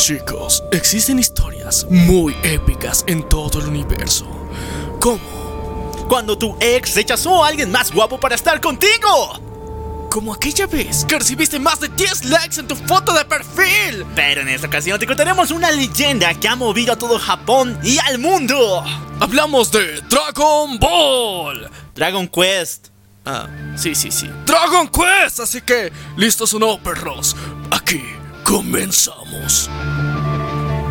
Chicos, existen historias muy épicas en todo el universo. ¿Cómo? Cuando tu ex rechazó a alguien más guapo para estar contigo. Como aquella vez que recibiste más de 10 likes en tu foto de perfil. Pero en esta ocasión te contaremos una leyenda que ha movido a todo Japón y al mundo. Hablamos de Dragon Ball. Dragon Quest. Ah, sí, sí, sí. Dragon Quest. Así que, ¿listos o no, perros? Aquí comenzamos.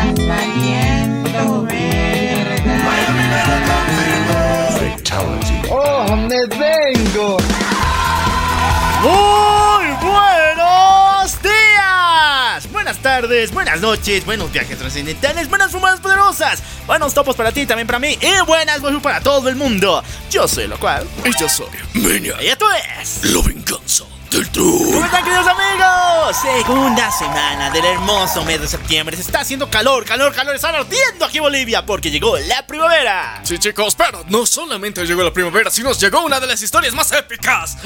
Estás valiendo verga. ¡Oh, me vengo! Muy buenos días, buenas tardes, buenas noches, buenos viajes trascendentales, buenas fumadas poderosas, buenos topos para ti, también para mí y buenas waifu para todo el mundo. Yo soy lo cual Y yo soy Menia. y esto es. La venganza ¿Cómo están queridos amigos? Segunda semana del hermoso mes de septiembre. Se está haciendo calor, calor, calor. Está ardiendo aquí en Bolivia porque llegó la primavera. Sí, chicos, pero no solamente llegó la primavera, sino llegó una de las historias más épicas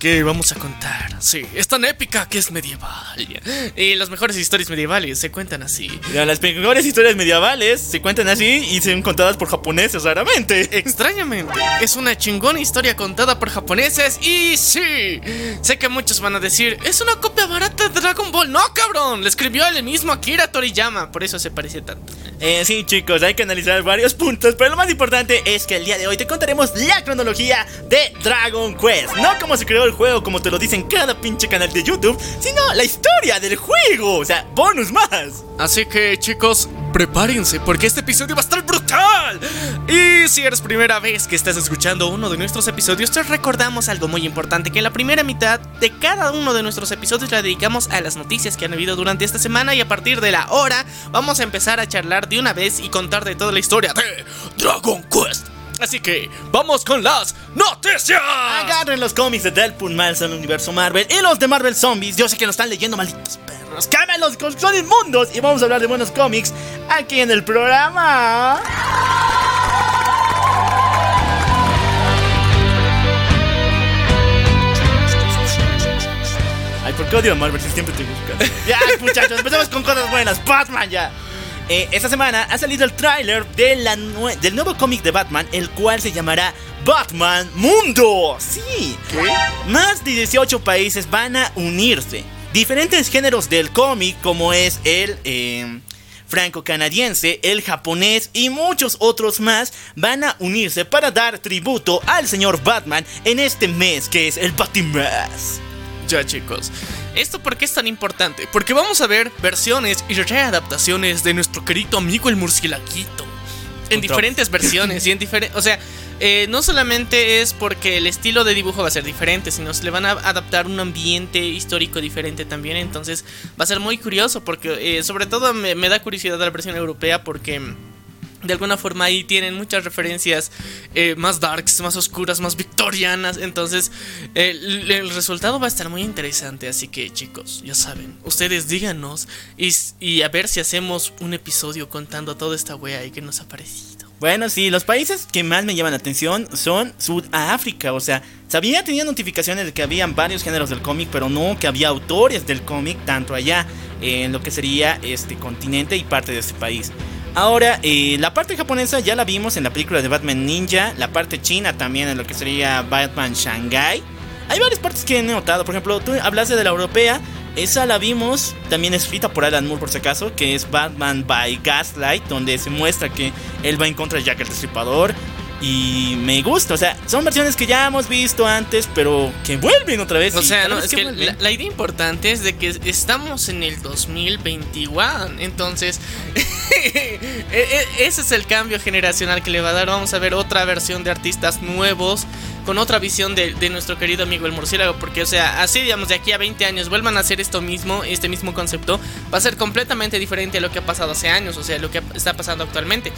que vamos a contar. Sí, es tan épica que es medieval. Y las mejores historias medievales se cuentan así. Las mejores historias medievales se cuentan así y son contadas por japoneses raramente. Extrañamente, es una chingona historia contada por japoneses y sí, sé que muchos van a decir, es una copia barata de Dragon Ball. No, cabrón, le escribió el mismo Akira Toriyama, por eso se parece tanto. Eh, sí, chicos, hay que analizar varios puntos, pero lo más importante es que el día de hoy te contaremos la cronología de Dragon Quest. No cómo se creó el juego, como te lo dicen cada pinche canal de YouTube, sino la historia del juego. O sea, bonus más. Así que chicos, prepárense porque este episodio va a estar brutal. Y si eres primera vez que estás escuchando uno de nuestros episodios, te recordamos algo muy importante, que la primera mitad de cada uno de nuestros episodios la dedicamos a las noticias que han habido durante esta semana y a partir de la hora vamos a empezar a charlar de una vez y contar de toda la historia de Dragon Quest. Así que vamos con las noticias. Agarren los cómics de Deadpool Miles al universo Marvel y los de Marvel Zombies. Yo sé que lo están leyendo, malditos perros. Cámbialos, son inmundos. Y vamos a hablar de buenos cómics aquí en el programa. ¿Por qué odio a Marvel si siempre te busca? ya, muchachos, empezamos con cosas buenas. Batman ya. Eh, esta semana ha salido el tráiler de nue- del nuevo cómic de Batman, el cual se llamará Batman Mundo. Sí. Más de 18 países van a unirse. Diferentes géneros del cómic, como es el eh, franco-canadiense, el japonés y muchos otros más, van a unirse para dar tributo al señor Batman en este mes que es el Batimas. Ya chicos, ¿esto por qué es tan importante? Porque vamos a ver versiones y readaptaciones de nuestro querido amigo el murcielaguito. En Otra diferentes versiones y en diferentes... O sea, eh, no solamente es porque el estilo de dibujo va a ser diferente, sino se le van a adaptar un ambiente histórico diferente también. Entonces va a ser muy curioso porque eh, sobre todo me, me da curiosidad la versión europea porque... De alguna forma ahí tienen muchas referencias eh, más darks, más oscuras, más victorianas. Entonces eh, el, resultado va a estar muy interesante. Así que chicos, ya saben, ustedes díganos y, y a ver si hacemos un episodio contando toda esta wea y que nos ha parecido. Bueno, sí, los países que más me llaman la atención son Sudáfrica. O sea, sabía, tenía notificaciones de que habían varios géneros del cómic, pero no que había autores del cómic tanto allá en lo que sería este continente y parte de este país. Ahora, eh, la parte japonesa ya la vimos en la película de Batman Ninja, la parte china también en lo que sería Batman Shanghai. Hay varias partes que he notado, por ejemplo, tú hablaste de la europea, esa la vimos, también escrita por Alan Moore por si acaso, que es Batman by Gaslight, donde se muestra que él va en contra de Jack el Destripador. Y me gusta, o sea, son versiones que ya hemos visto antes, pero que vuelven otra vez. O sea, no, es que la idea importante es de que estamos en el 2021. Entonces, e- e- ese es el cambio generacional que le va a dar. Vamos a ver otra versión de artistas nuevos con otra visión de, de nuestro querido amigo el murciélago. Porque, o sea, así, digamos, de aquí a 20 años vuelvan a hacer esto mismo, este mismo concepto, va a ser completamente diferente a lo que ha pasado hace años, o sea, lo que está pasando actualmente.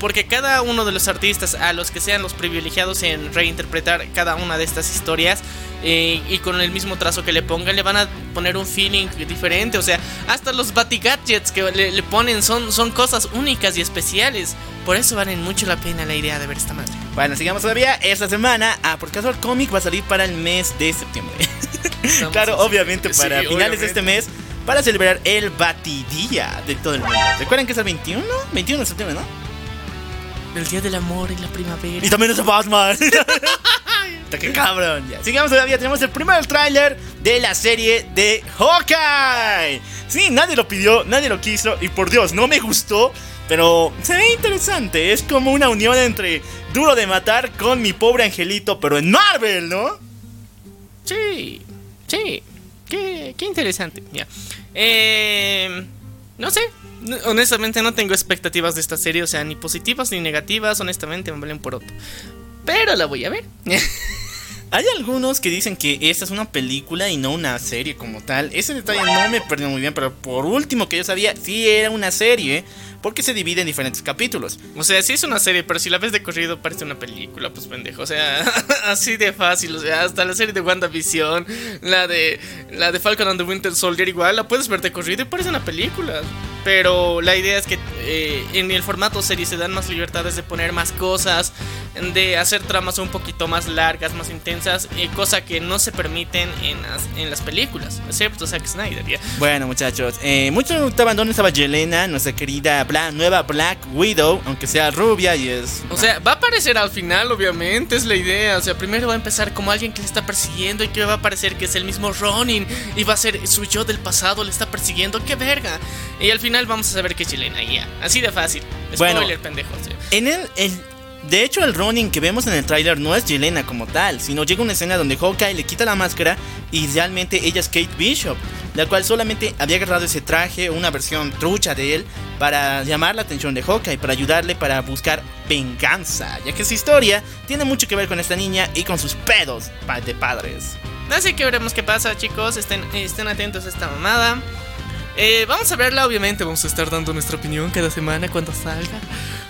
Porque cada uno de los artistas, a los que sean los privilegiados en reinterpretar cada una de estas historias, eh, y con el mismo trazo que le pongan, le van a poner un feeling diferente. O sea, hasta los Batigadgets que le, le ponen son, son cosas únicas y especiales. Por eso valen mucho la pena la idea de ver esta madre. Bueno, sigamos todavía esta semana. Ah, por caso el cómic va a salir para el mes de septiembre. Claro, obviamente Sí, para finales de este obviamente. mes. Para celebrar el Batidía de todo el mundo. ¿Recuerdan que es el 21? 21 de septiembre, ¿no? El día del amor y la primavera. Y también es Batman. Que cabrón. Ya. Sigamos todavía. Tenemos el primer tráiler de la serie de Hawkeye. Sí, nadie lo pidió, nadie lo quiso. Y por Dios, no me gustó. Pero se ve interesante. Es como una unión entre Duro de Matar con mi pobre angelito, pero en Marvel, ¿no? Sí, sí. Qué, qué interesante. Ya. Eh, no sé. Honestamente no tengo expectativas de esta serie. O sea, ni positivas ni negativas. Honestamente me valen por otro. Pero la voy a ver. Hay algunos que dicen que esta es una película y no una serie como tal. Ese detalle no me perdió muy bien, pero por último que yo sabía, sí era una serie, porque se divide en diferentes capítulos. O sea, sí es una serie, pero si la ves de corrido parece una película, pues pendejo. O sea, así de fácil. O sea, hasta la serie de WandaVision, la de la de Falcon and the Winter Soldier igual, la puedes ver de corrido y parece una película. Pero la idea es que eh, en el formato serie se dan más libertades de poner más cosas, de hacer tramas un poquito más largas, más intensas, eh, cosa que no se permiten en las, en las películas, excepto Zack Snyder. ¿ya? Bueno, muchachos, eh, muchos estaban donde estaba Yelena, nuestra querida Bla- nueva Black Widow, aunque sea rubia y es. O sea, va a aparecer al final, obviamente, es la idea. O sea, primero va a empezar como alguien que le está persiguiendo y que va a parecer que es el mismo Ronin y va a ser su yo del pasado, le está persiguiendo, qué verga. Y al final vamos a saber que es chilena, ya. Así de fácil. Bueno. Spoiler, pendejo. o sea. En el, el- de hecho, el Ronin que vemos en el tráiler no es Yelena como tal, sino llega una escena donde Hawkeye le quita la máscara y realmente ella es Kate Bishop, la cual solamente había agarrado ese traje, una versión trucha de él, para llamar la atención de Hawkeye, para ayudarle para buscar venganza, ya que su historia tiene mucho que ver con esta niña y con sus pedos de padres. Así que veremos qué pasa, chicos. Estén, estén atentos a esta mamada. Eh, vamos a verla, obviamente. Vamos a estar dando nuestra opinión cada semana cuando salga.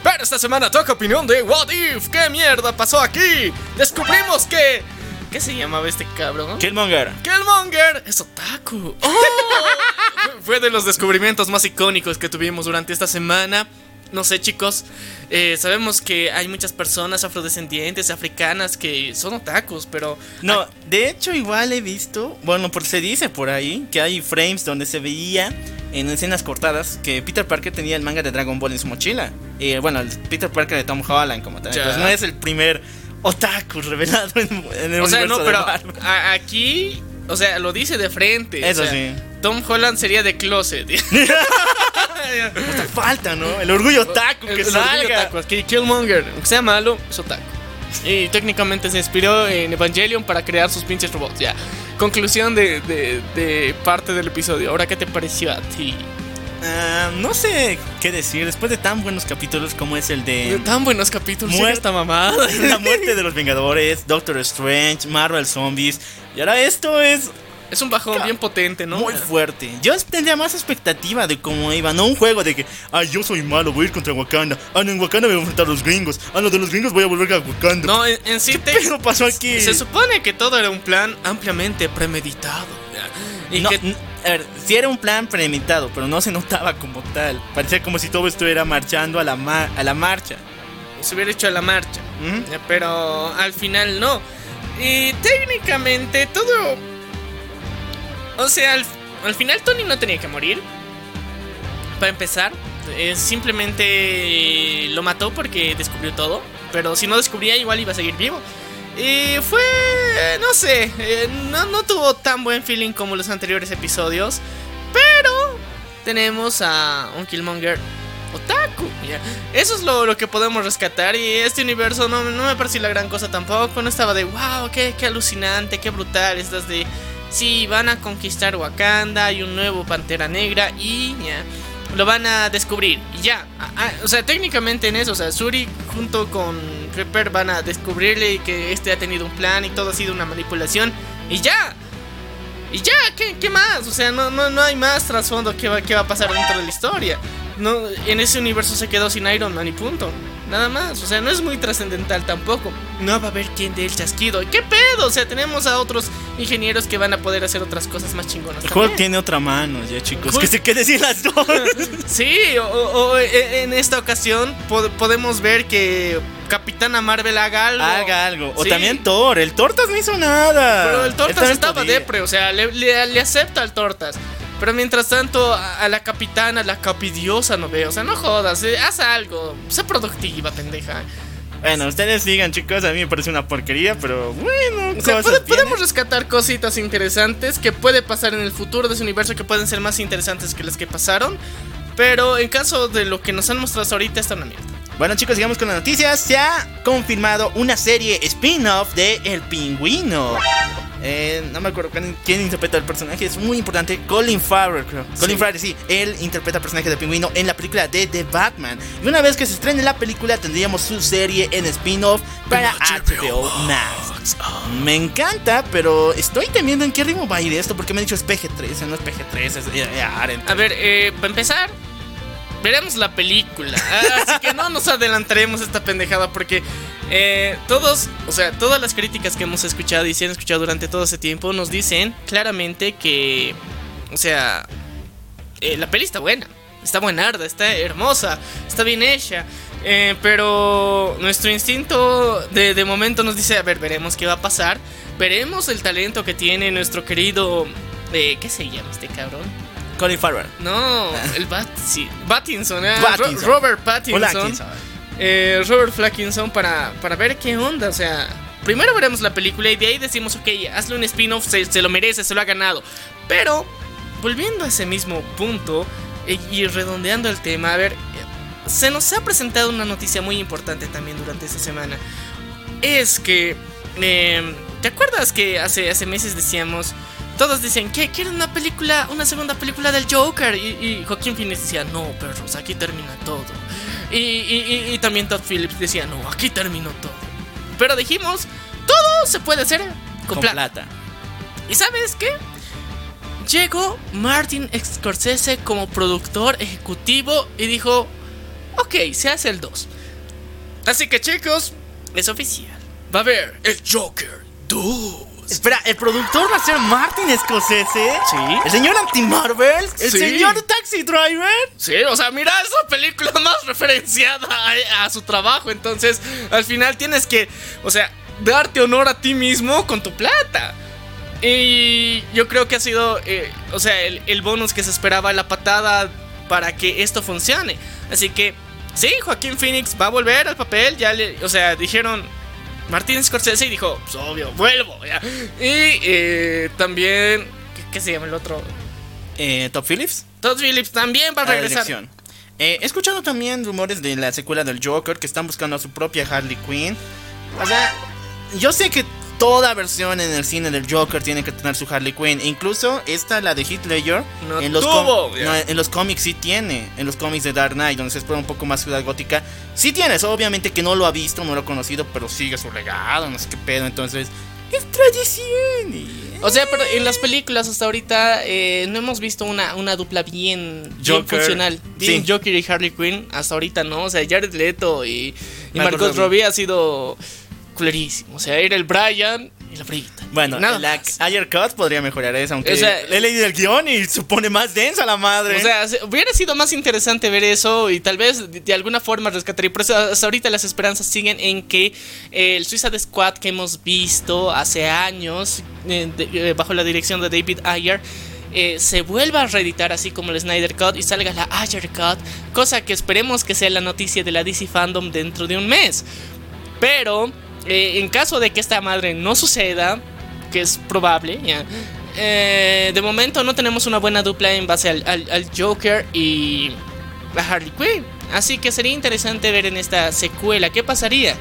Pero esta semana toca opinión de What If. ¿Qué mierda pasó aquí? Descubrimos que. ¿Qué se llamaba este cabrón? Killmonger. Killmonger es otaku. ¡Oh! Fue de los descubrimientos más icónicos que tuvimos durante esta semana. No sé, chicos. eh, sabemos que hay muchas personas afrodescendientes, africanas, que son otakus, pero. No, de hecho igual he visto, bueno, por se dice por ahí que hay frames donde se veía en escenas cortadas que Peter Parker tenía el manga de Dragon Ball en su mochila. Y bueno, el Peter Parker de Tom Holland como tal. Entonces no es el primer otaku revelado en, en el O sea, universo no, de pero Marvel. aquí. O sea, lo dice de frente. o Eso sea, sí. Tom Holland sería de closet. Hasta falta, ¿no? El orgullo otaku que El- el orgullo otaku, que Killmonger, aunque sea malo, es otaku. Y técnicamente se inspiró en Evangelion para crear sus pinches robots. Ya. Conclusión de, de- de parte del episodio. Ahora, ¿qué te pareció a ti? Ah, no sé qué decir después de tan buenos capítulos como es el de Tan buenos capítulos. Muer- sigue esta mamada. la muerte de los Vengadores, Doctor Strange, Marvel Zombies. Y ahora esto es Es un bajón bien potente, ¿no? Muy fuerte. Yo tendría más expectativa de cómo iba, no un juego de que, ah, yo soy malo, voy a ir contra Wakanda. Ah, no, en Wakanda me voy a enfrentar a los gringos. Ah, no, de los gringos voy a volver a Wakanda. No, en, en sí te- ¿Qué pasó aquí? Se supone que todo era un plan ampliamente premeditado. Y no, que a ver, sí era un plan premeditado, pero no se notaba como tal. Parecía como si todo estuviera marchando a la, a la marcha. se hubiera hecho a la marcha. Ya, Pero al final no. Y técnicamente todo. O sea, al, al final Tony no tenía que morir. Para empezar, eh, simplemente lo mató porque descubrió todo. Pero si no descubría, igual iba a seguir vivo. Y fue. No sé. eh, no, no tuvo tan buen feeling como los anteriores episodios. Pero tenemos a un Killmonger otaku. ya. Eso es lo, lo que podemos rescatar. Y este universo no, no me pareció la gran cosa tampoco. No estaba de wow, qué, qué alucinante, qué brutal. Estás de. Sí, van a conquistar Wakanda. Hay un nuevo Pantera Negra. Y ya. Lo van a descubrir. Ya. O sea, técnicamente en eso. O sea, Suri junto con Creeper van a descubrirle que este ha tenido un plan y todo ha sido una manipulación. Y ya. Y ya, ¿qué, qué más? O sea, no, no, no hay más trasfondo que va, que va a pasar dentro de la historia. No, en ese universo se quedó sin Iron Man y punto. Nada más, o sea, no es muy trascendental tampoco. No va a haber quien dé el chasquido. ¿Y qué pedo? O sea, tenemos a otros ingenieros que van a poder hacer otras cosas más chingonas. El juego tiene otra mano, ya chicos. Hulk- Que se quede sin las dos. Sí, o, o- e- en esta ocasión pod- podemos ver que Capitana Marvel haga algo. Haga algo. O Sí. también Thor. El Tortas no hizo nada. Pero el Tortas estaba podía. depre, o sea, le, le, le acepta al Tortas. Pero mientras tanto, a, a la capitana, la capidiosa no veo. O sea, no jodas, eh, haz algo. Sé productiva, pendeja. Bueno, ustedes digan, chicos. A mí me parece una porquería, pero bueno. O sea, puede- podemos rescatar cositas interesantes que puede pasar en el futuro de ese universo que pueden ser más interesantes que las que pasaron. Pero en caso de lo que nos han mostrado ahorita, está una mierda. Bueno chicos, sigamos con las noticias. Se ha confirmado una serie spin-off de El Pingüino. Eh, no me acuerdo quién, interpreta el personaje, es muy importante. Colin Farrell, creo. Colin Farrell, sí, él interpreta el personaje del pingüino en la película de The Batman. Y una vez que se estrene la película, tendríamos su serie en spin-off para HBO Max. Me encanta, pero estoy temiendo en qué ritmo va a ir esto, porque me han dicho es PG-13, no es PG-13, es. A ver, eh, para empezar, veremos la película. Ah, Así que no nos adelantaremos esta pendejada porque eh, todos, o sea, todas las críticas que hemos escuchado y se han escuchado durante todo ese tiempo nos dicen claramente que, o sea, eh, la peli está buena, está buenarda, está hermosa, está bien hecha. eh, pero nuestro instinto de, de momento nos dice, a ver, veremos qué va a pasar. Veremos el talento que tiene nuestro querido... eh, ¿Qué se llama este cabrón? Colin Farrell. No, el Bat sí, Pattinson, eh. Ro- Robert Pattinson. Eh, Robert Flackinson para, para ver qué onda. O sea, primero veremos la película y de ahí decimos, ok, hazle un spin-off, se, lo merece, se lo ha ganado. Pero, volviendo a ese mismo punto eh, y redondeando el tema, a ver, se nos ha presentado una noticia muy importante también durante esta semana. Es que, eh, ¿te acuerdas que hace, hace meses decíamos... Todos dicen que quieren una película, una segunda película del Joker. Y, y Joaquín Phoenix decía, no, perros, aquí termina todo. Y, y- y- y también Todd Phillips decía, no, aquí terminó todo. Pero dijimos, todo se puede hacer con, Con plata. plata. ¿Y sabes qué? Llegó Martin Scorsese como productor ejecutivo y dijo, ok, se hace el 2. Así que chicos, es oficial. Va a haber el Joker 2. Espera, ¿el productor va a ser Martin Scorsese? Sí. ¿El señor anti-Marvel? ¿El Sí. señor Taxi Driver? Sí, o sea, mira esa película más referenciada a, a su trabajo. Entonces, al final tienes que, o sea, darte honor a ti mismo con tu plata. Y yo creo que ha sido, eh, o sea, el, el bonus que se esperaba, la patada para que esto funcione. Así que, sí, Joaquín Phoenix va a volver al papel. Ya le, o sea, dijeron Martín Scorsese y dijo, pues obvio, vuelvo. ya. Y eh, también, ¿qué, qué se llama el otro? Eh, ¿Top Phillips? Todd Phillips también va a regresar. dirección. Eh, he escuchado también rumores de la secuela del Joker que están buscando a su propia Harley Quinn. O sea, yo sé que toda versión en el cine del Joker tiene que tener su Harley Quinn. Incluso esta, la de Heath Ledger, No en, los tuvo, no, en los cómics sí tiene. En los cómics de Dark Knight, donde se explora un poco más Ciudad Gótica, sí tiene. Eso obviamente que no lo ha visto, no lo ha conocido, pero sigue su legado, no sé qué pedo. Entonces, es tradición. y- O sea, pero en las películas hasta ahorita eh, no hemos visto una, una dupla bien, funcional. Bien sí. Joker y Harley Quinn. Hasta ahorita no. O sea, Jared Leto y, y Robbie. Robbie ha sido culerísimo. O sea, era el Brian y la Brita. Bueno, Nada la más. Ayer Cut podría mejorar eso, aunque O sea, he leído el guion y supone más densa la madre. O sea, se- hubiera sido más interesante ver eso y tal vez de, de alguna forma rescataría. Por eso hasta ahorita las esperanzas siguen en que eh, el Suicide Squad que hemos visto hace años eh, de- eh, bajo la dirección de David Ayer eh, se vuelva a reeditar así como el Snyder Cut y salga la Ayer Cut, cosa que esperemos que sea la noticia de la DC Fandom dentro de un mes. Pero eh, en caso de que esta madre no suceda, que es probable, ya, eh, de momento no tenemos una buena dupla en base al, al- al Joker y a Harley Quinn. Así que sería interesante ver en esta secuela qué pasaría.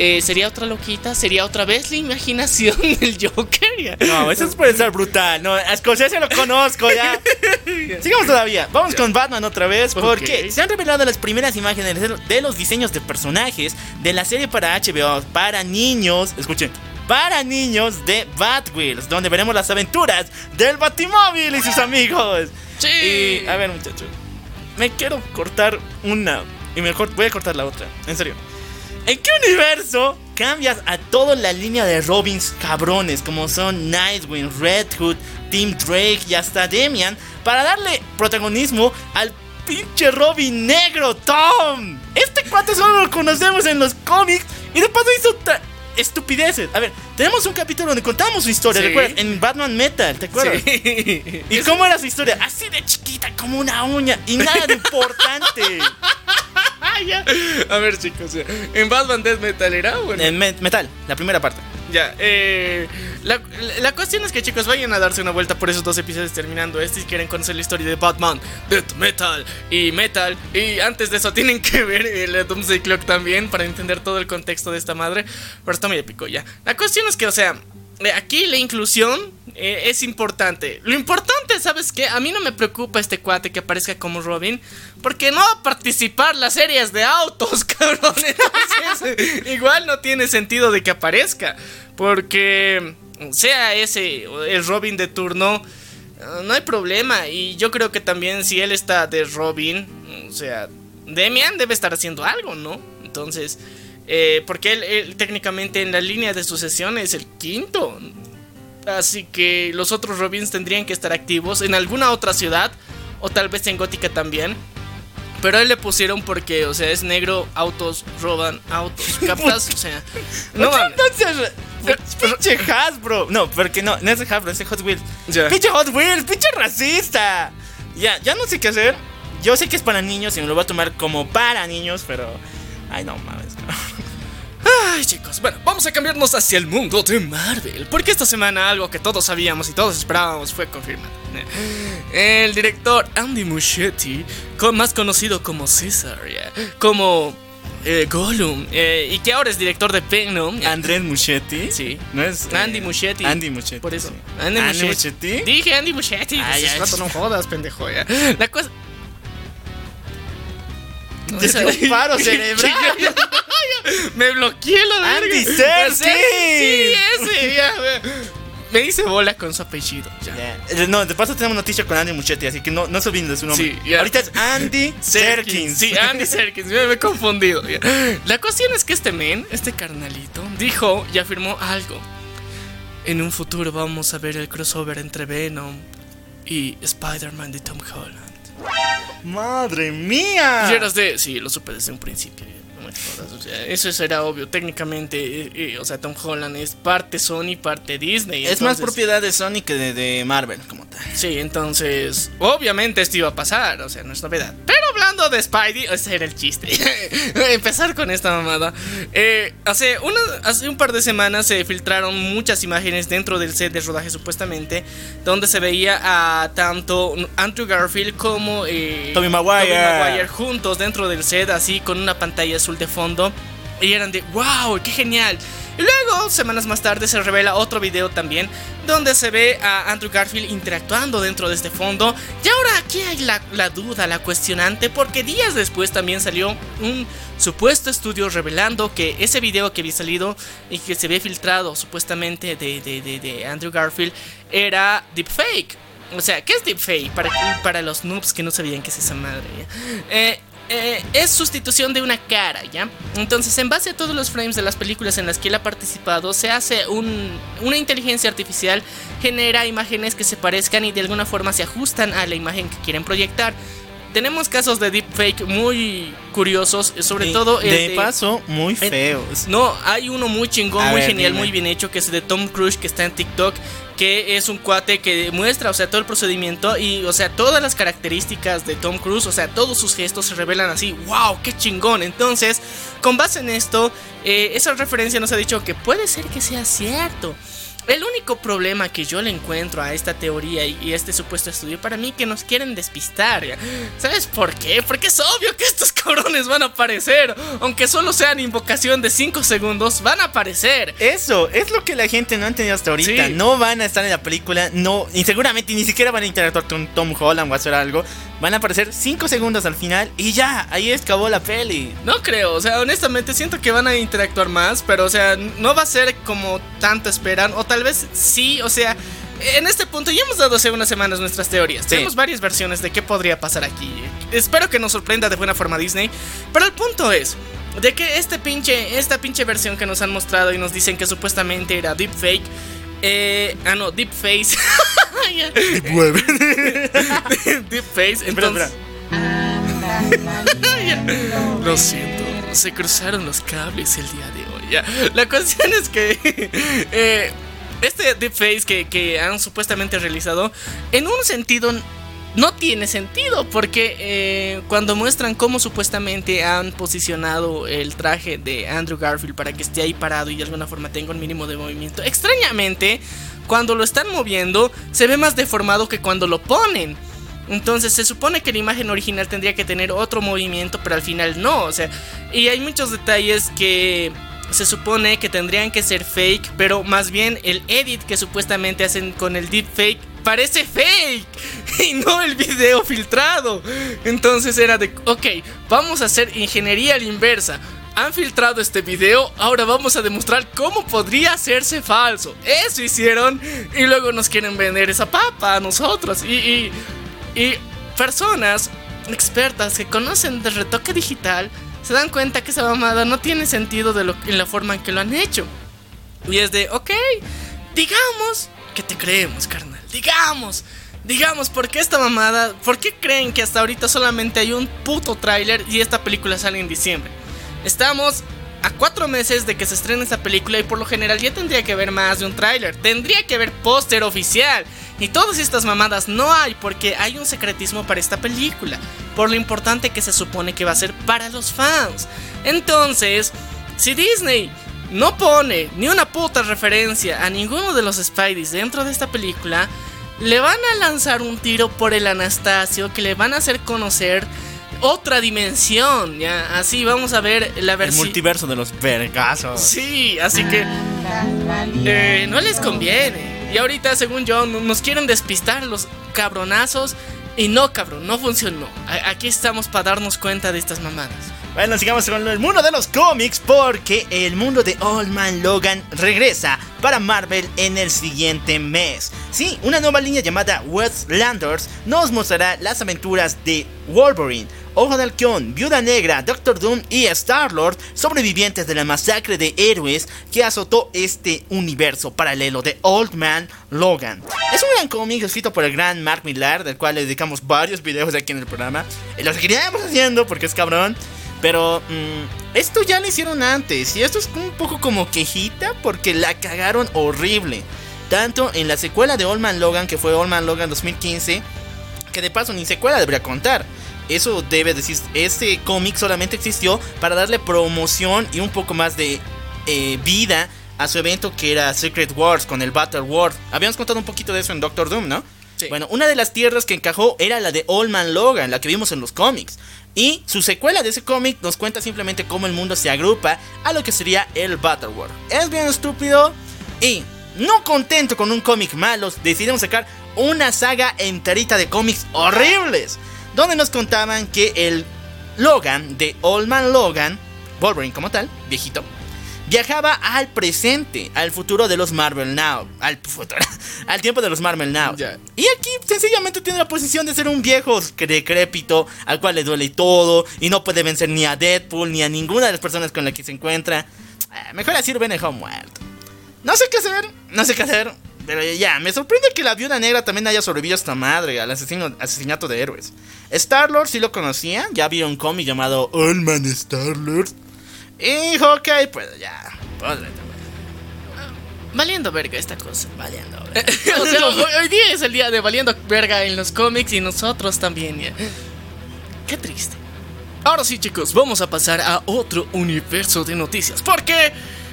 Eh, ¿Sería otra loquita? ¿Sería otra vez la imaginación del Joker? No, eso puede ser brutal. No, a Scorsese lo conozco ya. Sigamos todavía. Vamos con Batman otra vez. Porque se han revelado las primeras imágenes de- de los diseños de personajes de la serie para HBO para niños. Escuchen. Para niños de Batwheels, donde veremos las aventuras del Batimóvil y sus amigos. Sí. Y, a ver, muchachos. Me quiero cortar una. Y mejor voy a cortar la otra. En serio. ¿En qué universo cambias a toda la línea de Robins cabrones como son Nightwing, Red Hood, Team Drake y hasta Demian para darle protagonismo al pinche Robin negro Tom? Este cuate solo lo conocemos en los cómics y de paso hizo estupideces. A ver, tenemos un capítulo donde contamos su historia, Sí. ¿recuerdas? En Batman Metal, ¿te acuerdas? Sí. ¿Y cómo era su historia? Así de chiquita como una uña y nada de importante. A ver, chicos. En Batman Death Metal era bueno. En me- metal, la primera parte. Ya, eh, la, la cuestión es que chicos vayan a darse una vuelta por esos dos episodios terminando este si quieren conocer la historia de Batman, Death Metal y Metal. Y antes de eso tienen que ver el Doomsday Clock también para entender todo el contexto de esta madre. Pero está muy épico ya. La cuestión es que, o sea, aquí la inclusión eh, es importante. Lo importante, ¿sabes qué? A mí no me preocupa este cuate que aparezca como Robin. Porque no va a participar las series de autos, cabrón. Entonces, igual no tiene sentido de que aparezca. Porque sea ese el Robin de turno, eh, no hay problema. Y yo creo que también si él está de Robin, o sea, Demian debe estar haciendo algo, ¿no? Entonces, eh, porque él, él técnicamente en la línea de sucesión es el quinto. Así que los otros Robins tendrían que estar activos en alguna otra ciudad. O tal vez en Gótica también. Pero a él le pusieron porque, o sea, es negro, autos, roban autos. ¿Captas? O sea, no. Entonces, pinche Hasbro. No, porque no, no es Hasbro, es Hot Wheels. Ya. Pinche Hot Wheels, pinche racista. Ya, ya no sé qué hacer. Yo sé que es para niños y me lo voy a tomar como para niños, pero. Ay, no mames. Ay, chicos, bueno, vamos a cambiarnos hacia el mundo de Marvel. Porque esta semana algo que todos sabíamos y todos esperábamos fue confirmado. El director Andy Muschietti, más conocido como César, como eh, Gollum, eh, y que ahora es director de Venom. Andrés Muschietti. Sí. No es. eh, Andy Muschietti. Andy Muschietti. Por eso. sí. Andy, Andy Muschietti. Dije Andy Muschietti. Ah, pues, ya, ese rato no jodas, pendejo. Ya. La cosa. Te un paro cerebral. Me bloqueé la verga. Andy Serkis. Sí, ese, ya. me- hice bola con su apellido. Ya. Eh, No, de paso tenemos noticia con Andy Muschietti, así que no, no se olviden de su nombre. Sí. Ahorita es Andy Serkins. Sí, Andy Serkins, me, me he confundido. La cuestión es que este men, este carnalito, dijo y afirmó algo. En un futuro vamos a ver el crossover entre Venom y Spider-Man de Tom Holland. Madre mía. Y eras de. Sí, lo supe desde un principio. No me jodas, o sea, eso será obvio. Técnicamente, eh, eh, o sea, Tom Holland es parte Sony, parte Disney. Es más propiedad de Sony que de, de Marvel, como tal. Sí, entonces, obviamente esto iba a pasar, o sea, no es novedad. Pero hablando de Spidey, ese era el chiste. Empezar con esta mamada. Eh, hace, una, hace un par de semanas se filtraron muchas imágenes dentro del set de rodaje, supuestamente, donde se veía a tanto Andrew Garfield como Tobey Maguire. Maguire juntos dentro del set, así con una pantalla azul de fondo. Y eran de, wow, qué genial. Y luego, semanas más tarde, se revela otro video también, donde se ve a Andrew Garfield interactuando dentro de este fondo. Y ahora aquí hay la, la duda, la cuestionante, porque días después también salió un supuesto estudio revelando que ese video que había salido y que se había filtrado supuestamente de, de, de, Andrew Garfield era deepfake. O sea, ¿qué es deepfake? Para, para los noobs que no sabían qué es esa madre. Eh, eh, es sustitución de una cara, ¿ya? Entonces, en base a todos los frames de las películas en las que él ha participado, se hace un, una inteligencia artificial, genera imágenes que se parezcan y de alguna forma se ajustan a la imagen que quieren proyectar. Tenemos casos de deepfake muy curiosos, sobre Y todo el de paso, muy feos. no, hay uno muy chingón, A muy ver, genial, dime. muy bien hecho, que es de Tom Cruise, que está en TikTok, que es un cuate que muestra, o sea, todo el procedimiento y, o sea, todas las características de Tom Cruise, o sea, todos sus gestos se revelan así, wow, qué chingón. Entonces, con base en esto, eh, esa referencia nos ha dicho que puede ser que sea cierto. El único problema que yo le encuentro a esta teoría y, y este supuesto estudio para mí que nos quieren despistar. ¿Sabes por qué? Porque es obvio que estos cabrones van a aparecer. Aunque solo sean invocación de 5 segundos, van a aparecer. Eso es lo que la gente no ha entendido hasta ahorita. Sí. No van a estar en la película, no, y seguramente ni siquiera van a interactuar con Tom Holland o hacer algo. Van a aparecer 5 segundos al final y ya, ahí acabó la peli. No creo, o sea, honestamente siento que van a interactuar más, pero o sea, no va a ser como tanto esperan, o tal vez sí, o sea, en este punto ya hemos dado hace unas semanas nuestras teorías. Sí. Tenemos varias versiones de qué podría pasar aquí. Espero que nos sorprenda de buena forma Disney, pero el punto es de que este pinche, esta pinche versión que nos han mostrado y nos dicen que supuestamente era deepfake, eh, ah no, deepface. Ya. deepface, entonces... Lo siento, se cruzaron los cables el día de hoy. ya. La cuestión es que eh, este deepface que, que han supuestamente realizado, en un sentido no tiene sentido, porque eh, cuando muestran cómo supuestamente han posicionado el traje de Andrew Garfield para que esté ahí parado y de alguna forma tenga un mínimo de movimiento, extrañamente, cuando lo están moviendo, se ve más deformado que cuando lo ponen. Entonces se supone que la imagen original tendría que tener otro movimiento, pero al final no. O sea, y hay muchos detalles que se supone que tendrían que ser fake, pero más bien el edit que supuestamente hacen con el deepfake parece fake y no el video filtrado. Entonces era de, ok, vamos a hacer ingeniería a la inversa. Han filtrado este video, ahora vamos a demostrar cómo podría hacerse falso. Eso hicieron y luego nos quieren vender esa papa a nosotros. Y, y, y personas expertas que conocen del retoque digital se dan cuenta que esa mamada no tiene sentido de lo, en la forma en que lo han hecho. Y es de, ok, digamos que te creemos, carnal. Digamos, digamos, ¿por qué esta mamada? ¿Por qué creen que hasta ahorita solamente hay un puto tráiler y esta película sale en diciembre? Estamos a cuatro meses de que se estrene esta película y por lo general ya tendría que haber más de un tráiler. Tendría que haber póster oficial. Y todas estas mamadas no hay porque hay un secretismo para esta película. Por lo importante que se supone que va a ser para los fans. Entonces, si Disney no pone ni una puta referencia a ninguno de los Spideys dentro de esta película, le van a lanzar un tiro por el Anastasio que le van a hacer conocer otra dimensión. Ya, así vamos a ver la El versión. multiverso de los vergazos. Sí, así que eh, no les conviene. Y ahorita, según yo, no- nos quieren despistar los cabronazos. Y no, cabrón, no funcionó. Aquí estamos para darnos cuenta de estas mamadas. Bueno, sigamos con el mundo de los cómics porque el mundo de Old Man Logan regresa para Marvel en el siguiente mes. Sí, una nueva línea llamada Westlanders nos mostrará las aventuras de Wolverine, Ojo de Halcón, Viuda Negra, Doctor Doom y Star-Lord, sobrevivientes de la masacre de héroes que azotó este universo paralelo de Old Man Logan. Es un gran cómic escrito por el gran Mark Millar, del cual le dedicamos varios videos aquí en el programa. Y lo seguiríamos haciendo porque es cabrón. Pero mm, esto ya lo hicieron antes y esto es un poco como quejita porque la cagaron horrible. Tanto en la secuela de Old Man Logan, que fue Old Man Logan 2015, que de paso ni secuela debería contar. Eso debe decir, este cómic solamente existió para darle promoción y un poco más de eh, vida a su evento que era Secret Wars con el Battle World. Habíamos contado un poquito de eso en Doctor Doom, ¿no? Sí. Bueno, una de las tierras que encajó era la de Old Man Logan, la que vimos en los cómics. Y su secuela de ese cómic nos cuenta simplemente cómo el mundo se agrupa a lo que sería el Battle World. Es bien estúpido y no contento con un cómic malo, decidieron sacar una saga enterita de cómics horribles. Donde nos contaban que el Logan de Old Man Logan, Wolverine como tal, viejito, viajaba al presente, al futuro de los Marvel Now, al futuro, al tiempo de los Marvel Now. Y aquí sencillamente tiene la posición de ser un viejo decrépito, al cual le duele todo y no puede vencer ni a Deadpool ni a ninguna de las personas con las que se encuentra. Ah, Mejor así lo muerto. No sé qué hacer, no sé qué hacer. Pero ya, me sorprende que la viuda negra también haya sobrevivido a esta madre, al asesino, asesinato de héroes. Star-Lord sí lo conocía, ya había un cómic llamado Old Man Star-Lord. Y Hawkeye, pues ya, podre, Valiendo verga esta cosa. valiendo. o sea, hoy, hoy día es el día de valiendo verga en los cómics y nosotros también. ya. Qué triste. Ahora sí, chicos, vamos a pasar a otro universo de noticias. Porque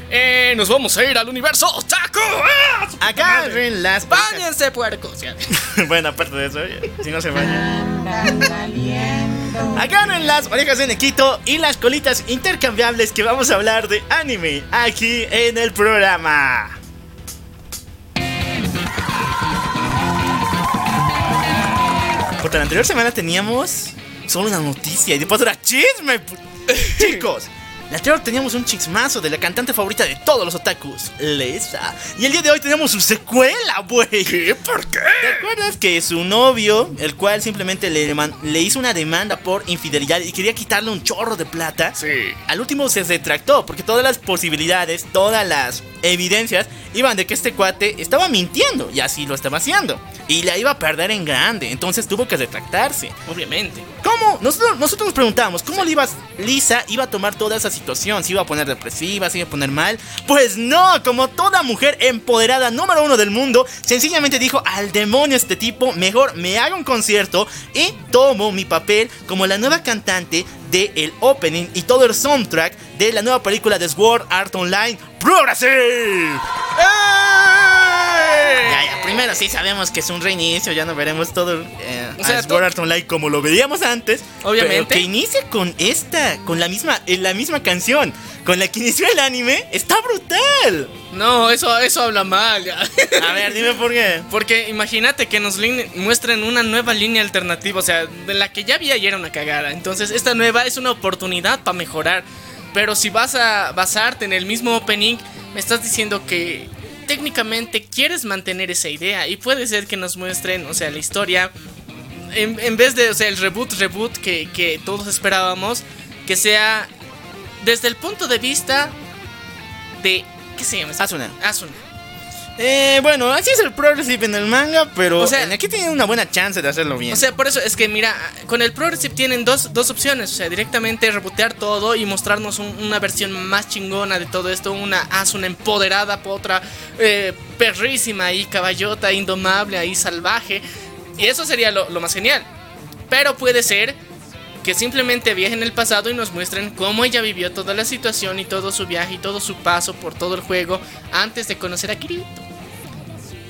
eh, nos vamos a ir al universo otaku. ¡Ah! Agarren las ¡Báñense, puercos! Bueno, aparte de eso, si no se bañan. Agarren las orejas de Nequito y las colitas intercambiables que vamos a hablar de anime aquí en el programa. Porque la anterior semana teníamos solo una noticia y después era chisme. Chicos, la anterior teníamos un chismazo de la cantante favorita de todos los otakus, Lesa. Y el día de hoy tenemos su secuela, güey. ¿Qué? ¿Por qué? ¿Te acuerdas que su novio, el cual simplemente le, le hizo una demanda por infidelidad y quería quitarle un chorro de plata? Sí. Al último se retractó porque todas las posibilidades, todas las evidencias iban de que este cuate estaba mintiendo y así lo estaba haciendo. Y la iba a perder en grande, entonces tuvo que retractarse. Obviamente. ¿Cómo? Nosotros, nosotros nos preguntábamos, ¿cómo le iba, Lisa iba a tomar toda esa situación? ¿Se iba a poner depresiva? ¿Se iba a poner mal? Pues no, como toda mujer empoderada número uno del mundo, sencillamente dijo, al demonio este tipo, mejor me haga un concierto y tomo mi papel como la nueva cantante del opening y todo el soundtrack de la nueva película de Sword Art Online, Progressive. Ya, ya, primero sí sabemos que es un reinicio, ya no veremos todo eh, O sea, Online como lo veíamos antes. Obviamente. Pero que inicie con esta, con la misma, en la misma canción, con la que inició el anime, está brutal. No, eso, eso habla mal. ya. A ver, dime por qué. Porque imagínate que nos muestren una nueva línea alternativa, o sea, de la que ya había y era una cagada. Entonces, esta nueva es una oportunidad para mejorar. Pero si vas a basarte en el mismo opening, me estás diciendo que técnicamente quieres mantener esa idea. Y puede ser que nos muestren, o sea, la historia. En, en vez de, o sea, el reboot, reboot que, que todos esperábamos, que sea desde el punto de vista de. ¿Qué se llama? Asuna. Asuna. Eh, bueno, así es el Progressive en el manga, pero O sea- en aquí tienen una buena chance de hacerlo bien. O sea, por eso es que, mira, con el Progressive tienen dos, dos opciones. O sea, directamente rebotear todo y mostrarnos un- una versión más chingona de todo esto. Una Asuna empoderada por otra eh, perrísima y caballota, indomable, ahí salvaje. Y eso sería lo, lo más genial. Pero puede ser que simplemente viajen el pasado y nos muestren cómo ella vivió toda la situación y todo su viaje y todo su paso por todo el juego antes de conocer a Kirito.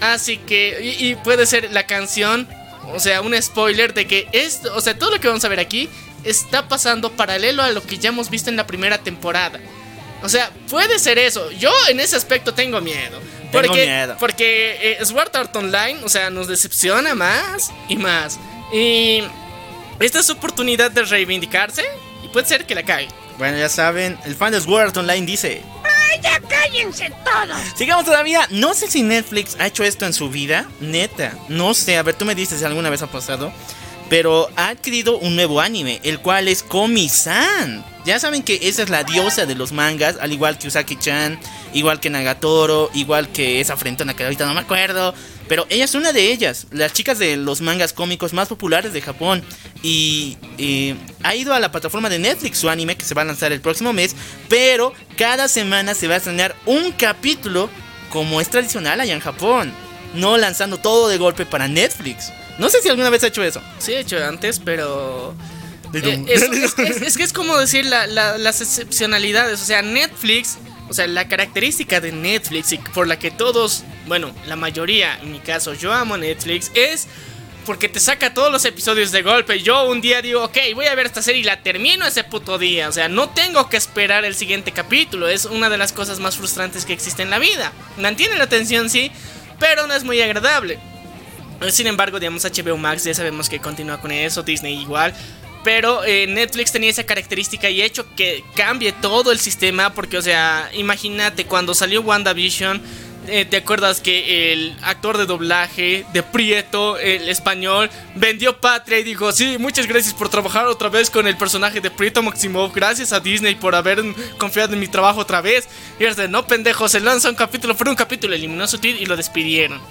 Así que, y, y puede ser la canción, o sea, un spoiler de que esto, o sea, todo lo que vamos a ver aquí está pasando paralelo a lo que ya hemos visto en la primera temporada. O sea, puede ser eso. Yo en ese aspecto tengo miedo. Tengo Porque, miedo. porque eh, Sword Art Online, o sea, nos decepciona más y más. Y esta es su oportunidad de reivindicarse y puede ser que la cague. Bueno, ya saben, el fan de Sword Online dice... ¡Ay, ya cállense todos! Sigamos todavía. No sé si Netflix ha hecho esto en su vida. Neta. No sé. A ver, tú me dices si alguna vez ha pasado. Pero ha adquirido un nuevo anime, el cual es Komi-san. Ya saben que esa es la diosa de los mangas, al igual que Usaki-chan, igual que Nagatoro, igual que esa frentona que ahorita no me acuerdo. Pero ella es una de ellas, las chicas de los mangas cómicos más populares de Japón. Y eh, ha ido a la plataforma de Netflix su anime que se va a lanzar el próximo mes. Pero cada semana se va a estrenar un capítulo como es tradicional allá en Japón. No lanzando todo de golpe para Netflix. No sé si alguna vez ha hecho eso. Sí, he hecho antes, pero. Eh, es, es- es- es que es como decir la- la- las excepcionalidades. O sea, Netflix, o sea, la característica de Netflix y por la que todos, bueno, la mayoría, en mi caso, yo amo Netflix, es porque te saca todos los episodios de golpe. Yo un día digo, ok, voy a ver esta serie y la termino ese puto día. O sea, no tengo que esperar el siguiente capítulo. Es una de las cosas más frustrantes que existe en la vida. Mantiene la atención, sí, pero no es muy agradable. Sin embargo, digamos, HBO Max ya sabemos que continúa con eso, Disney igual. Pero eh, Netflix tenía esa característica y hecho que cambie todo el sistema. Porque, o sea, imagínate cuando salió WandaVision. eh, ¿Te acuerdas que el actor de doblaje de Prieto, el español, vendió patria y dijo: Sí, muchas gracias por trabajar otra vez con el personaje de Prieto Maximov. Gracias a Disney por haber confiado en mi trabajo otra vez. Y era de, no, pendejo, se lanza un capítulo, fue un capítulo, eliminó su tweet y lo despidieron.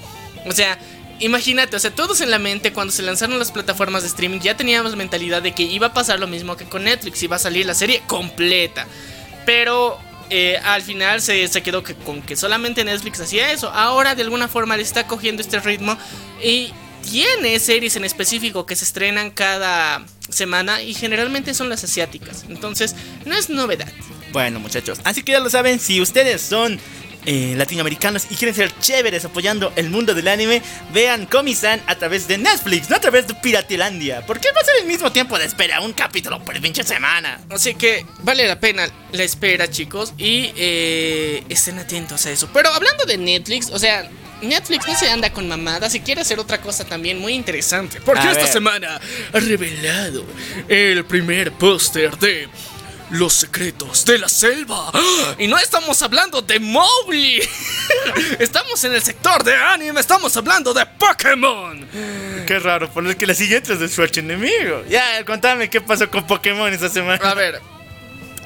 O sea, imagínate, o sea, todos en la mente cuando se lanzaron las plataformas de streaming ya teníamos mentalidad de que iba a pasar lo mismo que con Netflix, iba a salir la serie completa. Pero eh, al final se, se quedó que, con que solamente Netflix hacía eso. Ahora de alguna forma le está cogiendo este ritmo y tiene series en específico que se estrenan cada semana y generalmente son las asiáticas. Entonces, no es novedad. Bueno, muchachos, así que ya lo saben, si ustedes son eh, latinoamericanos y quieren ser chéveres apoyando el mundo del anime, vean Komi-san a través de Netflix, no a través de Piratilandia. Porque va a ser el mismo tiempo de espera, un capítulo por pinche semana. Así que vale la pena la espera, chicos. Y eh, estén atentos a eso. Pero hablando de Netflix, o sea, Netflix no se anda con mamadas y quiere hacer otra cosa también muy interesante. Porque A esta ver. semana ha revelado el primer póster de Los secretos de la selva. Y no estamos hablando de Mowgli. estamos en el sector de anime, estamos hablando de Pokémon. Qué raro, por lo que la siguiente es de su enemigo. Ya, contame qué pasó con Pokémon esta semana. A ver,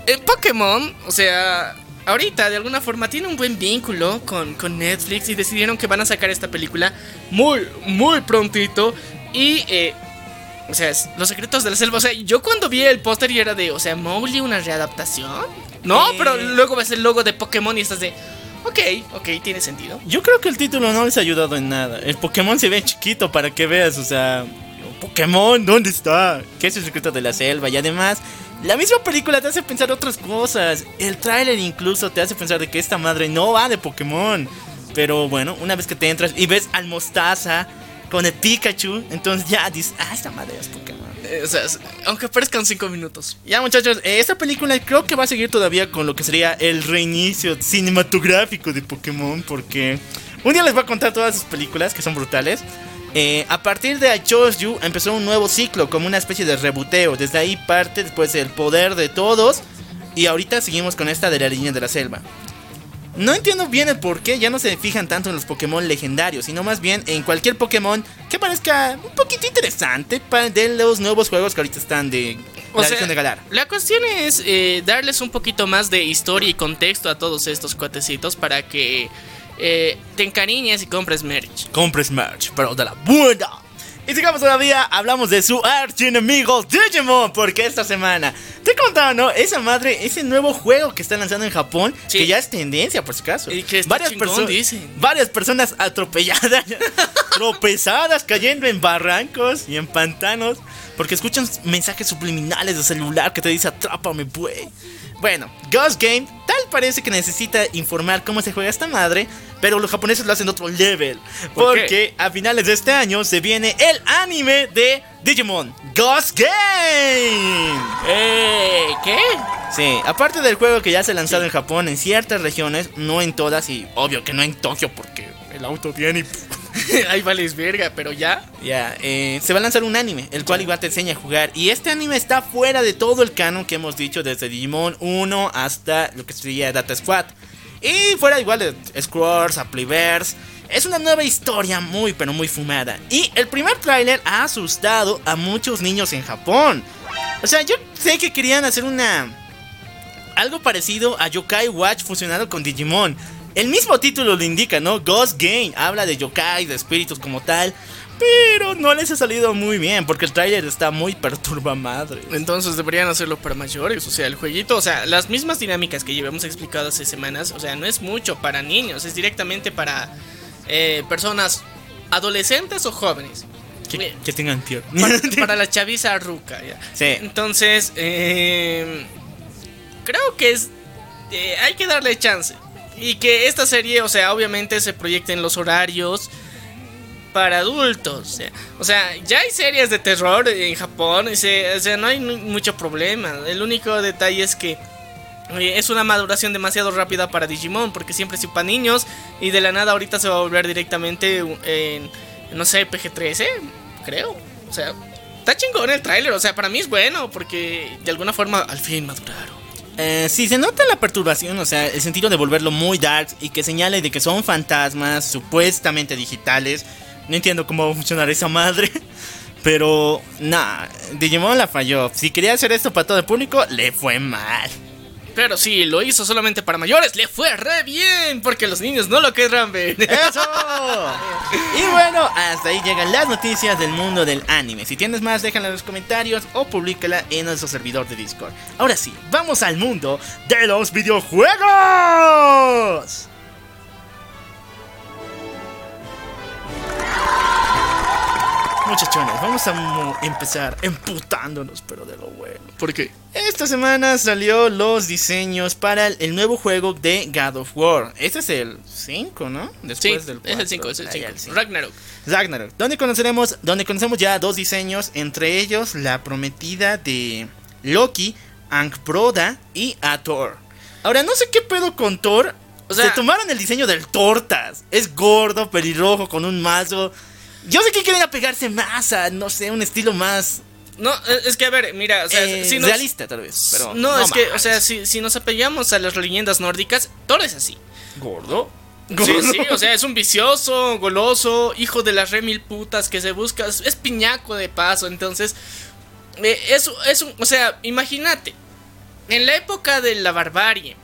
el Pokémon, o sea, ahorita de alguna forma tiene un buen vínculo con, con Netflix y decidieron que van a sacar esta película muy, muy prontito. Y, eh, o sea, es Los secretos de la selva. O sea, yo cuando vi el póster y era de, o sea, Mowgli, una readaptación. No, Eh. pero luego ves el logo de Pokémon y estás de, ok, ok, tiene sentido. Yo creo que el título no les ha ayudado en nada. El Pokémon se ve chiquito para que veas, o sea, Pokémon, ¿dónde está? ¿Qué es el secreto de la selva? Y además, la misma película te hace pensar otras cosas. El tráiler incluso te hace pensar de que esta madre no va de Pokémon. Pero bueno, una vez que te entras y ves al Mostaza con el Pikachu, entonces ya dices, ah, esta madre es Pokémon. Eh, o sea, aunque parezcan cinco minutos. Ya muchachos, eh, esta película creo que va a seguir todavía con lo que sería el reinicio cinematográfico de Pokémon porque un día les voy a contar todas sus películas que son brutales. Eh, a partir de I Chose You empezó un nuevo ciclo como una especie de rebuteo. Desde ahí parte después el poder de todos y ahorita seguimos con esta de la línea de la selva. No entiendo bien el por qué ya no se fijan tanto en los Pokémon legendarios, sino más bien en cualquier Pokémon que parezca un poquito interesante para de los nuevos juegos que ahorita están de O la sea, de Galar. La cuestión es eh, darles un poquito más de historia y contexto a todos estos cuatecitos para que eh, te encariñes y compres merch. compres merch, pero de la buena. Y sigamos todavía, hablamos de su archienemigo Digimon, porque esta semana te he contado, ¿no? Esa madre, ese nuevo juego que están lanzando en Japón, Sí. que ya es tendencia, por si acaso. Y que está varias, chingón, perso- dicen. varias personas atropelladas, tropezadas, cayendo en barrancos y en pantanos, porque escuchan mensajes subliminales de celular que te dice atrápame, güey. Bueno, Ghost Game tal parece que necesita informar cómo se juega esta madre, pero los japoneses lo hacen otro level. ¿Por qué? Porque a finales de este año se viene el anime de Digimon Ghost Game. Eh, ¿Qué? Sí, aparte del juego que ya se ha lanzado en Japón en ciertas regiones, no en todas y obvio que no en Tokio porque el auto viene y... Ahí vales verga, pero ya. Ya, eh, se va a lanzar un anime, el cual igual te enseña a jugar. Y este anime está fuera de todo el canon que hemos dicho, desde Digimon 1 hasta lo que sería Data Squad. Y fuera igual de Scrolls, Appleverse. Es una nueva historia muy, pero muy fumada. Y el primer tráiler ha asustado a muchos niños en Japón. O sea, yo sé que querían hacer una... Algo parecido a Yokai Watch fusionado con Digimon. El mismo título lo indica, ¿no? Ghost Game habla de yokai, de espíritus como tal. Pero no les ha salido muy bien porque el tráiler está muy perturba madre. Entonces deberían hacerlo para mayores. O sea, el jueguito, o sea, las mismas dinámicas que llevamos explicado hace semanas. O sea, no es mucho para niños, es directamente para eh, personas adolescentes o jóvenes. Que, que tengan para, para la chaviza ruca. ya. Sí. Entonces, eh, creo que es. eh, hay que darle chance. Y que esta serie, o sea, obviamente se proyecte en los horarios para adultos. O sea, ya hay series de terror en Japón. y se- o sea, no hay mu- mucho problema. El único detalle es que. oye, Es una maduración demasiado rápida para Digimon, porque siempre es para niños y de la nada ahorita se va a volver directamente en, no sé, PG-13, creo. O sea, está chingón el tráiler, o sea, para mí es bueno, porque de alguna forma al fin maduraron. Eh, sí, se nota la perturbación, o sea, el sentido de volverlo muy dark y que señale de que son fantasmas supuestamente digitales. No entiendo cómo va a funcionar esa madre. Pero, nah, Digimon la falló. Si quería hacer esto para todo el público, le fue mal. Pero sí, lo hizo solamente para mayores, le fue re bien, porque los niños no lo querrán ver. ¡Eso! Y bueno, hasta ahí llegan las noticias del mundo del anime. Si tienes más, déjala en los comentarios o públicala en nuestro servidor de Discord. Ahora sí, vamos al mundo de los videojuegos. Muchachones, vamos a empezar emputándonos, pero de lo bueno. ¿Por qué? Esta semana salió los diseños para el, el nuevo juego de God of War. Este es el 5, ¿no? Sí, Después del es el cuatro. 5, es el Ah, 5. ya, el cinco. Ragnarok. Ragnarok, donde conoceremos, donde conocemos ya dos diseños, entre ellos la prometida de Loki, Ankbroda y a Thor. Ahora, no sé qué pedo con Thor. O sea- Se tomaron el diseño del Tortas. Es gordo, pelirrojo, con un mazo. Yo sé que quieren apegarse más a, no sé, un estilo más No, es es que a ver, mira, o sea, eh, si nos- realista, tal vez. Pero no, es que, o sea, si, si nos apegamos a las leyendas nórdicas, Thor es así. gordo. Sí, sí, o sea, es un vicioso, goloso, hijo de las re mil putas que se busca, es, es piñaco de paso, entonces, eh, es, es un, o sea, imagínate, en la época de la barbarie,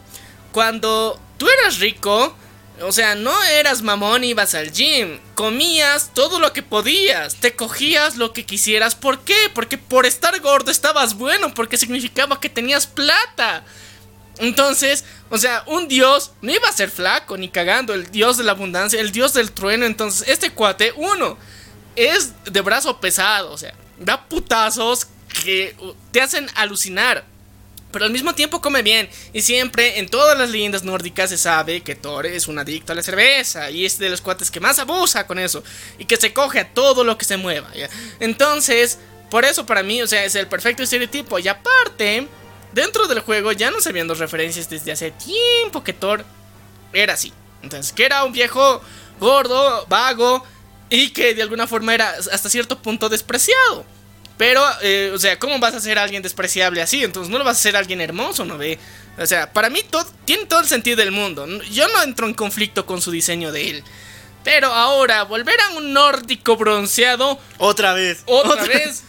cuando tú eras rico, o sea, no eras mamón ibas al gym, comías todo lo que podías, te cogías lo que quisieras, ¿por qué? Porque por estar gordo estabas bueno, porque significaba que tenías plata. Entonces, o sea, un dios no iba a ser flaco ni cagando, el dios de la abundancia, el dios del trueno. Entonces, este cuate, uno, es de brazo pesado, o sea, da putazos que te hacen alucinar. Pero al mismo tiempo come bien. Y siempre en todas las leyendas nórdicas se sabe que Thor es un adicto a la cerveza. Y es de los cuates que más abusa con eso. Y que se coge a todo lo que se mueva. Entonces, por eso para mí, o sea, es el perfecto estereotipo. Y aparte, dentro del juego ya nos habían dos referencias desde hace tiempo que Thor era así. Entonces, que era un viejo gordo, vago. Y que de alguna forma era hasta cierto punto despreciado. Pero, eh, o sea, ¿cómo vas a ser alguien despreciable así? Entonces no lo vas a ser alguien hermoso, ¿no ve? O sea, para mí todo, tiene todo el sentido del mundo. Yo no entro en conflicto con su diseño de él. Pero ahora, volver a un nórdico bronceado Otra vez. otra vez.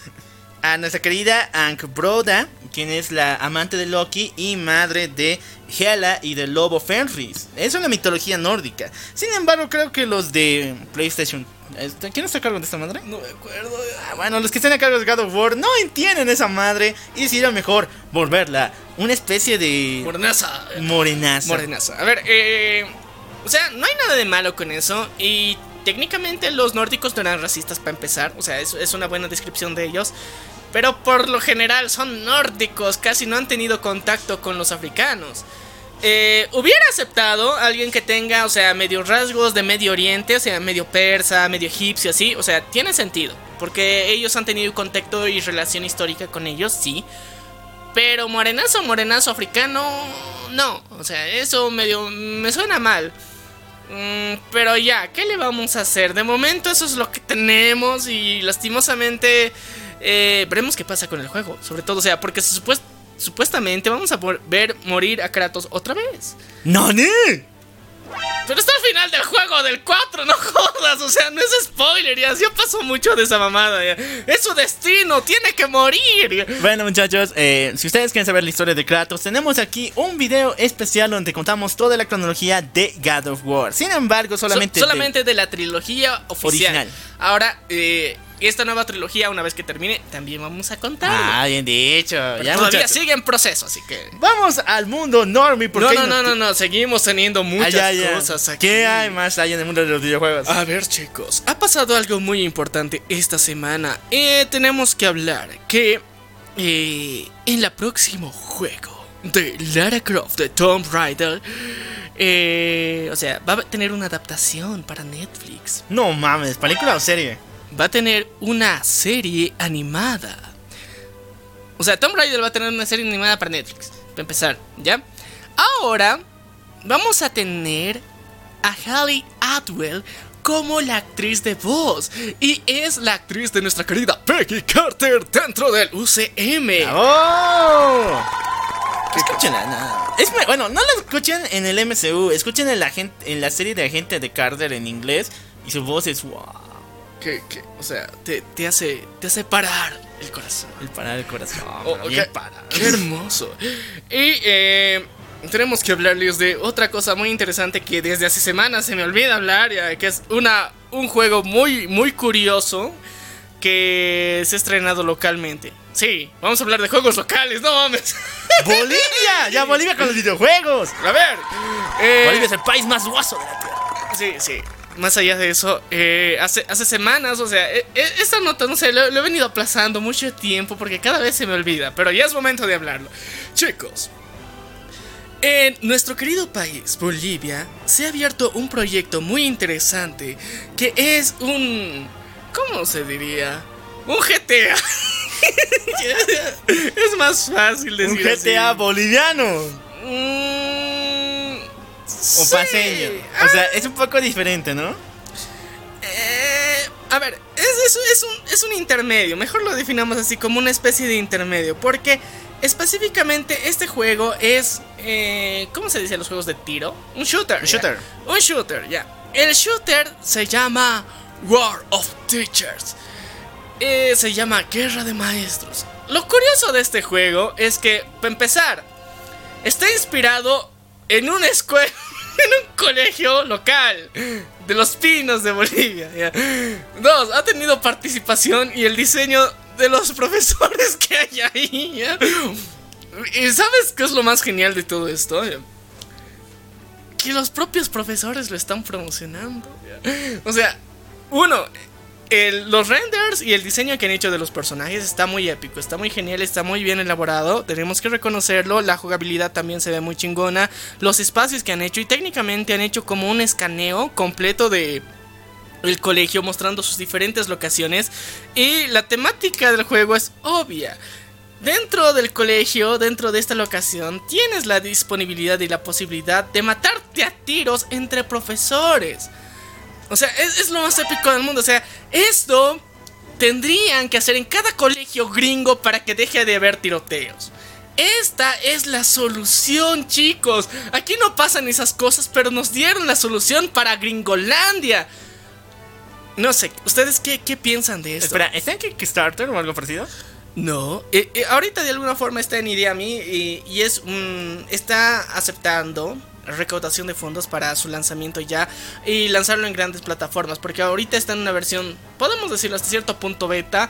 A nuestra querida Ankbroda, quien es la amante de Loki y madre de Hela y del lobo Fenris. Es una mitología nórdica. Sin embargo, creo que los de PlayStation. este, ¿Quién está a cargo de esta madre? No me acuerdo. Ah, bueno, los que están a cargo de God of War no entienden esa madre y decidieron mejor volverla una especie de Morenaza. morenaza. Morenaza. A ver, eh, o sea, no hay nada de malo con eso. Y técnicamente los nórdicos no eran racistas para empezar. O sea, es, es una buena descripción de ellos. Pero por lo general son nórdicos, casi no han tenido contacto con los africanos. Eh, hubiera aceptado a alguien que tenga, o sea, medio rasgos de Medio Oriente, o sea, medio persa, medio egipcio, así. O sea, tiene sentido. Porque ellos han tenido contacto y relación histórica con ellos, sí. Pero morenazo, morenazo africano, no. O sea, eso medio me suena mal. Mm, pero ya, ¿qué le vamos a hacer? De momento eso es lo que tenemos y lastimosamente eh, veremos qué pasa con el juego. Sobre todo, o sea, porque se supues- supuestamente vamos a ver morir a Kratos otra vez. ¡Nani! Pero está al final del juego del 4, no jodas, o sea, no es spoiler, ya, ya pasó mucho de esa mamada, ya. Es su destino, tiene que morir. Bueno muchachos, eh, si ustedes quieren saber la historia de Kratos, tenemos aquí un video especial donde contamos toda la cronología de God of War. Sin embargo, solamente... So- solamente de la trilogía oficial. Original. Ahora, eh, esta nueva trilogía, una vez que termine, también vamos a contar. Ah, bien dicho. Pero Ya, todavía sigue en proceso, así que. Vamos al mundo normie porque No, no, no, no, no, seguimos teniendo muchas Ah, ya, ya. cosas aquí. ¿Qué hay más allá en el mundo de los videojuegos? A ver, chicos, ha pasado algo muy importante esta semana. Eh, tenemos que hablar que eh, en el próximo juego de Lara Croft de Tomb Raider, eh, o sea, va a tener una adaptación para Netflix. No mames, película o serie. va a tener una serie animada. O sea, Tomb Raider va a tener una serie animada para Netflix. Para empezar, ¿ya? Ahora vamos a tener a Halle Atwell como la actriz de voz. Y es la actriz de nuestra querida Peggy Carter dentro del UCM. ¡Oh! Escúchenla, no. Es, bueno, no la escuchen en el MCU, escuchen en la, en la serie de Agente de Carter en inglés y su voz es wow. Que, que, o sea, te, te hace, te hace parar el corazón. El parar el corazón. Oh, bien parado. Qué hermoso. Y eh, tenemos que hablarles de otra cosa muy interesante que desde hace semanas se me olvida hablar, ya, que es una, un juego muy, muy curioso que se ha estrenado localmente. Sí, vamos a hablar de juegos locales, no mames. ¡Bolivia! ¡Ya Bolivia con los videojuegos! A ver. eh, Bolivia es el país más guaso de la tierra. Sí, sí. más allá de eso, eh, hace, hace semanas, o sea, eh, eh, esta nota, no sé, lo, lo he venido aplazando mucho tiempo porque cada vez se me olvida, pero ya es momento de hablarlo. Chicos, en nuestro querido país, Bolivia, se ha abierto un proyecto muy interesante que es un... ¿Cómo se diría? Un GTA. es más fácil decir Un GTA así. boliviano. Mm, O sí. paseño. O sea, es un poco diferente, ¿no? Eh, a ver, es, es- es un, es un intermedio. Mejor lo definamos así como una especie de intermedio. Porque específicamente este juego es. eh, ¿Cómo se dice los juegos de tiro? Un shooter. Un shooter. Un shooter, ya. El shooter se llama War of Teachers. Eh, se llama Guerra de Maestros. Lo curioso de este juego es que, para empezar, está inspirado en una escuela, en un colegio local de los pinos de Bolivia. ¿ya? Dos, ha tenido participación y el diseño de los profesores que hay ahí. ¿Y sabes qué es lo más genial de todo esto? Que los propios profesores lo están promocionando. O sea, uno, el- los renders y el diseño que han hecho de los personajes está muy épico, está muy genial, está muy bien elaborado, tenemos que reconocerlo, la jugabilidad también se ve muy chingona, los espacios que han hecho y técnicamente han hecho como un escaneo completo de el colegio mostrando sus diferentes locaciones y la temática del juego es obvia. Dentro del colegio, dentro de esta locación, tienes la disponibilidad y la posibilidad de matarte a tiros entre profesores. O sea, es, lo más épico del mundo. O sea, esto tendrían que hacer en cada colegio gringo para que deje de haber tiroteos. Esta es la solución, chicos. Aquí no pasan esas cosas, pero nos dieron la solución para Gringolandia. No sé, ¿ustedes qué, qué piensan de esto? Espera, ¿está en Kickstarter o algo parecido? No, eh, eh, ahorita de alguna forma está en Ideami y, y es un- está aceptando recaudación de fondos para su lanzamiento ya y lanzarlo en grandes plataformas porque ahorita está en una versión, podemos decirlo hasta cierto punto beta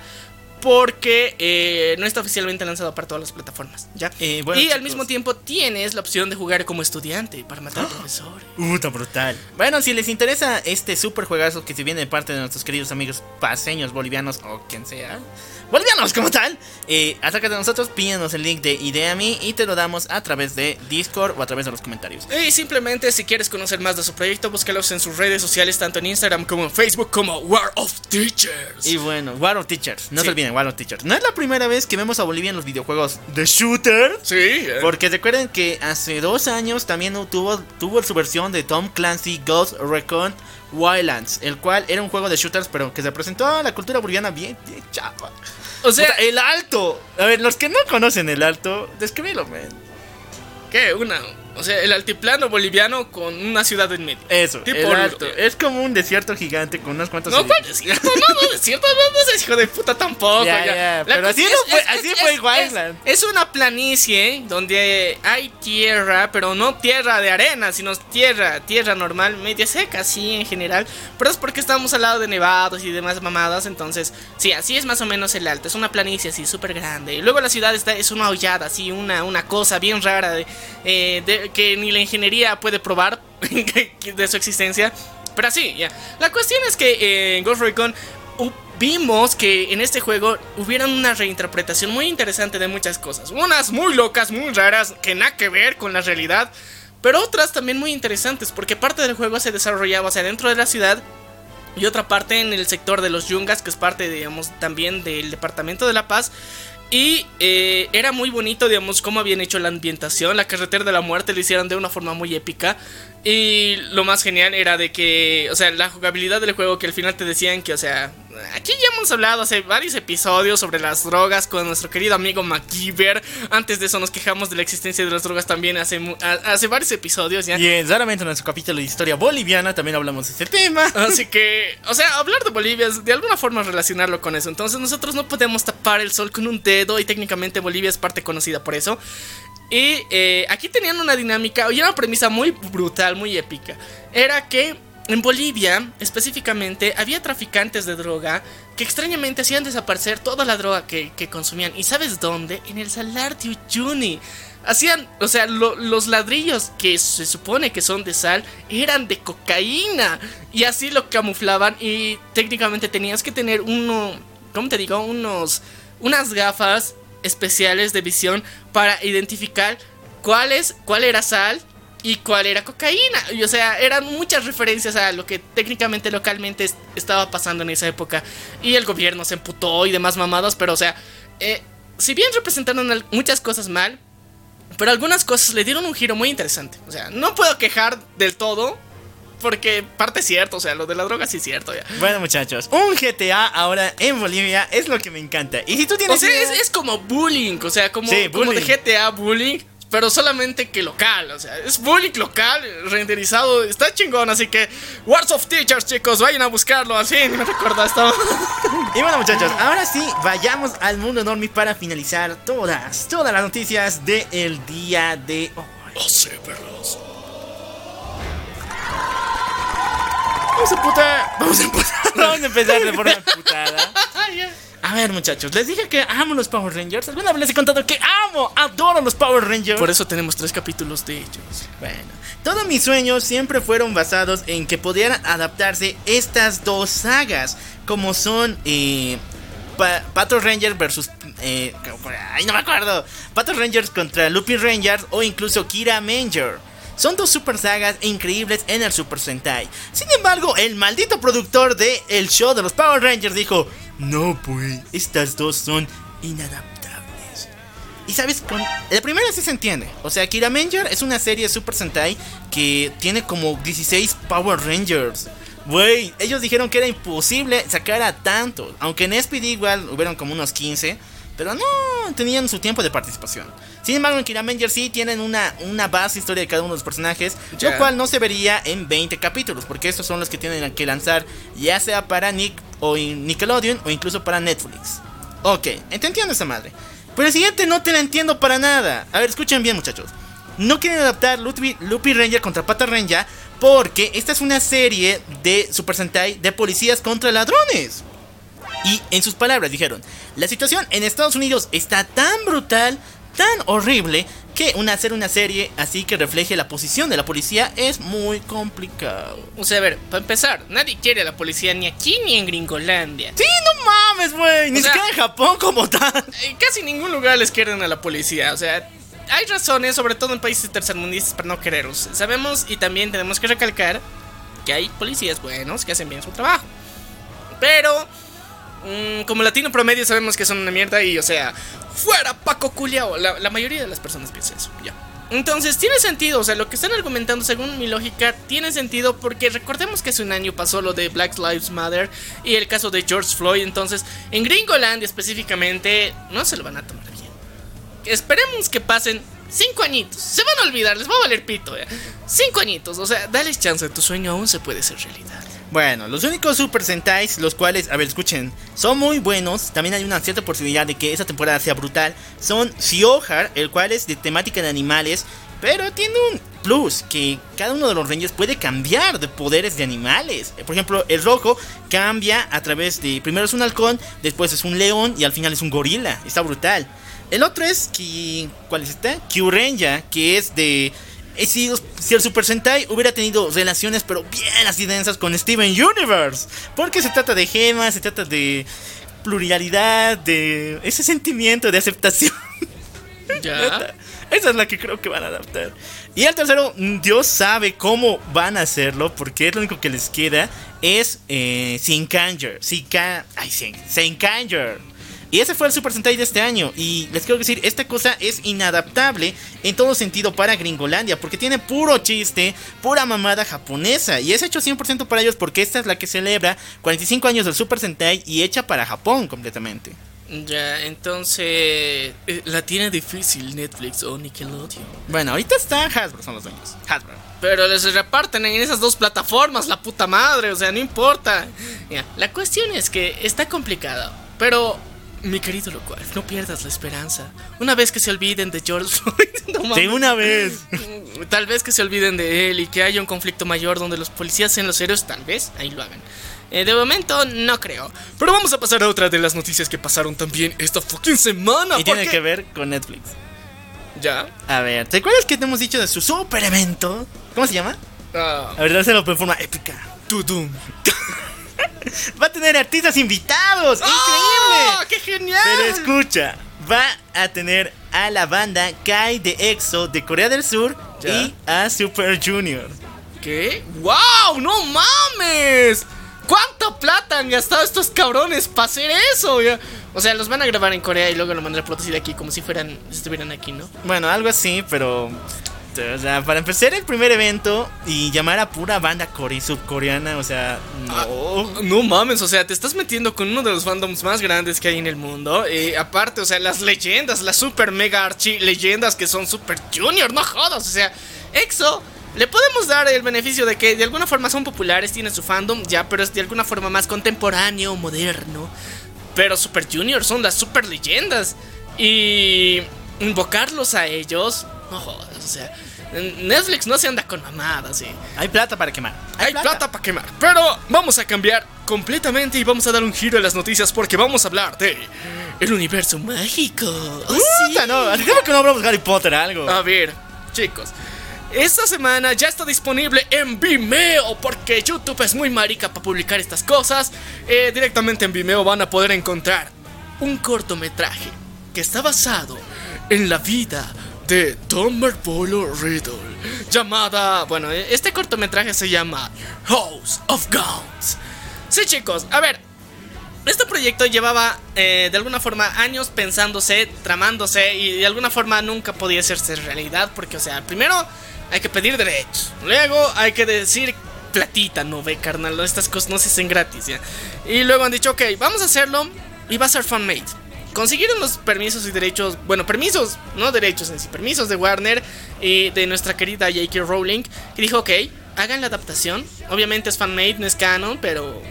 porque eh, no está oficialmente lanzado para todas las plataformas, ¿ya? Eh, bueno, y al mismo tiempo tienes la opción de jugar como estudiante para matar profesores. Uh, tan brutal. Bueno, si les interesa este super juegazo que se viene de parte de nuestros queridos amigos paseños, bolivianos o quien sea, bolivianos como tal, eh, acércate a nosotros, pídanos el link de Ideami y te lo damos a través de Discord o a través de los comentarios. Y simplemente si quieres conocer más de su proyecto, búscalos en sus redes sociales, tanto en Instagram como en Facebook como War of Teachers. Y bueno, War of Teachers, no Sí. se olviden, War of Teachers. No es la primera vez que vemos a Bolivia en los videojuegos de shooter. Sí, eh. Porque recuerden que hace dos años también tuvo, tuvo su versión de Tom Clancy Ghost Recon Wildlands, el cual era un juego de shooters, pero que se presentó a la cultura boliviana bien, bien chava. o sea, Puta, el alto. A ver, los que no conocen el alto, descríbelo, man. ¿qué? Una, o sea, el altiplano boliviano con una ciudad en medio. Eso, Tipo el alto. Es como un desierto gigante con unos cuantos. No. ¿cuál desierto? No, no, desierto, no, no hijo de puta tampoco. Ya, ya. pero así no fue- así fue Wildland. Es, es una planicie donde hay tierra, pero no tierra de arena, sino tierra, tierra normal, media seca, sí, en general. Pero es porque estamos al lado de nevados y demás mamadas, entonces, sí, así es más o menos el alto. Es una planicie así, súper grande. Y luego la ciudad está, es una hollada, así, una, una cosa bien rara de, eh, de- que ni la ingeniería puede probar de su existencia. Pero así, ya. La cuestión es que eh, en Ghost Recon vimos que en este juego hubieran una reinterpretación muy interesante de muchas cosas. Unas muy locas, muy raras, que nada que ver con la realidad. Pero otras también muy interesantes, porque parte del juego se desarrollaba hacia dentro de la ciudad y otra parte en el sector de los Yungas, que es parte, digamos, también del Departamento de La Paz. Y eh, era muy bonito, digamos, cómo habían hecho la ambientación. La carretera de la muerte lo hicieron de una forma muy épica. Y lo más genial era de que, o sea, la jugabilidad del juego que al final te decían que, o sea, aquí ya hemos hablado hace varios episodios sobre las drogas con nuestro querido amigo MacGyver. Antes de eso nos quejamos de la existencia de las drogas también hace, hace varios episodios ya. Y raramente en nuestro capítulo de historia boliviana también hablamos de este tema. Así que, o sea, hablar de Bolivia es de alguna forma relacionarlo con eso. Entonces nosotros no podemos tapar el sol con un dedo y técnicamente Bolivia es parte conocida por eso. Y eh, aquí tenían una dinámica y una premisa muy brutal, muy épica. Era que en Bolivia, específicamente, había traficantes de droga que extrañamente hacían desaparecer toda la droga que, que consumían. ¿Y sabes dónde? En el Salar de Uyuni. Hacían, o sea, lo- los ladrillos que se supone que son de sal eran de cocaína. Y así lo camuflaban y técnicamente tenías que tener uno, ¿cómo te digo? Unos, unas gafas especiales de visión para identificar cuál, es, cuál era sal y cuál era cocaína. Y, o sea, eran muchas referencias a lo que técnicamente localmente es- estaba pasando en esa época. Y el gobierno se emputó y demás mamadas, pero o sea, eh, si bien representaron muchas cosas mal, pero algunas cosas le dieron un giro muy interesante. O sea, no puedo quejar del todo. Porque parte es cierto, o sea, lo de la droga sí es cierto ya. Bueno, muchachos, un GTA ahora en Bolivia es lo que me encanta. Y si tú tienes. O sea, es, es como bullying, o sea, como, Sí, como de. GTA bullying, pero solamente que local, o sea, es bullying local, renderizado, está chingón, así que Wars of Teachers, chicos, vayan a buscarlo, así, me recuerda esto. Y bueno, muchachos, ahora sí, vayamos al mundo enorme para finalizar todas, todas las noticias del día de hoy. Vamos a putar. Vamos a emputar. Vamos a empezar de forma putada. A ver, muchachos, les dije que amo los Power Rangers. ¿Alguna vez les he contado que amo, adoro los Power Rangers? Por eso tenemos tres capítulos de ellos. Bueno, todos mis sueños siempre fueron basados en que pudieran adaptarse estas dos sagas, como son eh, Pa- Pato versus... Eh, ay, no me acuerdo. Pato Rangers contra Lupin Rangers o incluso Kira Manger. Son dos super sagas increíbles en el Super Sentai. Sin embargo, el maldito productor de el show de los Power Rangers dijo, no pues, estas dos son inadaptables. Y sabes, con la primera sí se entiende. O sea, Kira Manger es una serie Super Sentai que tiene como 16 Power Rangers. Güey, ellos dijeron que era imposible sacar a tantos. Aunque en SPD igual hubieron como unos 15. Pero no tenían su tiempo de participación. Sin embargo, en Kira Manger sí tienen una, una base historia de cada uno de los personajes. Lo cual no se vería en 20 capítulos. Porque estos son los que tienen que lanzar. Ya sea para Nick o Nickelodeon o incluso para Netflix. Ok, entiendo esa madre. Pero el siguiente no te la entiendo para nada. A ver, escuchen bien, muchachos. No quieren adaptar Lupi, Lupi Ranger contra Pata Ranger porque esta es una serie de Super Sentai de policías contra ladrones. Y en sus palabras dijeron, la situación en Estados Unidos está tan brutal, tan horrible, que una, hacer una serie así que refleje la posición de la policía es muy complicado. O sea, a ver, para empezar, nadie quiere a la policía ni aquí ni en Gringolandia. Sí, no mames, güey. Ni siquiera en Japón como tal. En casi ningún lugar les quieren a la policía. O sea, hay razones, sobre todo en países tercermundistas, para no quererlos. Sabemos y también tenemos que recalcar que hay policías buenos que hacen bien su trabajo. Pero, mm, como latino promedio, sabemos que son una mierda y, o sea, fuera Paco Culiao. La, mayoría de las personas piensa eso, ya. Entonces, tiene sentido, o sea, lo que están argumentando según mi lógica tiene sentido porque recordemos que hace un año pasó lo de Black Lives Matter y el caso de George Floyd, entonces en Gringolandia específicamente no se lo van a tomar bien. Esperemos que pasen cinco añitos, se van a olvidar, les va a valer pito. Cinco añitos, o sea, dales chance, tu sueño aún se puede ser realidad. Bueno, los únicos Super Sentais, los cuales, a ver, escuchen, son muy buenos. También hay una cierta posibilidad de que esta temporada sea brutal. Son Siohar, el cual es de temática de animales, pero tiene un plus que cada uno de los Rangers puede cambiar de poderes de animales. Por ejemplo, el rojo cambia a través de primero es un halcón, después es un león y al final es un gorila. Está brutal. El otro es que ¿cuál es este? Kyurenja, que es de si, el Super Sentai hubiera tenido relaciones pero bien así densas con Steven Universe. Porque se trata de gemas, se trata de pluralidad, de ese sentimiento de aceptación. Ya. Esa es la que creo que van a adaptar. Y el tercero, Dios sabe cómo van a hacerlo, porque es lo único que les queda, es eh, Sinkanger. Sinka, ay, Sin- Sinkanger. Y ese fue el Super Sentai de este año. Y les quiero decir, esta cosa es inadaptable en todo sentido para Gringolandia, porque tiene puro chiste, pura mamada japonesa. Y es hecho 100% para ellos porque esta es la que celebra 45 años del Super Sentai y hecha para Japón completamente. Ya, entonces eh, la tiene difícil Netflix o Nickelodeon. Bueno, ahorita está Hasbro, son los dueños. Hasbro. Pero les reparten en esas dos plataformas, la puta madre, o sea, no importa. Ya, la cuestión es que está complicado, pero Mi querido locual, no pierdas la esperanza. Una vez que se olviden de George Floyd, no mames. De una vez. Tal vez que se olviden de él y que haya un conflicto mayor donde los policías sean los héroes, tal vez, ahí lo hagan. Eh, de momento, no creo. Pero vamos a pasar a otra de las noticias que pasaron también esta fucking semana. Y tiene porque- que ver con Netflix. Ya. A ver, ¿te acuerdas que te hemos dicho de su super evento? ¿Cómo se llama? Ah, A ver, dáselo en forma épica. Tudum. Va a tener artistas invitados. ¡Ah, ¡Increíble! ¡Qué genial! Pero escucha, va a tener a la banda Kai de EXO de Corea del Sur Ya. y a Super Junior. ¿Qué? ¡Wow! ¡No mames! ¿Cuánta plata han gastado estos cabrones para hacer eso? ya? O sea, los van a grabar en Corea y luego lo mandan a producir aquí como si fueran, estuvieran aquí, ¿no? Bueno, algo así, pero. O sea, para empezar el primer evento y llamar a pura banda core subcoreana, o sea, no. No mames, o sea, te estás metiendo con uno de los fandoms más grandes que hay en el mundo. Eh, aparte, o sea, las leyendas, las super mega archi leyendas que son Super Junior, no jodas. O sea, EXO, le podemos dar el beneficio de que de alguna forma son populares, tienen su fandom, ya, pero es de alguna forma más contemporáneo, moderno. Pero Super Junior son las super leyendas. Y invocarlos a ellos, no jodas, o sea. Netflix no se anda con mamadas, sí. Hay plata para quemar. Hay plata para quemar. Pero vamos a cambiar completamente y vamos a dar un giro en las noticias porque vamos a hablar de el universo mágico. Oh, sí. Puta, no, que no hablamos de Harry Potter algo. A ver, chicos. Esta semana ya está disponible en Vimeo porque YouTube es muy marica para publicar estas cosas. Eh, directamente en Vimeo van a poder encontrar un cortometraje que está basado en la vida de Don Marvolo Riddle. Llamada, bueno, eh, este cortometraje se llama House of Gowns. Sí, chicos, a ver, este proyecto llevaba eh, de alguna forma años pensándose, tramándose y de alguna forma nunca podía hacerse realidad porque, o sea, primero hay que pedir derechos, luego hay que decir platita, no ve carnal, estas cosas no se hacen gratis, ¿ya? Y luego han dicho, ok, vamos a hacerlo y va a ser fanmade. Consiguieron los permisos y derechos, bueno, permisos, no derechos en sí, permisos de Warner y de nuestra querida J.K. Rowling, que dijo, ok, hagan la adaptación. Obviamente es fanmade, no es canon, pero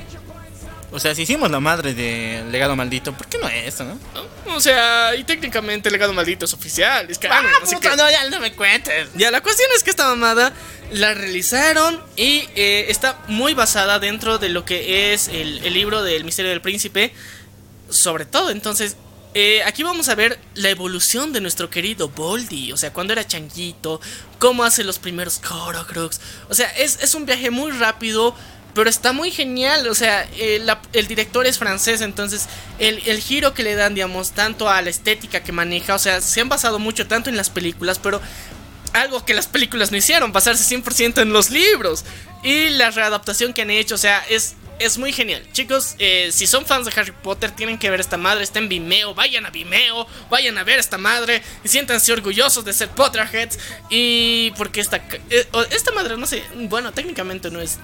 O sea, si hicimos la madre de Legado Maldito, ¿por qué no esto, no? ¿no? O sea, y técnicamente legado maldito es oficial, es canon, así que- Ah, no, ya no me cuentes. Ya, la cuestión es que esta mamada la realizaron y eh, está muy basada dentro de lo que es el, el libro del misterio del príncipe, sobre todo. Entonces, eh, aquí vamos a ver la evolución de nuestro querido Boldy, o sea, cuando era changuito, cómo hace los primeros Horcrux. O sea, es, es un viaje muy rápido. Pero está muy genial, o sea, eh, el director es francés, entonces el, el giro que le dan, digamos, tanto a la estética que maneja, o sea, se han basado mucho tanto en las películas, pero algo que las películas no hicieron, basarse 100% en los libros. Y la readaptación que han hecho, o sea, es, es muy genial. Chicos, eh, si son fans de Harry Potter, tienen que ver esta madre, está en Vimeo, vayan a Vimeo, vayan a ver esta madre y siéntanse orgullosos de ser Potterheads. Y porque esta, eh, esta madre, no sé, bueno, técnicamente no es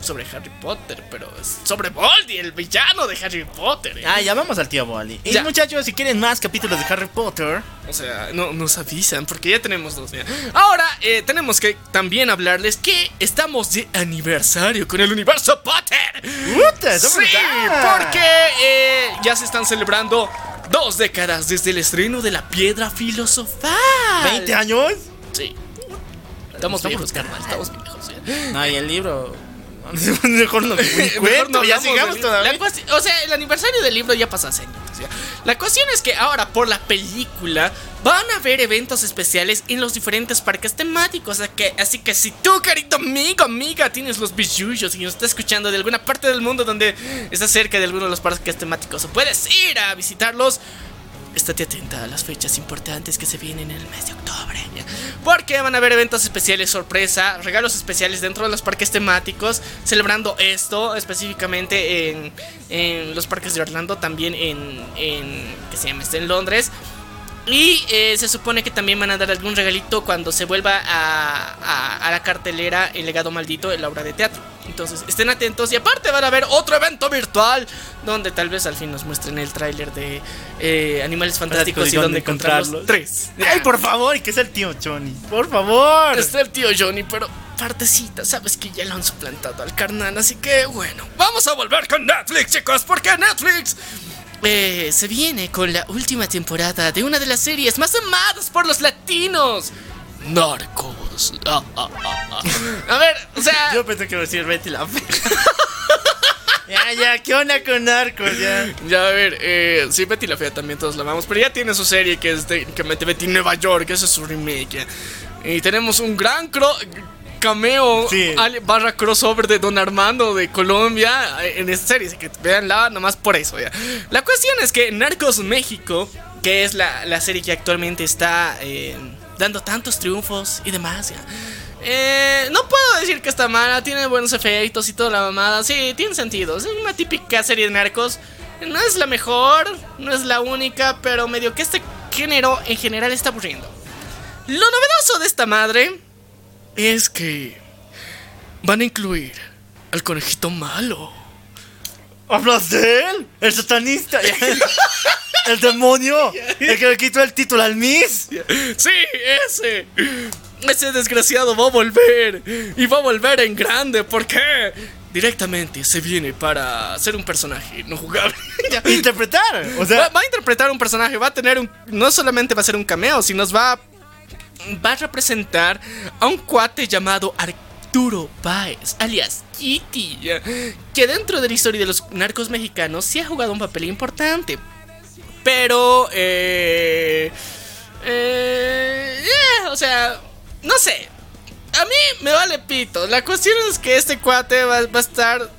sobre Harry Potter, pero es sobre Voldy, el villano de Harry Potter. ¿eh? Ah, ya vamos al tío Bolly. Y Ya. muchachos, si quieren más capítulos de Harry Potter, O sea, no nos avisan porque ya tenemos dos. mira. Ahora eh, tenemos que también hablarles que estamos de aniversario con el universo Potter. ¡Puta, Sí, porque eh, ya se están celebrando dos décadas desde el estreno de la piedra filosofal. ¿20 años? Sí. Estamos viejos, carnal. Estamos viejos. ya. No, y el libro. Mejor no, Mejor cuento, ya sigamos todavía. O sea, el aniversario del libro ya pasa hace años, ya. La cuestión es que ahora por la película van a haber eventos especiales en los diferentes parques temáticos. Así que, así que si tú, querido amigo, amiga, tienes los billullos y nos está escuchando de alguna parte del mundo donde está cerca de alguno de los parques temáticos o puedes ir a visitarlos, estate atenta a las fechas importantes que se vienen en el mes de octubre. Porque van a haber eventos especiales, sorpresa, regalos especiales dentro de los parques temáticos, celebrando esto específicamente en, en los parques de Orlando, también en, en ¿qué se llama? Está en Londres. Y eh, se supone que también van a dar algún regalito cuando se vuelva a, a- a la cartelera El legado maldito en la obra de teatro. Entonces estén atentos y aparte van a ver otro evento virtual donde tal vez al fin nos muestren el tráiler de eh, Animales Fantásticos y, dónde encontrarlos. Tres. Ay, por favor, y que sea el tío Johnny. Por favor. Está el tío Johnny, pero partecita, sabes que ya lo han suplantado al carnal, así que bueno, vamos a volver con Netflix, chicos, porque Netflix eh, se viene con la última temporada de una de las series más amadas por los latinos. Narcos. Ah, ah, ah, ah. A ver, o sea... Yo pensé que iba a decir Betty la Fea. ya, ya, ¿qué onda con narcos? Ya. Ya, a ver, eh, sí, Betty la Fea también todos la amamos, pero ya tiene su serie que es de que mete Betty Nueva York, ese es su remake. ya. Y tenemos un gran cro- cameo Sí. barra crossover de Don Armando de Colombia eh, en esta serie, así que veanla nomás por eso. ya. La cuestión es que Narcos México, que es la, la serie que actualmente está eh, dando tantos triunfos y demás, ya. Eh, no puedo decir que está mala, tiene buenos efectos y toda la mamada. Sí, tiene sentido. Es una típica serie de narcos. No es la mejor, no es la única, pero medio que este género en general está aburriendo. Lo novedoso de esta madre es que van a incluir al conejito malo. ¿Hablas de él? ¿El satanista? ¿El demonio? ¿El que le quitó el título al Miss? Sí, ese. Ese desgraciado va a volver. Y va a volver en grande. ¿Por qué? Directamente se viene para ser un personaje no jugable. Interpretar. O va, sea, va a interpretar un personaje. Va a tener un. No solamente va a ser un cameo, sino nos va a. Va a representar a un cuate llamado Arturo Páez, alias Kitty. Que dentro de la historia de los narcos mexicanos sí ha jugado un papel importante. Pero. Eh, eh, eh, o sea, no sé. A mí me vale pito. La cuestión es que este cuate va, va a estar.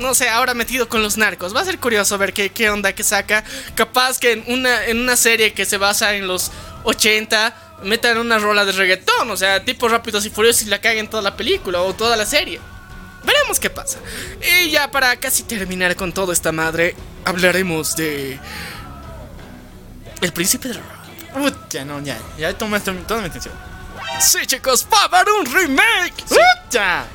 No sé, ahora metido con los narcos. Va a ser curioso ver qué, qué onda que saca. Capaz que en una, en una serie que se basa en los 80 metan una rola de reggaetón. O sea, tipo rápidos y furiosos y la caguen toda la película o toda la serie. Veremos qué pasa. Y ya para casi terminar con toda esta madre, hablaremos de. El príncipe del rap. Pucha, no, ya. Ya tomaste toda mi atención. Sí, chicos, va a haber un remake. Sí.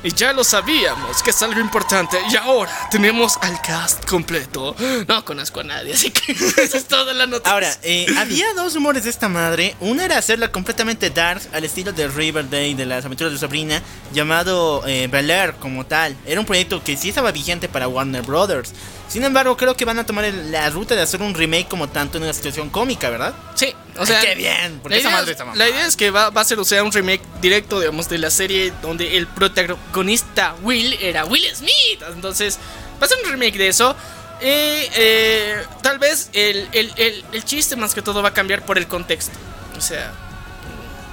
Y ya lo sabíamos, que es algo importante. Y ahora tenemos al cast completo. No conozco a nadie, así que esa es toda la noticia. Ahora, eh, había dos rumores de esta madre. Una era hacerla completamente dark, al estilo de Riverdale, de las aventuras de Sabrina, llamado eh, Bel Air como tal. Era un proyecto que sí estaba vigente para Warner Brothers. Sin embargo, creo que van a tomar la ruta de hacer un remake como tanto en una situación cómica, ¿verdad? Sí, o sea. Ay, qué bien, porque la idea, madre es- está la idea es que va, va a ser, o sea, un remake directo, digamos, de la serie donde el protagonista Will era Will Smith. Entonces, va a ser un remake de eso. Y eh, tal vez el, el- el- el chiste más que todo va a cambiar por el contexto. O sea,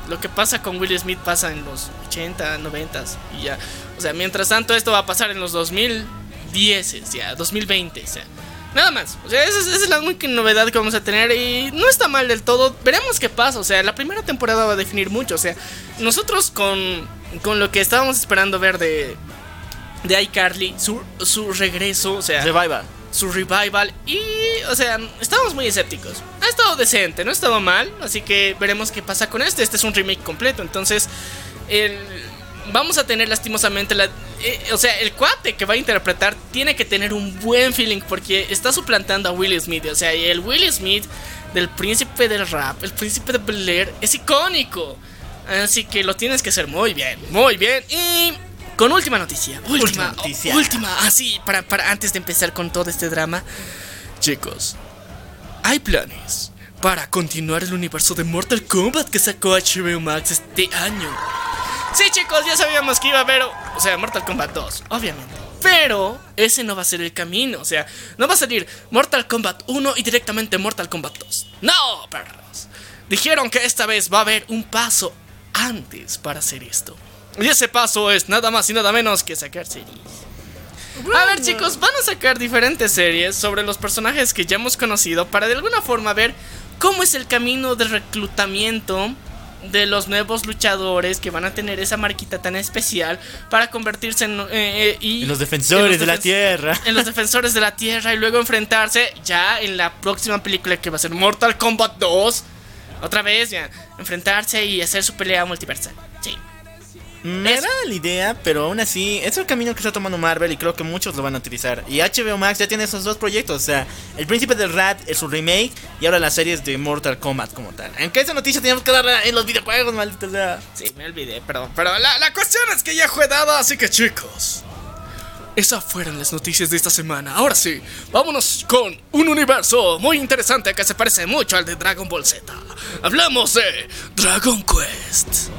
lo que pasa con Will Smith pasa en los 80, 90 y ya. O sea, mientras tanto esto va a pasar en los 2010, ya, 2020, o sea. Nada más, o sea, esa es, esa es la única novedad que vamos a tener y no está mal del todo. Veremos qué pasa, o sea, la primera temporada va a definir mucho, o sea, nosotros con, con lo que estábamos esperando ver de, de iCarly, su, su regreso, o sea, Revival. su revival y, o sea, estábamos muy escépticos. Ha estado decente, no ha estado mal, así que veremos qué pasa con este. Este es un remake completo, entonces el, vamos a tener lastimosamente la... eh, o sea, el cuate que va a interpretar tiene que tener un buen feeling porque está suplantando a Will Smith. O sea, el Will Smith del príncipe del rap, el príncipe de Bel Air, es icónico. Así que lo tienes que hacer muy bien, muy bien. Y con última noticia, última, Última noticia. última, así, para, para antes de empezar con todo este drama. Chicos, hay planes para continuar el universo de Mortal Kombat que sacó HBO Max este año. Sí, chicos, ya sabíamos que iba a haber, o sea, Mortal Kombat 2, obviamente. Pero ese no va a ser el camino, o sea, no va a salir Mortal Kombat 1 y directamente Mortal Kombat 2. No, perros. Dijeron que esta vez va a haber un paso antes para hacer esto. Y ese paso es nada más y nada menos que sacar series. A ver chicos, van a sacar diferentes series sobre los personajes que ya hemos conocido para de alguna forma ver cómo es el camino de reclutamiento de los nuevos luchadores que van a tener esa marquita tan especial para convertirse en... eh, eh, y, En los defensores en los de la tierra. En los defensores de la tierra y luego enfrentarse ya en la próxima película que va a ser Mortal Kombat 2. Otra vez, ya. Enfrentarse y hacer su pelea multiversal. Sí. Me agrada la idea, pero aún así es el camino que está tomando Marvel y creo que muchos lo van a utilizar. Y HBO Max ya tiene esos dos proyectos, o sea, El Príncipe del Rat es su remake y ahora las series de Mortal Kombat como tal. Aunque esa noticia teníamos que darla en los videojuegos, maldita sea. Sí, me olvidé, perdón. Pero la, la cuestión es que ya fue dada, así que chicos. esas fueron las noticias de esta semana. Ahora sí, vámonos con un universo muy interesante que se parece mucho al de Dragon Ball Z. Hablamos de Dragon Quest.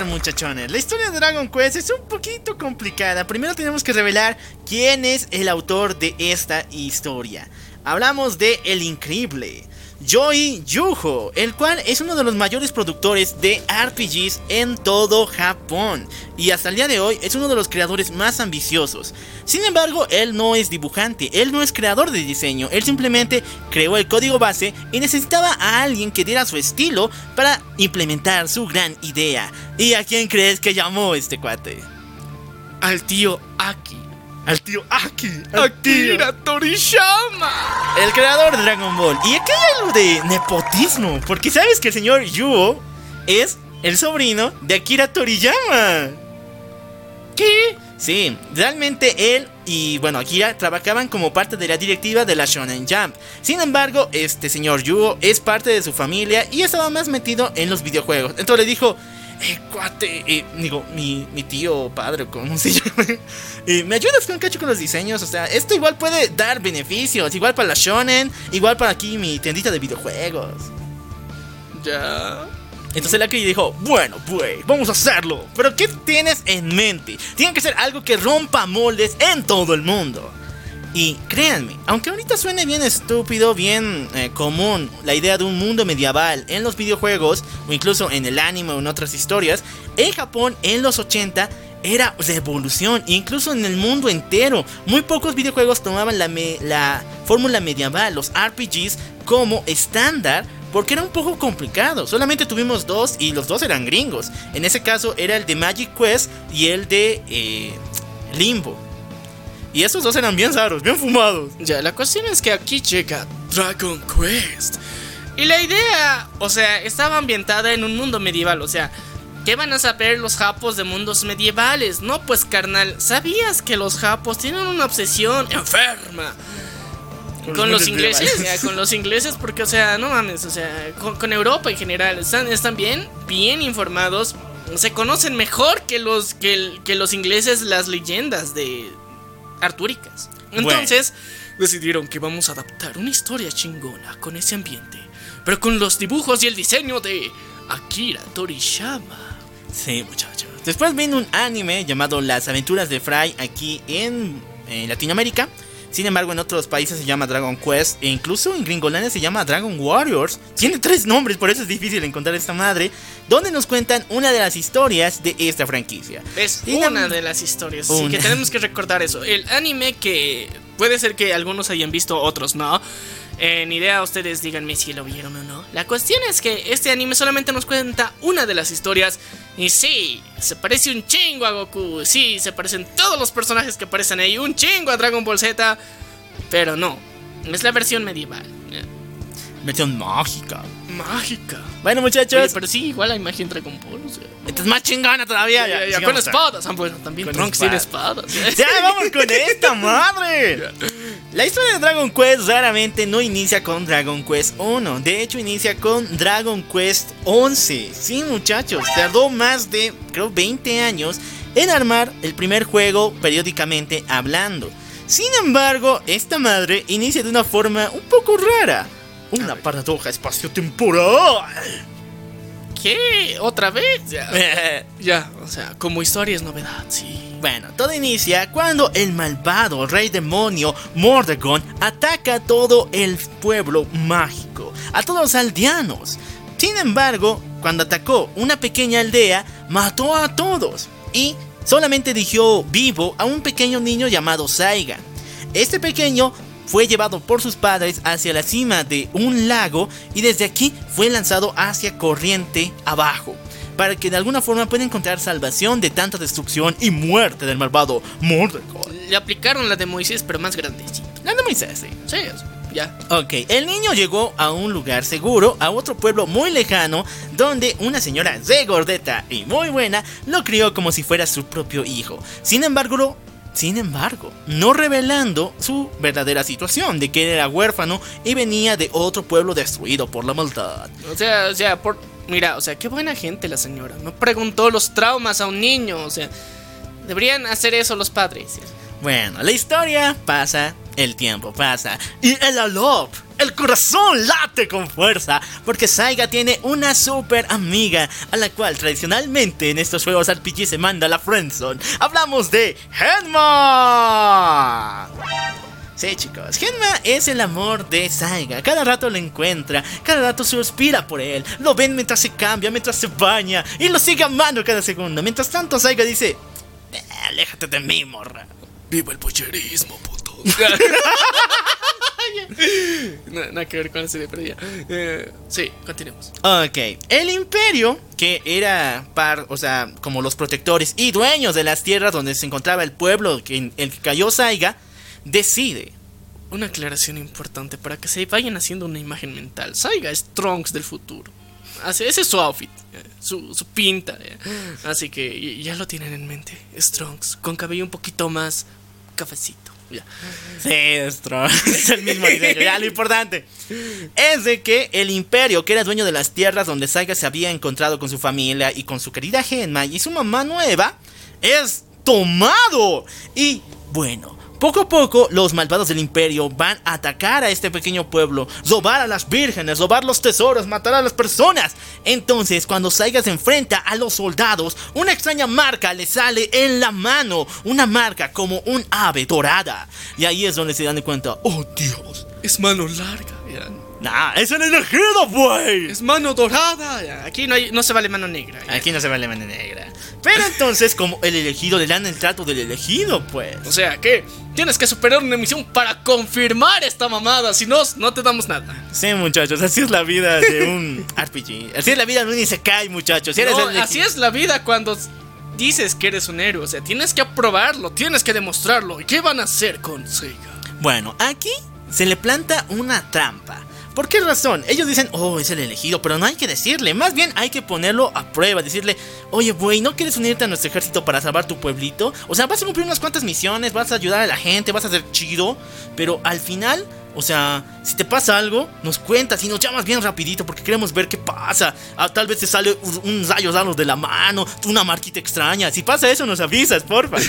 Muchachones, la historia de Dragon Quest es un poquito complicada. Primero tenemos que revelar quién es el autor de esta historia. Hablamos de El Increíble, Joey Yuho, el cual es uno de los mayores productores de RPGs en todo Japón y hasta el día de hoy es uno de los creadores más ambiciosos. Sin embargo, él no es dibujante, él no es creador de diseño, él simplemente creó el código base y necesitaba a alguien que diera su estilo para implementar su gran idea. ¿Y a quién crees que llamó este cuate? Al tío Aki. Al tío Aki. Akira Toriyama. El creador de Dragon Ball. Y aquí hay algo de nepotismo. Porque sabes que el señor Yuo es el sobrino de Akira Toriyama. ¿Qué? Sí, realmente él y bueno, Akira trabajaban como parte de la directiva de la Shonen Jump. Sin embargo, este señor Yuo es parte de su familia y estaba más metido en los videojuegos. Entonces le dijo, eh, cuate, eh, digo, mi, mi tío, padre, ¿cómo se llama? Eh, ¿Me ayudas con cacho con los diseños? O sea, esto igual puede dar beneficios, igual para la Shonen, igual para aquí mi tiendita de videojuegos. Ya. Entonces el Akira dijo, bueno, pues, vamos a hacerlo. Pero ¿qué tienes en mente? Tiene que ser algo que rompa moldes en todo el mundo. Y créanme, aunque ahorita suene bien estúpido, bien eh, común la idea de un mundo medieval en los videojuegos o incluso en el anime o en otras historias, en Japón en los 80 era revolución, incluso en el mundo entero. Muy pocos videojuegos tomaban la, la fórmula medieval, los RPGs, como estándar. Porque era un poco complicado. Solamente tuvimos dos y los dos eran gringos. En ese caso era el de Magic Quest y el de eh, Limbo. Y estos dos eran bien raros, bien fumados. Ya, la cuestión es que aquí llega Dragon Quest. Y la idea, o sea, estaba ambientada en un mundo medieval, o sea, ¿qué van a saber los japos de mundos medievales? No, pues carnal, ¿sabías que los japos tienen una obsesión enferma? Con, los ingleses, ya, con los ingleses, porque, o sea, no mames, o sea, con, con Europa en general, están, están bien, bien informados, se conocen mejor que los, que los ingleses las leyendas de artúricas. Entonces, decidieron que vamos a adaptar una historia chingona con ese ambiente, pero con los dibujos y el diseño de Akira Toriyama. Sí, muchachos. Después vino un anime llamado Las aventuras de Fry aquí en, en Latinoamérica. Sin embargo, en otros países se llama Dragon Quest e incluso en Gringolandia se llama Dragon Warriors. Tiene tres nombres, por eso es difícil encontrar esta madre. Donde nos cuentan una de las historias de esta franquicia. Es Y una de las historias, Una. que tenemos que recordar eso. El anime que puede ser que algunos hayan visto, otros no. Eh, ni idea, ustedes díganme si lo vieron o no. La cuestión es que este anime solamente nos cuenta una de las historias. Y sí, se parece un chingo a Goku. Sí, se parecen todos los personajes que aparecen ahí. Un chingo a Dragon Ball Z. Pero no, es la versión medieval. Versión mágica. Mágica. Bueno, Oye, muchachos, pero sí, igual hay magia en Dragon Ball. O sea. esta es más chingona todavía. Ya, ya, con espadas. Ah, bueno, también Con Trunks tiene espadas. Ya vamos con esta madre. La historia de Dragon Quest raramente no inicia con Dragon Quest 1. De hecho, inicia con Dragon Quest 11. Sí, muchachos, tardó más de, creo, 20 años en armar el primer juego periódicamente hablando. Sin embargo, esta madre inicia de una forma un poco rara. Una paradoja espacio-temporal. ¿Qué? ¿Otra vez? Ya. Ya, o sea, como historia es novedad, sí. Bueno, todo inicia cuando el malvado rey demonio Mordegon ataca a todo el pueblo mágico, a todos los aldeanos. Sin embargo, cuando atacó una pequeña aldea, mató a todos y solamente dejó vivo a un pequeño niño llamado Saiga. Este pequeño fue llevado por sus padres hacia la cima de un lago y desde aquí fue lanzado hacia corriente abajo para que de alguna forma pueda encontrar salvación de tanta destrucción y muerte del malvado Mordecai. Le aplicaron la de Moisés, pero más grandecito. La de Moisés, sí. Sí, ya. Ok, el niño llegó a un lugar seguro, a otro pueblo muy lejano, donde una señora de gordeta y muy buena lo crió como si fuera su propio hijo. Sin embargo, sin embargo, no revelando su verdadera situación, de que era huérfano y venía de otro pueblo destruido por la maldad. O sea, o sea, por. Mira, o sea, qué buena gente la señora. No preguntó los traumas a un niño. O sea, deberían hacer eso los padres. Bueno, la historia pasa, el tiempo pasa y el alop, el corazón late con fuerza porque Saiga tiene una super amiga a la cual tradicionalmente en estos juegos RPG se manda la friendzone. Hablamos de Genma. Sí, chicos, Genma es el amor de Saiga. Cada rato lo encuentra, cada rato suspira por él. Lo ven mientras se cambia, mientras se baña y lo sigue amando cada segundo. Mientras tanto, Saiga dice: "Eh, Aléjate de mí, morra. Viva el pocherismo, puto. No, nada que ver con la serie, pero ya. Eh, sí, continuemos. Ok, el imperio, que era par, o sea, como los protectores y dueños de las tierras donde se encontraba el pueblo que- en el que cayó Saiga, decide. Una aclaración importante para que se vayan haciendo una imagen mental. Saiga es Trunks del futuro. Así, ese es su outfit, eh, su, su pinta. eh. Así que ya lo tienen en mente. Es Trunks, con cabello un poquito más cafecito. Es el mismo diseño. Ya, lo importante es de que el imperio, que era dueño de las tierras donde Saiga se había encontrado con su familia y con su querida Genma y su mamá nueva, es tomado. Y bueno. Poco a poco, los malvados del imperio van a atacar a este pequeño pueblo, robar a las vírgenes, robar los tesoros, matar a las personas. Entonces, cuando Saiga se enfrenta a los soldados, una extraña marca le sale en la mano, una marca como un ave dorada. Y ahí es donde se dan cuenta, oh Dios, Es mano larga. Nah, es el elegido, güey. Es mano dorada. Aquí no, hay, no se vale mano negra. ya. Aquí no se vale mano negra. Pero entonces, como el elegido le dan el trato del elegido, pues. O sea que tienes que superar una misión para confirmar esta mamada. Si no, no te damos nada. Sí, muchachos, así es la vida de un RPG. Así es la vida de un Isekai, muchachos. Si eres No, el así es la vida cuando dices que eres un héroe. O sea, tienes que aprobarlo, tienes que demostrarlo. ¿Y qué van a hacer con Seiga? Bueno, aquí se le planta una trampa. ¿Por qué razón? Ellos dicen, oh, es el elegido, pero no hay que decirle. Más bien hay que ponerlo a prueba. Decirle, oye, güey, ¿no quieres unirte a nuestro ejército para salvar tu pueblito? O sea, vas a cumplir unas cuantas misiones, vas a ayudar a la gente, vas a ser chido. Pero al final, o sea, si te pasa algo, nos cuentas y nos llamas bien rapidito porque queremos ver qué pasa. Ah, tal vez te sale un rayo raro de la mano, una marquita extraña. Si pasa eso, nos avisas, porfa.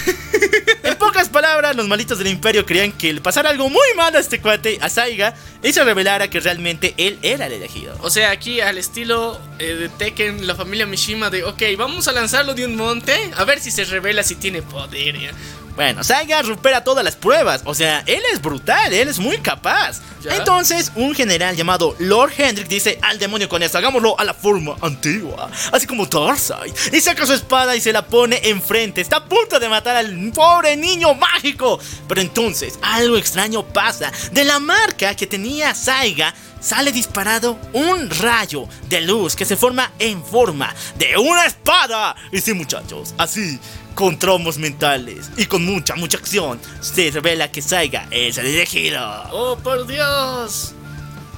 En pocas palabras, los malitos del imperio creían que le pasara algo muy malo a este cuate, a Saiga, y se revelara que realmente él era el elegido. O sea, aquí al estilo eh, de Tekken, la familia Mishima de, ok, vamos a lanzarlo de un monte, a ver si se revela si tiene poder. Bueno, Saiga supera todas las pruebas, o sea, él es brutal, él es muy capaz. ¿Ya? Entonces, un general llamado Lord Hendrik dice, al demonio con esto, hagámoslo a la forma antigua, así como Darkseid. Y saca su espada y se la pone enfrente, está a punto de matar al pobre niño mágico. Pero entonces, algo extraño pasa, de la marca que tenía Saiga, sale disparado un rayo de luz que se forma en forma de una espada. Y sí, muchachos, así, con tromos mentales y con mucha, mucha acción, se revela que Saiga es el elegido. ¡Oh, por Dios!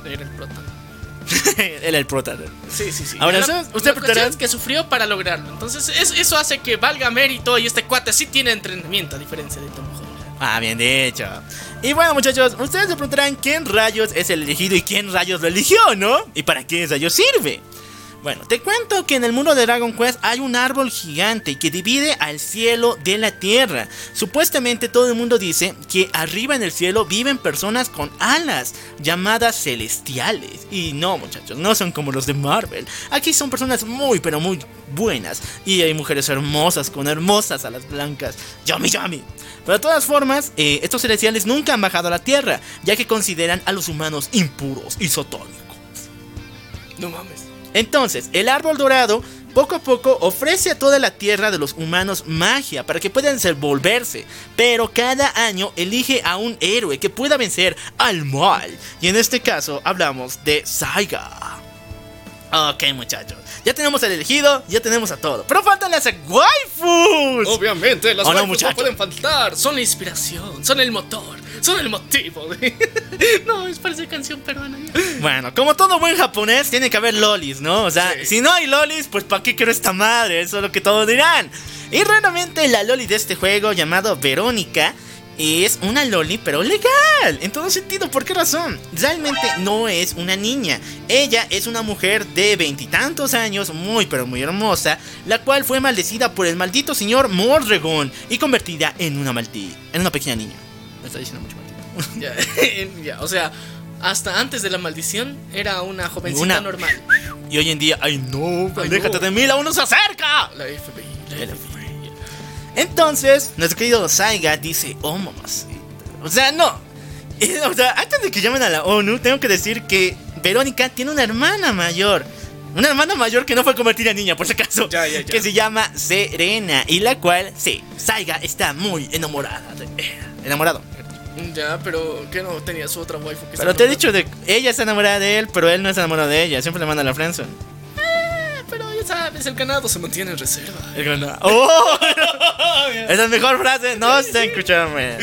Era el prota. Era el prota. Sí, sí, sí. Ahora, La- ¿usted- la es que sufrió para lograrlo. Entonces, es- eso hace que valga mérito y este cuate sí tiene entrenamiento, a diferencia de Tom Holland. Ah, bien dicho. Y bueno, muchachos, ustedes se preguntarán quién rayos es el elegido y quién rayos lo eligió, ¿no? ¿Y para qué rayos sirve? Bueno, te cuento que en el mundo de Dragon Quest hay un árbol gigante que divide al cielo de la tierra. Supuestamente todo el mundo dice que arriba en el cielo viven personas con alas llamadas celestiales. Y no, muchachos, no son como los de Marvel. Aquí son personas muy, pero muy buenas. Y hay mujeres hermosas con hermosas alas blancas. Yummy, yummy. Pero de todas formas, eh, estos celestiales nunca han bajado a la tierra, ya que consideran a los humanos impuros y sotónicos. No mames. Entonces, el árbol dorado poco a poco ofrece a toda la tierra de los humanos magia para que puedan desenvolverse, pero cada año elige a un héroe que pueda vencer al mal. Y en este caso hablamos de Saiga. Ok, muchachos. Ya tenemos el elegido, ya tenemos a todo. Pero faltan las waifus. Obviamente, las ¿O no, waifus no, muchacho? pueden faltar. Son la inspiración, son el motor, son el motivo. de- no, es parece canción peruana. Bueno, como todo buen japonés, tiene que haber lolis, ¿no? O sea, Sí. si no hay lolis, pues ¿para qué quiero esta madre? Eso es lo que todos dirán. Y realmente la loli de este juego, llamado Verónica, es una loli, pero legal. En todo sentido, ¿por qué razón? Realmente no es una niña. Ella es una mujer de veintitantos años, muy pero muy hermosa, la cual fue maldecida por el maldito señor Mordregon y convertida en una malti, en una pequeña niña. Me está diciendo mucho maldito. Ya, ya, o sea, hasta antes de la maldición era una jovencita Una- normal. Y hoy en día, ay no, Ay, déjate no. de mí, la uno se acerca. La FBI, la FBI. Entonces, nuestro querido Saiga dice, oh mamacita. O sea, no. Eh, O sea, antes de que llamen a la ONU, tengo que decir que Verónica tiene una hermana mayor. Una hermana mayor que no fue convertida en niña, por si acaso. Ya, ya, ya. Que se llama Serena. Y la cual, sí, Saiga está muy enamorada de Enamorado. Ya, pero que no tenía su otra waifu que Pero te he dicho de ella está enamorada de él, pero él no está enamorado de ella. Siempre le manda la friendzone. Sabes, el ganado se mantiene en reserva. ¡Oh! Esa es la mejor frase. No se escucharme.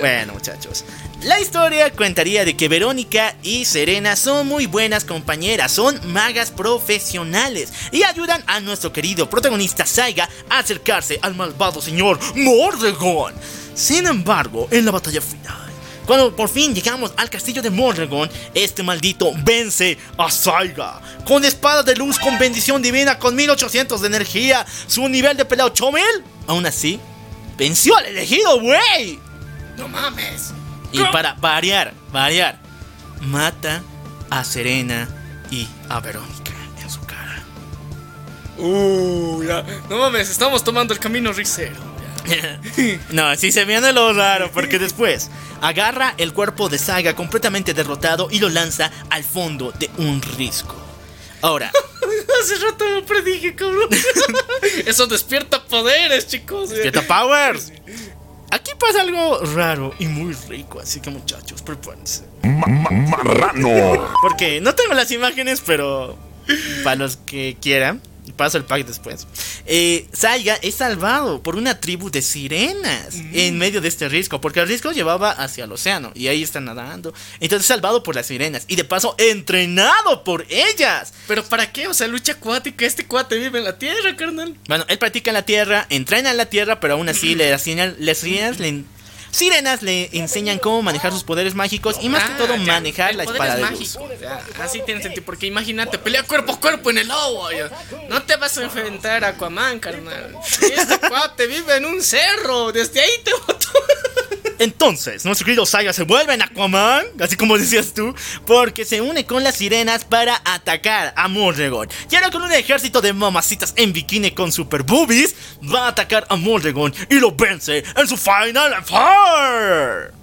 Bueno, muchachos. La historia contaría de que Verónica y Serena son muy buenas compañeras, son magas profesionales y ayudan a nuestro querido protagonista Saiga a acercarse al malvado señor Mordegon. Sin embargo, en la batalla final, cuando por fin llegamos al castillo de Mordegon, este maldito vence a Saiga. Con espada de luz, con bendición divina, con 1800 de energía, su nivel de pelea 8000. Aún así, venció al elegido, güey. No mames. Y para variar, variar, mata a Serena y a Verónica en su cara. Uh, ya. No mames, estamos tomando el camino risero. no, así se viene lo raro, porque después agarra el cuerpo de Saga completamente derrotado y lo lanza al fondo de un risco. Ahora, Hace rato lo predije, cabrón. Eso despierta poderes, chicos. Despierta Powers. Aquí pasa algo raro y muy rico, así que muchachos, prepárense. Marrano. Porque no tengo las imágenes, pero para los que quieran, paso el pack después. Eh, Saiga es salvado por una tribu de sirenas en medio de este risco, porque el risco llevaba hacia el océano y ahí está nadando. Entonces salvado por las sirenas y de paso entrenado por ellas. Pero ¿para qué? O sea, lucha acuática. Este cuate vive en la tierra, carnal. Bueno, él practica en la tierra, entrena en la tierra, pero aún así le enseñan, las sirenas le, sirenas le enseñan cómo manejar sus poderes mágicos y más que todo ya, manejar la espada es de luz. Ya, así tiene sentido. Porque imagínate, pelea cuerpo a cuerpo en el agua. ya. No te vas a enfrentar a Aquaman, carnal. Este cuate vive en un cerro. Desde ahí te botó. Entonces, nuestro querido Saiga se vuelve en Aquaman, así como decías tú, porque se une con las sirenas para atacar a Mordegon. Y ahora con un ejército de mamacitas en bikini con super boobies, va a atacar a Mordegon y lo vence en su Final Four.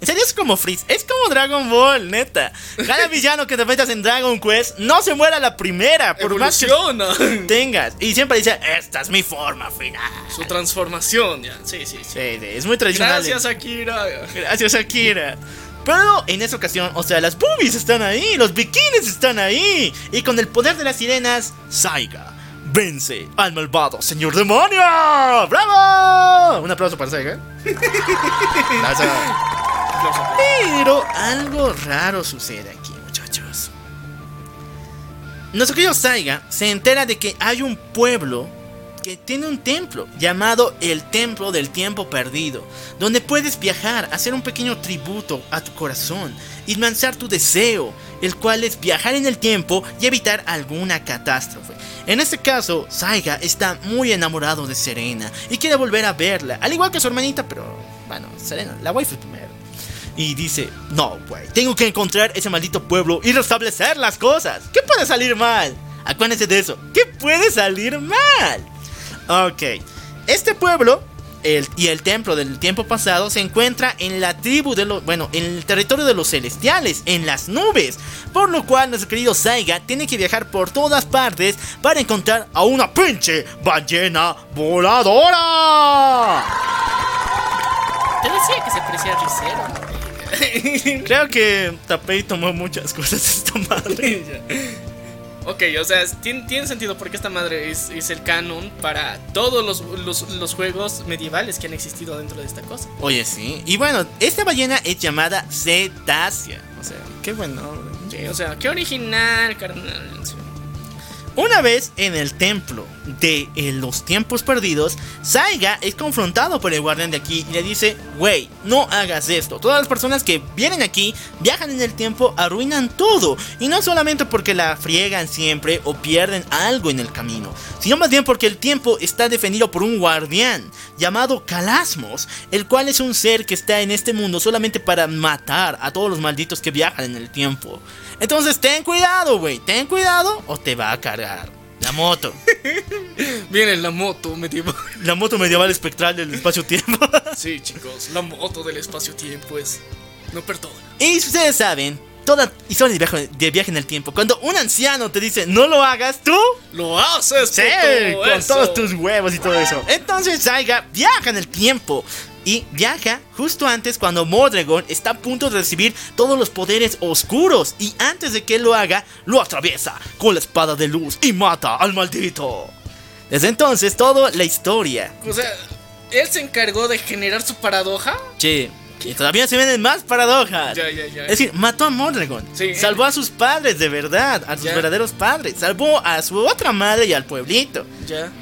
En serio es como Freeze, es como Dragon Ball, neta. Cada villano que te metas en Dragon Quest no se muera la primera, por más que Evoluciona. tengas. Y siempre dice, esta es mi forma final. Su transformación, ya. Sí, sí, sí. Sí, sí, es muy tradicional. Gracias, Akira. Gracias, Akira. Pero en esta ocasión, o sea, las boobies están ahí, los bikinis están ahí. Y con el poder de las sirenas, Saiga vence al malvado señor demonio. ¡Bravo! Un aplauso para Saiga. Pero algo raro sucede aquí, muchachos. Nuestro querido Saiga se entera de que hay un pueblo que tiene un templo llamado el Templo del Tiempo Perdido, donde puedes viajar, hacer un pequeño tributo a tu corazón y lanzar tu deseo, el cual es viajar en el tiempo y evitar alguna catástrofe. En este caso, Saiga está muy enamorado de Serena y quiere volver a verla, al igual que su hermanita, pero bueno, Serena, la waifu primero. Y dice, no, güey, tengo que encontrar ese maldito pueblo y restablecer las cosas. ¿Qué puede salir mal? Acuérdense de eso. ¿Qué puede salir mal? Ok, este pueblo el- y el templo del tiempo pasado se encuentra en la tribu de los, bueno, en el territorio de los celestiales, en las nubes, por lo cual nuestro querido Saiga tiene que viajar por todas partes para encontrar a una pinche ballena voladora. Te decía que se parecía a Risero. Creo que Tapei tomó muchas cosas esta madre. Ok, o sea, tiene, tiene sentido porque esta madre es, es el canon para todos los, los- los juegos medievales que han existido dentro de esta cosa. Oye, sí. Y bueno, esta ballena es llamada cetácea. O sea, qué bueno. Sí, o sea, qué original, carnal. Una vez en el templo de eh, los tiempos perdidos, Saiga es confrontado por el guardián de aquí y le dice, wey, no hagas esto. Todas las personas que vienen aquí, viajan en el tiempo, arruinan todo. Y no solamente porque la friegan siempre o pierden algo en el camino, sino más bien porque el tiempo está defendido por un guardián llamado Calasmos, el cual es un ser que está en este mundo solamente para matar a todos los malditos que viajan en el tiempo. Entonces ten cuidado, güey, ten cuidado o te va a cargar la moto. Viene la moto medieval. La moto medieval espectral del espacio-tiempo. Sí, chicos, la moto del espacio-tiempo es. No perdona. y si ustedes saben, toda historia de viaje, de viaje en el tiempo, cuando un anciano te dice no lo hagas, tú ¡Lo haces, Sí, puto! con ¡Eso! todos tus huevos y todo eso. Entonces Saiga viaja en el tiempo. Y viaja justo antes cuando Mordragon está a punto de recibir todos los poderes oscuros. Y antes de que él lo haga, lo atraviesa con la espada de luz y mata al maldito. Desde entonces, toda la historia. O sea, él se encargó de generar su paradoja. Che, y todavía se ven más paradojas. Ya, ya, ya. Es decir, mató a Mordragon. Sí. Salvó a sus padres de verdad, a sus verdaderos padres. Salvó a su otra madre y al pueblito.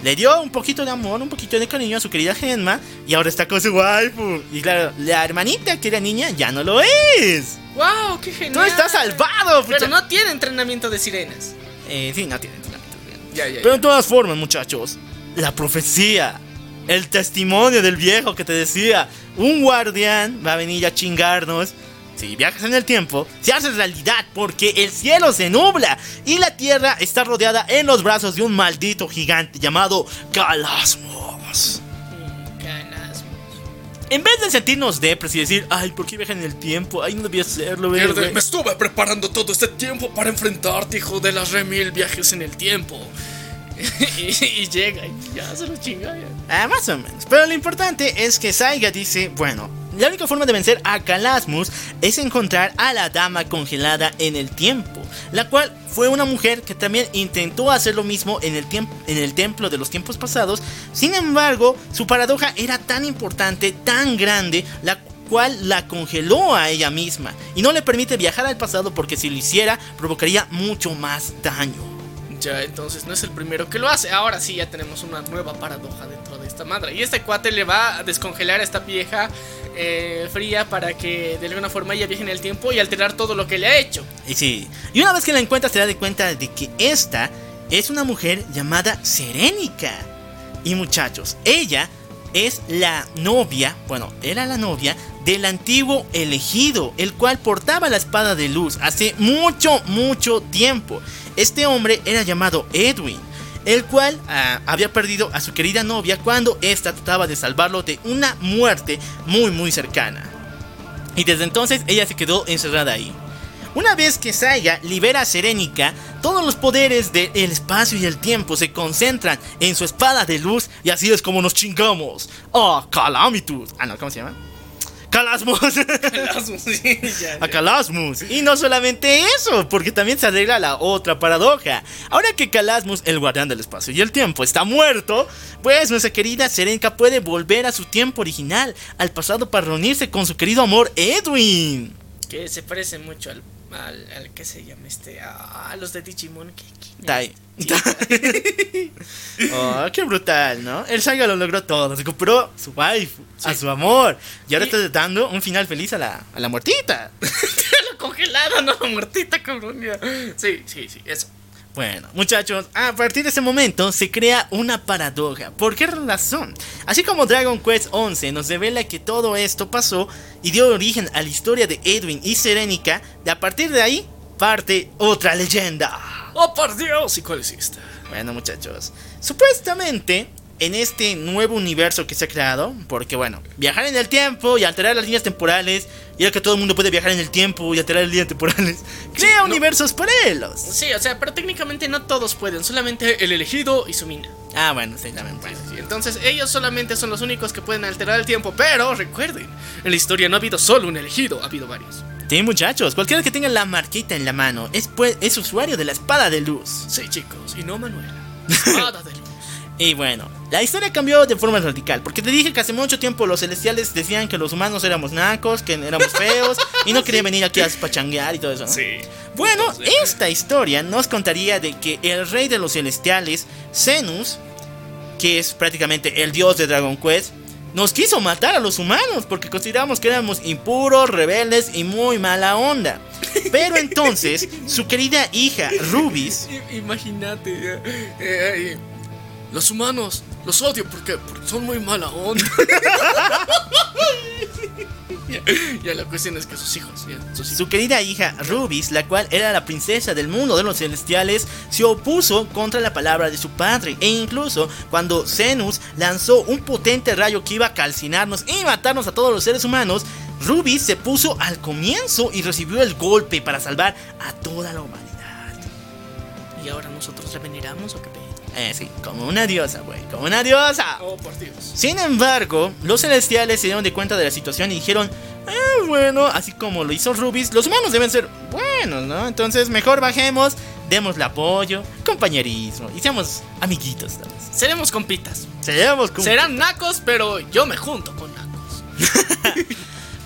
Le dio un poquito de amor, un poquito de cariño a su querida Genma y ahora está con su waifu. Y claro, la hermanita que era niña ya no lo es. ¡Wow! ¡Qué genial! Todo está salvado. Pero pucha. no tiene entrenamiento de sirenas. Eh, sí, no tiene entrenamiento. Ya, ya. Pero en todas formas, muchachos, la profecía, el testimonio del viejo que te decía, un guardián va a venir a chingarnos. Si viajas en el tiempo, se hace realidad porque el cielo se nubla y la tierra está rodeada en los brazos de un maldito gigante llamado Calasmos. En vez de sentirnos depres y decir, ay, ¿por qué viajan en el tiempo? Ay, no debía hacerlo, güey, Mierda, güey". me estuve preparando todo este tiempo para enfrentarte, hijo de las remil viajes en el tiempo. y, llega y ya se lo chinga. Ah, más o menos. Pero lo importante es que Saiga dice, bueno, la única forma de vencer a Calasmus es encontrar a la dama congelada en el tiempo, la cual fue una mujer que también intentó hacer lo mismo en el, en el templo de los tiempos pasados. Sin embargo, su paradoja era tan importante, tan grande, la cual la congeló a ella misma y no le permite viajar al pasado porque si lo hiciera provocaría mucho más daño. Entonces no es el primero que lo hace. Ahora sí, ya tenemos una nueva paradoja dentro de esta madre. Y este cuate le va a descongelar a esta vieja eh, fría para que de alguna forma ella viaje en el tiempo y alterar todo lo que le ha hecho. Y sí, y una vez que la encuentras te das de cuenta de que esta es una mujer llamada Serénica. Y muchachos, ella es la novia, bueno, era la novia del antiguo elegido, el cual portaba la espada de luz hace mucho, mucho tiempo. Este hombre era llamado Edwin, el cual ah, había perdido a su querida novia cuando ésta trataba de salvarlo de una muerte muy, muy cercana. Y desde entonces ella se quedó encerrada ahí. Una vez que Saiga libera a Serénica, todos los poderes del espacio y el tiempo se concentran en su espada de luz y así es como nos chingamos a Calamitus. Ah, no, ¿cómo se llama? Calasmus. Sí, ya, a. Calasmus. Y no solamente eso, porque también se arregla la otra paradoja. Ahora que Calasmus, el guardián del espacio y el tiempo, está muerto, pues nuestra querida Serenka puede volver a su tiempo original, al pasado para reunirse con su querido amor Edwin. Que se parece mucho al, al, al que se llama este. A, a los de Digimon. ¿Qué-? Tai. Sí. Oh, qué brutal, ¿no? El Saiga lo logró todo, recuperó su waifu, a su amor, y ahora Y- está dando un final feliz a la, a la muertita. la congelada, no la muertita, cabrón. ya. Sí, sí, sí, eso. Bueno, muchachos, a partir de ese momento se crea una paradoja. ¿Por qué razón? Así como Dragon Quest 11 nos revela que todo esto pasó y dio origen a la historia de Edwin y Serénica, de a partir de ahí parte otra leyenda. ¡Oh, por Dios! ¿Y cuál es esta? Bueno, muchachos, supuestamente en este nuevo universo que se ha creado, porque bueno, viajar en el tiempo y alterar las líneas temporales, y ya que todo el mundo puede viajar en el tiempo y alterar las líneas temporales, crea no. universos paralelos. Sí, o sea, pero técnicamente no todos pueden, solamente el elegido y su mina. Ah, bueno, sí, también puede. Sí, entonces ellos solamente son los únicos que pueden alterar el tiempo, pero recuerden, en la historia no ha habido solo un elegido, ha habido varios. Sí, muchachos, cualquiera que tenga la marquita en la mano es, pues, es usuario de la espada de luz. Sí, chicos, y no Manuela. Espada de luz. Y bueno, la historia cambió de forma radical, porque te dije que hace mucho tiempo los celestiales decían que los humanos éramos nacos, que éramos feos, y no querían venir aquí a pachanguear y todo eso. ¿no? Bueno, esta historia nos contaría de que el rey de los celestiales, Zenus, que es prácticamente el dios de Dragon Quest, nos quiso matar a los humanos porque consideramos que éramos impuros, rebeldes y muy mala onda. Pero entonces, su querida hija, Rubis, Imagínate, eh, eh, los humanos los odio porque, porque son muy mala onda. ya, ya, la cuestión es que sus hijos, ya, sus hijos. Su querida hija Rubis, la cual era la princesa del mundo de los celestiales, se opuso contra la palabra de su padre. E incluso cuando Zenus lanzó un potente rayo que iba a calcinarnos y matarnos a todos los seres humanos, Rubis se puso al comienzo y recibió el golpe para salvar a toda la humanidad. ¿Y ahora nosotros veneramos o qué pedo? Eh, sí, como una diosa, güey, como una diosa. Oh, por Dios. Sin embargo, los celestiales se dieron de cuenta de la situación y dijeron, "Ah, bueno, así como lo hizo Rubis, los humanos deben ser buenos, ¿no? Entonces mejor bajemos, démosle apoyo, compañerismo y seamos amiguitos. ¿sabes? Seremos compitas. Seamos como- Serán nacos, pero yo me junto con nacos.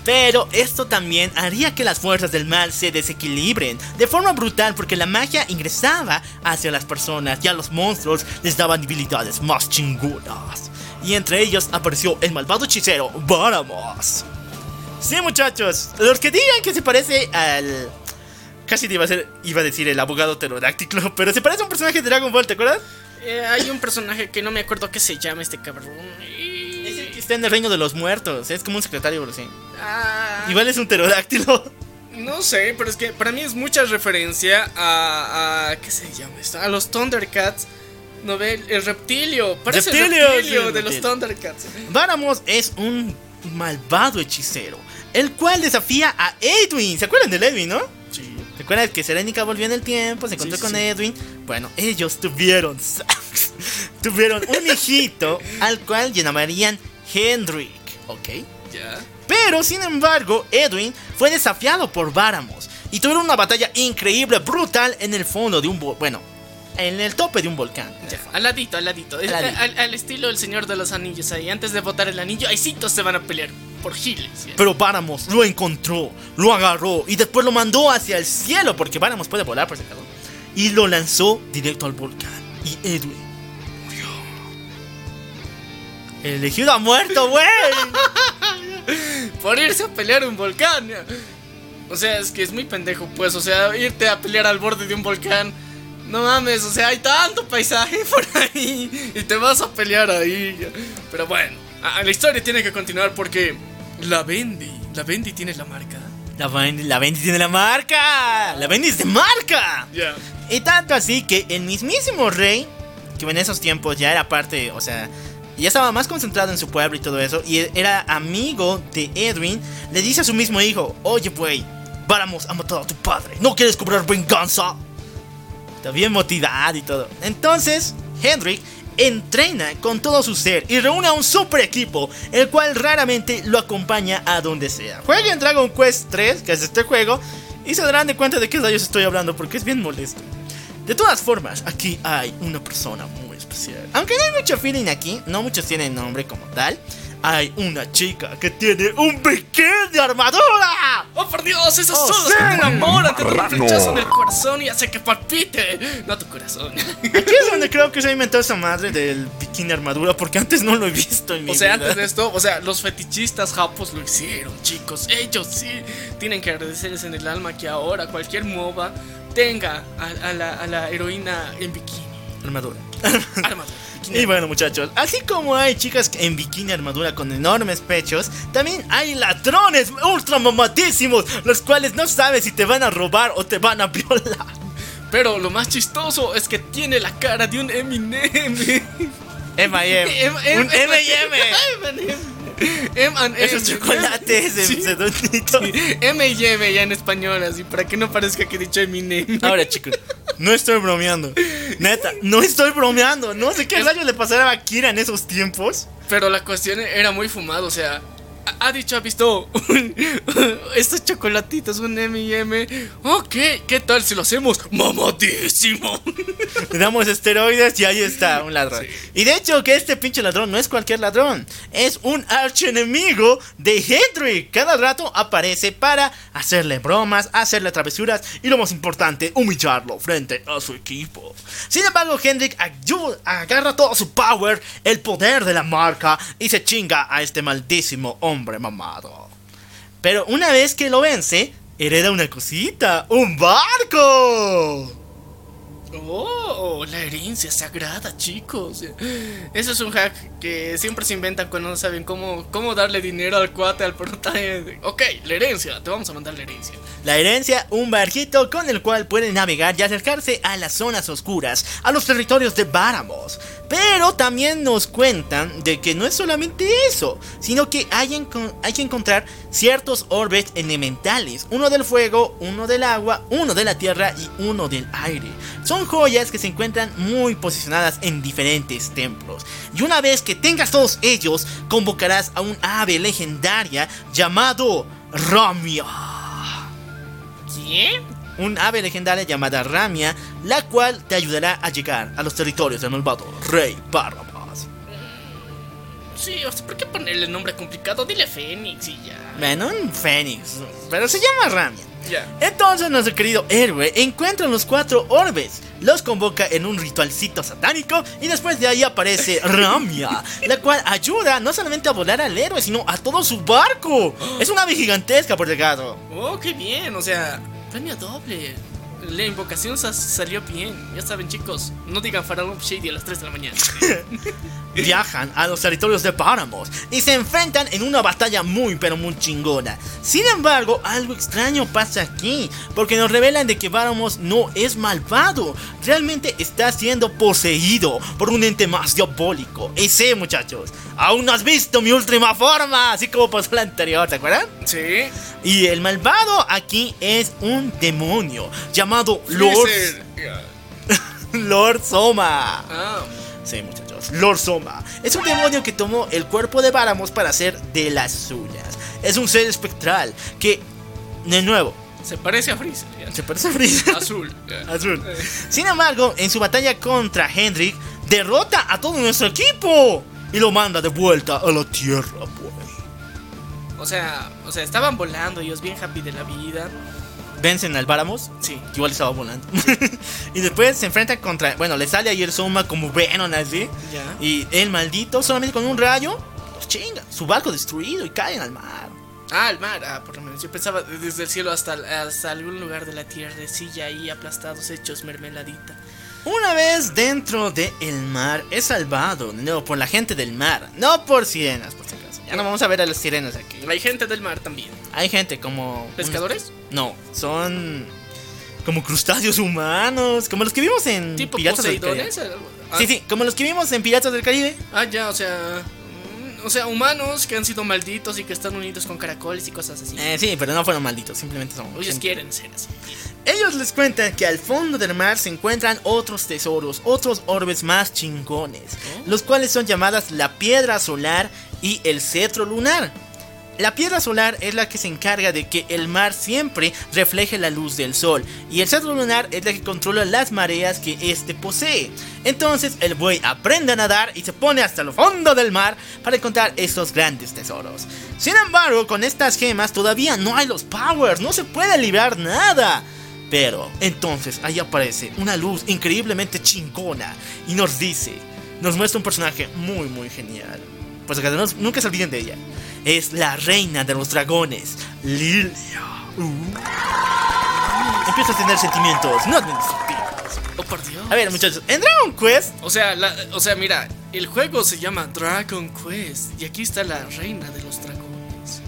Pero esto también haría que las fuerzas del mal se desequilibren de forma brutal porque la magia ingresaba hacia las personas y a los monstruos les daban debilidades más chingonas. Y entre ellos apareció el malvado hechicero Baramos. Sí, muchachos, los que digan que se parece al. Casi iba a, ser, iba a decir el abogado pterodáctilo, pero se parece a un personaje de Dragon Ball, ¿te acuerdas? Eh, hay un personaje que no me acuerdo qué se llama este cabrón. Está en el reino de los muertos, es como un secretario, sí. Ah, Igual es un pterodáctilo. No sé, pero es que para mí es mucha referencia a. a ¿Qué se llama esto? A los Thundercats. ¿No ve? El, reptilio. Parece el Reptilio, reptilio sí, el de los reptilio. Thundercats. Baramos es un malvado hechicero, el cual desafía a Edwin. ¿Se acuerdan del Edwin, no? Sí. ¿Se acuerdan que Serenica volvió en el tiempo? Se encontró Sí, con sí. Edwin. Bueno, ellos tuvieron. tuvieron un hijito al cual llamarían Hendrik, ¿ok? Ya. Pero sin embargo, Edwin fue desafiado por Baramos y tuvieron una batalla increíble, brutal en el fondo de un bueno, en el tope de un volcán. Ya, al ladito, al ladito. Al ladito. Al, al estilo del Señor de los Anillos ahí. Antes de botar el anillo, ahí se van a pelear por giles. ya. Pero Baramos lo encontró, lo agarró y después lo mandó hacia el cielo porque Baramos puede volar por ese caso. Y lo lanzó directo al volcán. Y Edwin El elegido ha muerto, güey. Por irse a pelear un volcán. O sea, es que es muy pendejo, pues. O sea, irte a pelear al borde de un volcán. No mames, o sea, hay tanto paisaje por ahí. Y te vas a pelear ahí. Pero bueno, la historia tiene que continuar porque. La Bendy. La Bendy tiene la marca. La Bendy, la Bendy tiene la marca. La Bendy es de marca. Ya. Y tanto así que el mismísimo rey, que en esos tiempos ya era parte, o sea, ya estaba más concentrado en su pueblo y todo eso, y era amigo de Edwin, le dice a su mismo hijo, oye, güey, Váramos ha matado a tu padre, ¿no quieres cobrar venganza? Está bien motivado y todo. Entonces, Hendrik entrena con todo su ser y reúne a un super equipo, el cual raramente lo acompaña a donde sea. Jueguen Dragon Quest 3, que es este juego, y se darán de cuenta de qué rayos estoy hablando porque es bien molesto. De todas formas, aquí hay una persona muy especial. Aunque no hay mucho feeling aquí, no muchos tienen nombre como tal. Hay una chica que tiene un bikini de armadura. ¡Oh, por Dios! Esos Oh, son los sí. que te enamoran, te dan un Marrano. flechazo en el corazón y hace que palpite. No tu corazón. Aquí es donde creo que se ha inventado esa madre del bikini armadura porque antes no lo he visto en mi O sea, vida. antes de esto, o sea, los fetichistas japos lo hicieron, chicos. Ellos sí tienen que agradecerles en el alma que ahora cualquier MOBA tenga a, a la, a la heroína en bikini. Armadura. Armadura. Y bueno muchachos, así como hay chicas en bikini armadura con enormes pechos, también hay ladrones ultra mamadísimos, los cuales no sabes si te van a robar o te van a violar. Pero lo más chistoso es que tiene la cara de un Eminem. M.I.M. Un M&M. M&M. Esos chocolates de Sí. sedonito. M y M ya en español, así para que no parezca que he dicho Eminem. Ahora chicos, no estoy bromeando. Neta, no estoy bromeando. No sé qué rayos le pasará a Kira en esos tiempos. Pero la cuestión era muy fumado, o sea, ha dicho, ha visto estos chocolatitos, un M&M. Ok, ¿qué tal si lo hacemos mamadísimo? Le damos esteroides y ahí está, un ladrón. Y de hecho que este pinche ladrón no es cualquier ladrón, es un archienemigo de Hendrik. Cada rato aparece para hacerle bromas, hacerle travesuras y lo más importante, humillarlo frente a su equipo. Sin embargo, Hendrik ayuda, agarra todo su power, el poder de la marca y se chinga a este maldísimo hombre mamado. Pero una vez que lo vence, hereda una cosita, un barco. Oh, la herencia sagrada, chicos. Eso es un hack que siempre se inventan cuando no saben cómo, cómo darle dinero al cuate, al protagonista. Ok, la herencia, te vamos a mandar la herencia. La herencia, un barquito con el cual pueden navegar y acercarse a las zonas oscuras, a los territorios de Báramos. Pero también nos cuentan de que no es solamente eso, sino que hay, que encontrar ciertos orbes elementales, uno del fuego, uno del agua, uno de la tierra y uno del aire. Son joyas que se encuentran muy posicionadas en diferentes templos. Y una vez que tengas todos ellos, convocarás a un ave legendaria llamado Ramia ¿Quién? Un ave legendaria llamada Ramia, la cual te ayudará a llegar a los territorios del malvado Rey Bárrabas. Sí, o sea, ¿por qué ponerle nombre complicado? Dile Fénix y ya. Bueno, un Fénix, pero se llama Ramia. Ya. Entonces nuestro querido héroe encuentra los cuatro orbes, los convoca en un ritualcito satánico y después de ahí aparece Ramia, la cual ayuda no solamente a volar al héroe, sino a todo su barco. Es una ave gigantesca por legado. Oh, qué bien, o sea, premio doble. La invocación sa- salió bien. Ya saben, chicos, no digan Faraón Shady a las 3 de la mañana. Viajan a los territorios de Páramos y se enfrentan en una batalla muy pero muy chingona. Sin embargo, algo extraño pasa aquí, porque nos revelan de que Páramos no es malvado, realmente está siendo poseído por un ente más diabólico. Y sí, muchachos, aún no has visto mi última forma, así como pasó la anterior, ¿se acuerdan? Sí. Y el malvado aquí es un demonio llamado Lord. Lord Soma. Ah, Sí, muchachos. Lord Soma es un demonio que tomó el cuerpo de Báramos para hacer de las suyas. Es un ser espectral que, de nuevo, se parece a Freezer. ya. se parece a Freezer. Azul. Azul. Sin embargo, en su batalla contra Hendrik, derrota a todo nuestro equipo y lo manda de vuelta a la tierra, pues. O sea, o sea, estaban volando ellos bien happy de la vida. Vencen al Báramos, Sí. que igual estaba volando. y después se enfrenta contra. Bueno, le sale ahí el Soma como Venom así. Ya. Y el maldito, solamente con un rayo, los chinga. Su barco destruido y caen al mar. Ah, el mar, ah, por lo menos. Yo pensaba desde el cielo hasta, hasta algún lugar de la tierra, silla ahí aplastados, hechos mermeladita. Una vez dentro del mar, es salvado de nuevo por la gente del mar, no por sirenas, por si. Ya no vamos a ver a las sirenas aquí. Hay gente del mar también. Hay gente como. ¿Pescadores? No, son. Como crustáceos humanos, como los que vimos en ¿Tipo Piratas del Caribe. Ah, Sí, sí, como los que vimos en Piratas del Caribe. Ah, ya, o sea. mm, O sea, humanos que han sido malditos y que están unidos con caracoles y cosas así. Eh, sí, pero no fueron malditos, simplemente son. Ellos gente. quieren ser así. Ellos les cuentan que al fondo del mar se encuentran otros tesoros, otros orbes más chingones, los cuales son llamadas la piedra solar y el cetro lunar. La piedra solar es la que se encarga de que el mar siempre refleje la luz del sol y el cetro lunar es la que controla las mareas que éste posee. Entonces el buey aprende a nadar y se pone hasta el fondo del mar para encontrar estos grandes tesoros. Sin embargo, con estas gemas todavía no hay los powers, no se puede librar nada. Pero entonces ahí aparece una luz increíblemente chingona y nos dice, nos muestra un personaje muy muy genial. Pues que no- nunca se olviden de ella. Es la reina de los dragones, Lilia. Uh. Empieza a tener sentimientos, no administrativos. Oh, por Dios. A ver, muchachos, en Dragon Quest, O sea, la- o sea, mira, el juego se llama Dragon Quest y aquí está la reina de los dragones.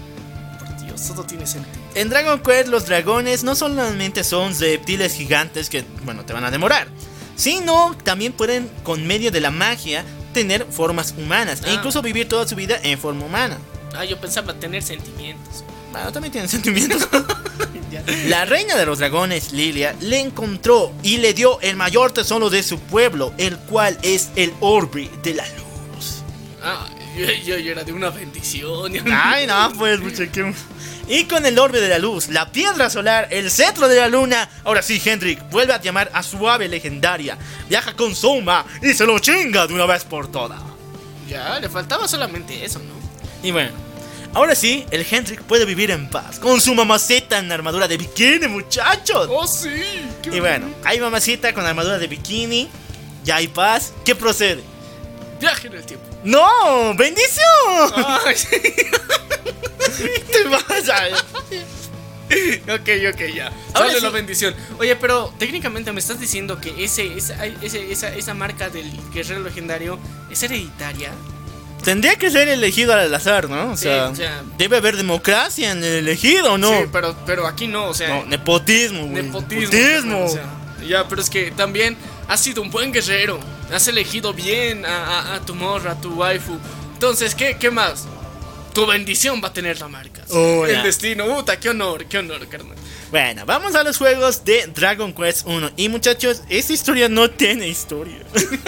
Por Dios, todo tiene sentido. en Dragon Quest los dragones no solamente son reptiles gigantes que, bueno, te van a demorar, sino también pueden, con medio de la magia, tener formas humanas e Ah. incluso vivir toda su vida en forma humana. Ah, yo pensaba tener sentimientos. Bueno, también tienen sentimientos. La reina de los dragones, Lilia, le encontró y le dio el mayor tesoro de su pueblo, el cual es el orbe de la luz. Ah, yo, yo- yo era de una bendición. Ay, no, pues, mucha que- Y con el orbe de la luz, la piedra solar, el cetro de la luna. Ahora sí, Hendrik, vuelve a llamar a su ave legendaria. Viaja con Soma y se lo chinga de una vez por todas. Ya, le faltaba solamente eso, ¿no? Y bueno, ahora sí, el Hendrik puede vivir en paz con su mamacita en armadura de bikini, muchachos. ¡Oh, sí! Y bueno, hay mamacita con armadura de bikini, ya hay paz. ¿Qué procede? Viaje en el tiempo. ¡No! ¡Bendición! Ay, sí. ¡Te vas a... ok, ok, ya. Ahora Sale sí. la bendición. Oye, pero técnicamente me estás diciendo que ese, esa, ese- esa, esa marca del guerrero legendario es hereditaria. Tendría que ser elegido al azar, ¿no? O Sí, sea, o sea- debe haber democracia en el elegido, ¿no? Sí, pero, pero aquí no, o sea. No, nepotismo, güey. nepotismo. Nepotismo. o sea, ya, pero es que también has sido un buen guerrero. Has elegido bien a, a- a tu morra, a tu waifu. Entonces, ¿qué, qué más? Tu bendición va a tener la marca. Oh, el destino, puta, qué honor, qué honor, carnal. Bueno, vamos a los juegos de Dragon Quest 1. Y muchachos, esta historia no tiene historia.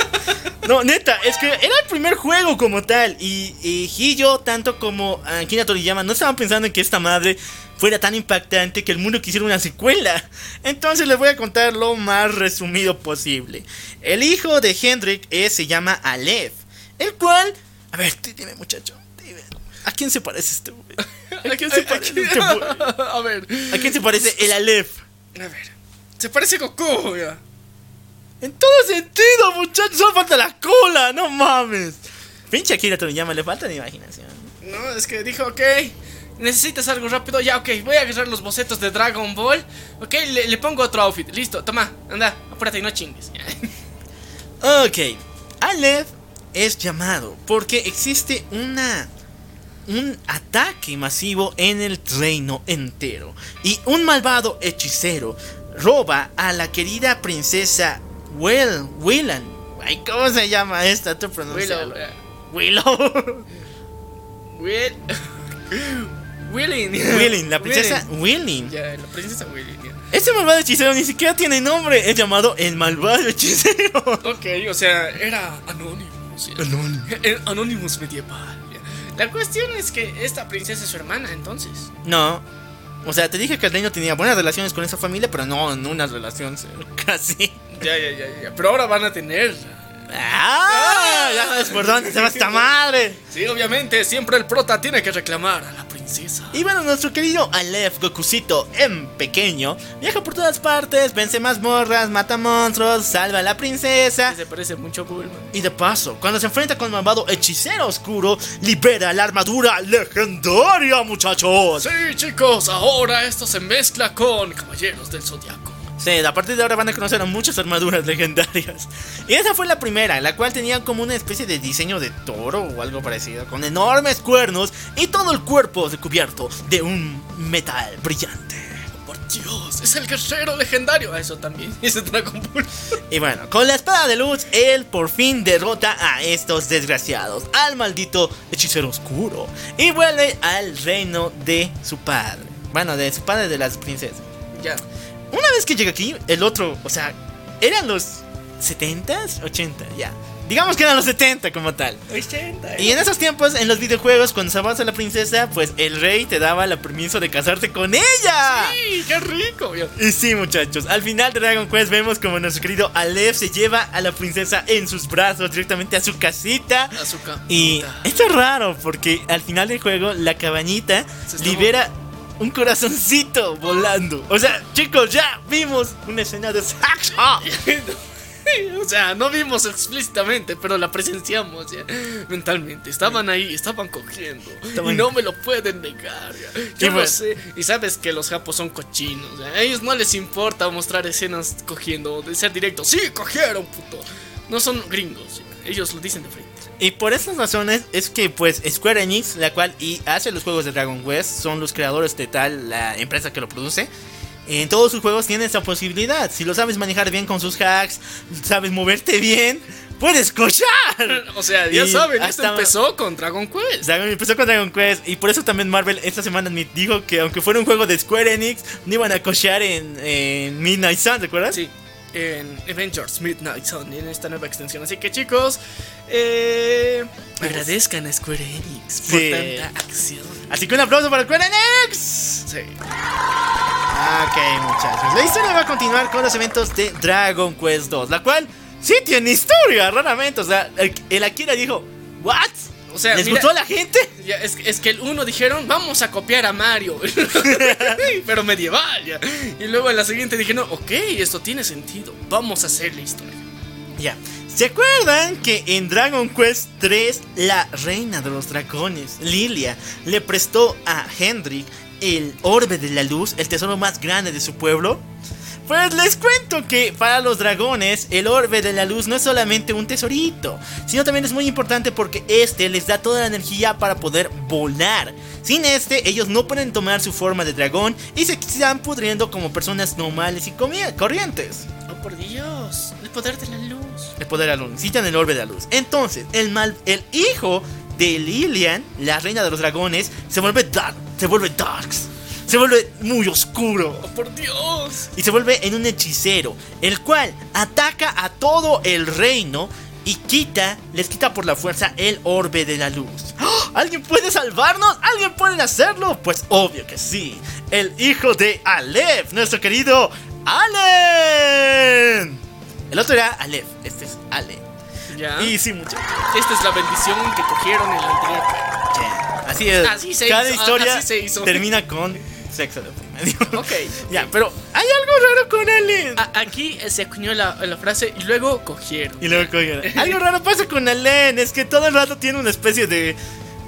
no, neta, es que era el primer juego como tal. Y, y tanto como Akira Toriyama, no estaban pensando en que esta madre fuera tan impactante que el mundo quisiera una secuela. Entonces les voy a contar lo más resumido posible. El hijo de Hendrik eh, se llama Aleph. El cual... A ver, di- dime muchacho. dime, ¿A quién se parece este güey? ¿A quién se parece este güey? a ver, ¿A quién se parece el Aleph? a ver. Se parece a Goku, ya. En todo sentido, muchachos, solo falta la cola, no mames. Pinche Akira Toriyama, le falta de imaginación. No, es que dijo, ok, necesitas algo rápido, ya, ok, voy a agarrar los bocetos de Dragon Ball, ok, le, le pongo otro outfit, listo, toma, anda, apúrate y no chingues. Ok, Aleph es llamado porque existe una un ataque masivo en el reino entero y un malvado hechicero roba a la querida princesa Will Willan. Ay, ¿cómo se llama esta? Tú. Willow, Willow. Will... Willing. Willing, la princesa Willing. Willing. Ya, la princesa Willing, ya. Este malvado hechicero ni siquiera tiene nombre, es llamado el malvado hechicero. Ok, o sea, era Anonymous. El Anonymous medieval. La cuestión es que esta princesa es su hermana, entonces. No. O sea, te dije que el reino tenía buenas relaciones con esa familia, pero no en una relación casi. Ya, ya, ya, ya. Pero ahora van a tener. ¡Ah! Ya sabes por dónde se va esta madre. Sí, obviamente, siempre el prota tiene que reclamar a la princesa. Y bueno, nuestro querido Aleph Gokucito en pequeño viaja por todas partes, vence mazmorras, mata monstruos, salva a la princesa. Se parece mucho a Bulma. Y de paso, cuando se enfrenta con el malvado hechicero oscuro, libera la armadura legendaria, muchachos. Sí, chicos, ahora esto se mezcla con Caballeros del Zodiaco. Sí, a partir de ahora van a conocer a muchas armaduras legendarias. Y esa fue la primera, la cual tenía como una especie de diseño de toro o algo parecido, con enormes cuernos y todo el cuerpo recubierto de un metal brillante. Por Dios, es el guerrero legendario. Ah, Eso también, ese Dragon Ball. Y bueno, con la espada de luz, él por fin derrota a estos desgraciados, al maldito hechicero oscuro, y vuelve al reino de su padre. Bueno, de su padre de las princesas. Ya. Una vez que llega aquí, el otro, o sea, eran los 70s, 80, ya. Digamos que eran los 70 como tal. 80. Y en esos tiempos, en los videojuegos, cuando salvabas a la princesa, pues el rey te daba el permiso de casarte con ella. ¡Sí, qué rico! Y sí, muchachos, al final de Dragon Quest vemos como nuestro querido Aleph se lleva a la princesa en sus brazos directamente a su casita. Azúcar. Y esto es raro porque al final del juego la cabañita libera un corazoncito volando. O sea, chicos, ya vimos una escena de sexo. O sea, no vimos explícitamente, pero la presenciamos ya, mentalmente. Estaban ahí, estaban cogiendo. Estaban- Y no me lo pueden negar. ya. Yo Y bueno. sé. Y sabes que los japos son cochinos. ya. A ellos no les importa mostrar escenas cogiendo, de ser directos. Sí, cogieron, puto. No son gringos. ya. Ellos lo dicen de frente. Y por estas razones es que pues Square Enix, la cual y hace los juegos de Dragon Quest, son los creadores de tal la empresa que lo produce. En todos sus juegos tiene esa posibilidad. Si lo sabes manejar bien con sus hacks, sabes moverte bien, puedes cochar. O sea, ya Y saben, esto empezó con Dragon Quest. Dragon- empezó con Dragon Quest y por eso también Marvel esta semana admit- dijo que aunque fuera un juego de Square Enix, no iban a cochear en, en Midnight Sun, ¿recuerdas? Sí. En Avengers Midnight Sun en esta nueva extensión. Así que chicos, eh, agradezcan a Square Enix por Sí. tanta acción. Así que un aplauso para Square Enix. Sí. Ok, muchachos. La historia va a continuar con los eventos de Dragon Quest 2, la cual sí tiene historia, raramente. O sea, el, el Akira dijo, ¿What? O sea, ¿Les mira- gustó a la gente? Ya, es, es que el uno dijeron, vamos a copiar a Mario. Pero medieval, ya. Y luego en la siguiente dijeron, ok, esto tiene sentido. Vamos a hacer la historia. Ya. ¿Se acuerdan que en Dragon Quest 3 la reina de los dragones, Lilia, le prestó a Hendrik el orbe de la luz, el tesoro más grande de su pueblo? Pues les cuento que para los dragones el orbe de la luz no es solamente un tesorito, sino también es muy importante porque este les da toda la energía para poder volar. Sin este ellos no pueden tomar su forma de dragón y se están pudriendo como personas normales y corrientes. Oh, por Dios, el poder de la luz. El poder de la luz. Necesitan el orbe de la luz. Entonces, el mal, el hijo de Lilian, la reina de los dragones, se vuelve dark, se vuelve darks, se vuelve muy oscuro Oh, por Dios. y se vuelve en un hechicero, el cual ataca a todo el reino y quita, les quita por la fuerza el orbe de la luz. ¡Ah! ¿Alguien puede salvarnos? ¿Alguien puede hacerlo? Pues obvio que sí. El hijo de Aleph, nuestro querido Allen. El otro era Aleph, este es. Ya. Y sí, muchachos. Esta es la bendición que cogieron en el anterior. Así es. Así se Cada hizo, historia así se hizo. termina con medio. Ok. ya, pero hay algo raro con Allen. A- aquí eh, se acuñó la, la frase y luego cogieron. Y luego cogieron. Algo raro pasa con Allen, es que todo el rato tiene una especie de...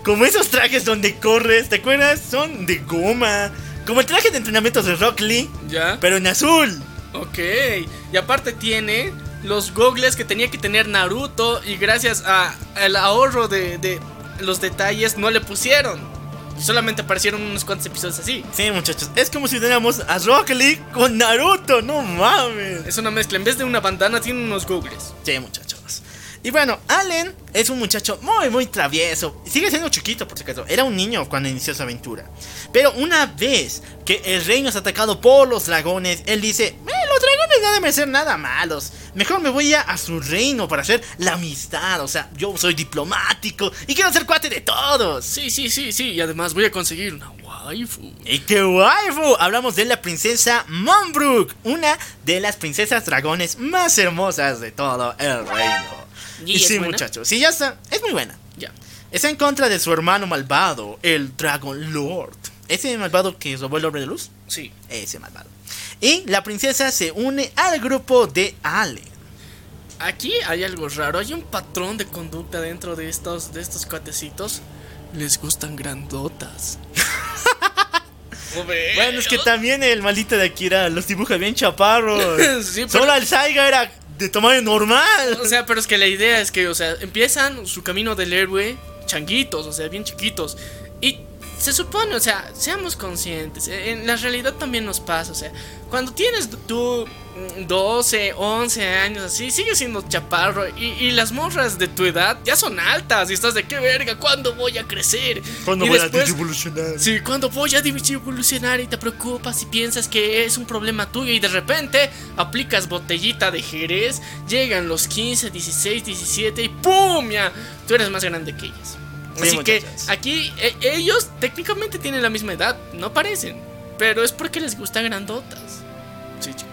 Como esos trajes donde corres, ¿te acuerdas? Son de goma. Como el traje de entrenamiento de Rock Lee, ¿Ya? pero en azul. Ok. Y aparte tiene los gogles que tenía que tener Naruto y gracias a- al ahorro de, de los detalles no le pusieron. Solamente aparecieron unos cuantos episodios así. Sí, muchachos, es como si tuviéramos a Rock Lee con Naruto, no mames. Es una mezcla. En vez de una bandana tiene unos gogles. Sí, muchachos. Y bueno, Allen es un muchacho muy, muy travieso. Sigue siendo chiquito, por si acaso. Era un niño cuando inició su aventura. Pero una vez que el reino es atacado por los dragones, él dice: "Eh, Los dragones no deben ser nada malos. Mejor me voy a, a su reino para hacer la amistad. O sea, yo soy diplomático y quiero ser cuate de todos. Sí, sí, sí, sí. Y además voy a conseguir una waifu. ¡Y qué waifu! Hablamos de la princesa Monbrook, una de las princesas dragones más hermosas de todo el reino. ¿Y Y, es sí, buena? muchachos, sí, ya está. Es muy buena. Ya. Está en contra de su hermano malvado, el Dragon Lord. Ese malvado que robó el orbe de luz. Sí. Ese malvado. Y la princesa se une al grupo de Allen. Aquí hay algo raro. Hay un patrón de conducta dentro de estos, de estos cuatecitos. Les gustan grandotas. Bueno, es que también el maldito de Akira los dibuja bien chaparros. Sí, pero- Solo el Saiga era de tamaño normal. O sea, pero es que la idea es que, o sea, empiezan su camino del héroe changuitos, o sea, bien chiquitos. Y se supone, o sea, seamos conscientes, eh, en la realidad también nos pasa, o sea, cuando tienes tú mm, 12, 11 años así, sigues siendo chaparro y, y las morras de tu edad ya son altas y estás de qué verga, ¿cuándo voy a crecer? Cuando y voy a después- evolucionar. Sí, cuando voy a evolucionar y te preocupas y piensas que es un problema tuyo y de repente aplicas botellita de Jerez, llegan los 15, 16, 17 y ¡pum! Ya, tú eres más grande que ellas. Sí, Así que aquí eh, ellos técnicamente tienen la misma edad, no parecen, pero es porque les gustan grandotas. Sí, chicos.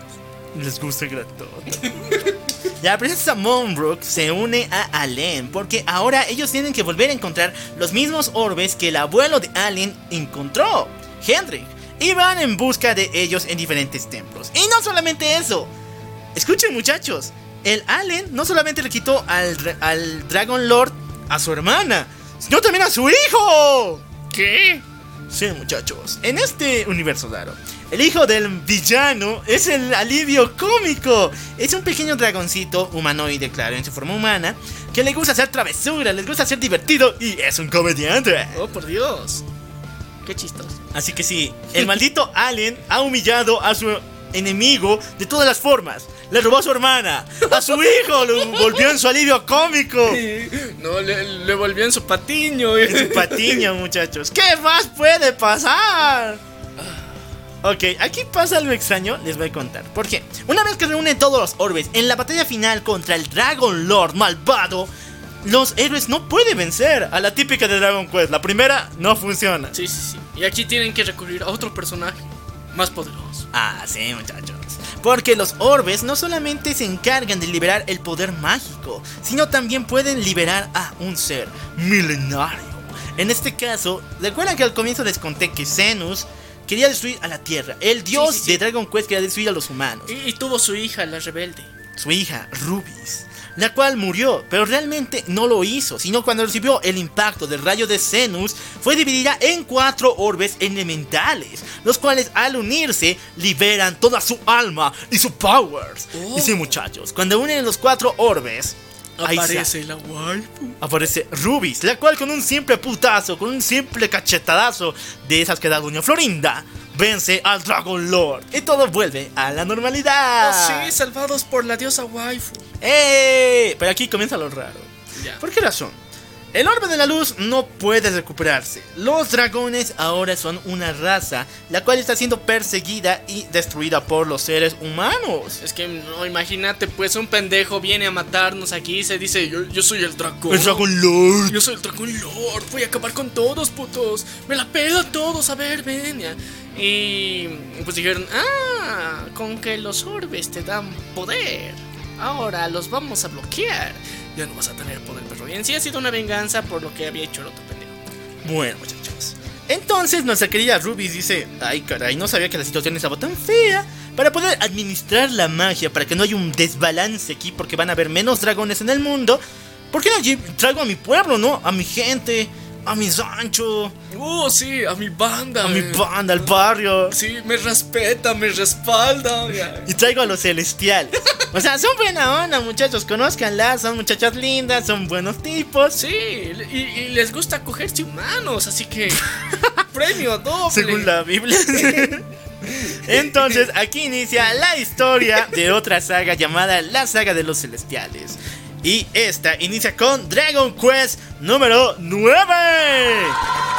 Les gusta grandote. La princesa Monbrook se une a Allen porque ahora ellos tienen que volver a encontrar los mismos orbes que el abuelo de Allen encontró, Hendrik, y van en busca de ellos en diferentes templos. Y no solamente eso, escuchen muchachos, el Allen no solamente le quitó al, al Dragon Lord a su hermana, sino también a su hijo. ¿Qué? Sí, muchachos. En este universo raro, el hijo del villano es el alivio cómico. Es un pequeño dragoncito humanoide, claro, en su forma humana, que le gusta hacer travesuras, les gusta ser divertido y es un comediante. Oh, por Dios. Qué chistoso. Así que sí, el maldito alien ha humillado a su enemigo de todas las formas. Le robó a su hermana, a su hijo, lo volvió en su alivio cómico. No, le, le volvió en su patiño. En su patiño, muchachos. ¿Qué más puede pasar? Ok, aquí pasa algo extraño, les voy a contar. ¿Por qué? Una vez que reúnen todos los orbes en la batalla final contra el Dragon Lord malvado, los héroes no pueden vencer a la típica de Dragon Quest. La primera no funciona. Sí, sí, sí. Y aquí tienen que recurrir a otro personaje más poderoso. Ah, sí, muchachos. Porque los orbes no solamente se encargan de liberar el poder mágico, sino también pueden liberar a un ser milenario. En este caso, recuerdan que al comienzo les conté que Zenus quería destruir a la Tierra. El dios sí, sí. de Dragon Quest quería destruir a los humanos. Y, y tuvo su hija, la rebelde. Su hija, Rubis. La cual murió, pero realmente no lo hizo, sino cuando recibió el impacto del rayo de Zenus, fue dividida en cuatro orbes elementales, los cuales al unirse liberan toda su alma y su powers. Oh. Y sí, muchachos, cuando unen los cuatro orbes, Aparece la waifu. aparece Rubis, la cual con un simple putazo, con un simple cachetadazo de esas que da Doña Florinda, vence al Dragon Lord y todo vuelve a la normalidad. Oh, sí, salvados por la diosa waifu. ¡Eh! Pero aquí comienza lo raro. ¿Por qué razón? El orbe de la luz no puede recuperarse. Los dragones ahora son una raza la cual está siendo perseguida y destruida por los seres humanos. Es que no, imagínate, pues un pendejo viene a matarnos aquí y se dice, yo, yo soy el dragón. El Dragon Lord. Yo soy el Dragón Lord, voy a acabar con todos, putos. Me la pelan todos, a ver, ven. Y pues dijeron, ah, con que los orbes te dan poder. Ahora los vamos a bloquear. Ya no vas a tener poder, perro. Y en sí ha sido una venganza por lo que había hecho el otro pendejo. Bueno, muchachos. Entonces nuestra querida Ruby dice, ay caray, no sabía que la situación estaba tan fea. Para poder administrar la magia, para que no haya un desbalance aquí, porque van a haber menos dragones en el mundo. ¿Por qué no traigo a mi pueblo, no? A mi gente, a mi rancho, Oh, sí, a mi banda. a mi eh. banda, al barrio. Sí, me respeta, me respalda. Y traigo a los celestiales. O sea, son buena onda, muchachos. Conózcanlas, son muchachas lindas, son buenos tipos. Sí, y, y les gusta cogerse humanos, así que premio doble. Según la Biblia. Entonces, aquí inicia la historia de otra saga llamada la saga de los celestiales. Y esta inicia con Dragon Quest número 9.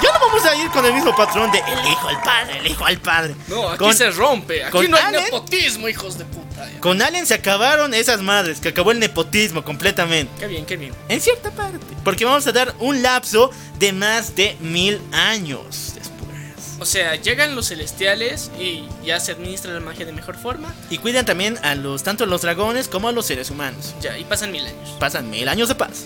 Ya no vamos a ir con el mismo patrón de el hijo al padre, el hijo al padre. No, aquí Con- se rompe. Aquí con no hay Allen. nepotismo, hijos de puta. ya. Con Allen se acabaron esas madres, que acabó el nepotismo completamente. Qué bien, qué bien. En cierta parte. Porque vamos a dar un lapso de más de mil años. O sea, llegan los celestiales y ya se administra la magia de mejor forma. Y cuidan también a los tanto a los dragones como a los seres humanos. Ya, y pasan mil años. Pasan mil años de paz.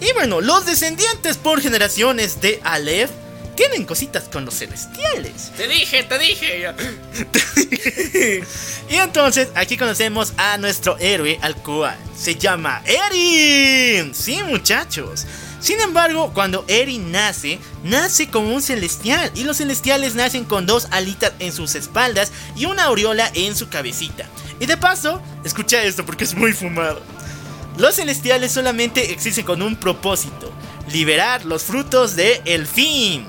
Y bueno, los descendientes por generaciones de Aleph tienen cositas con los celestiales. Te dije, te dije. ya. Y entonces aquí conocemos a nuestro héroe al cual se llama Erin. Sí, muchachos. Sin embargo, cuando Erin nace, nace como un celestial. Y los celestiales nacen con dos alitas en sus espaldas y una aureola en su cabecita. Y de paso, escucha esto porque es muy fumado. Los celestiales solamente existen con un propósito: liberar los frutos de el fin.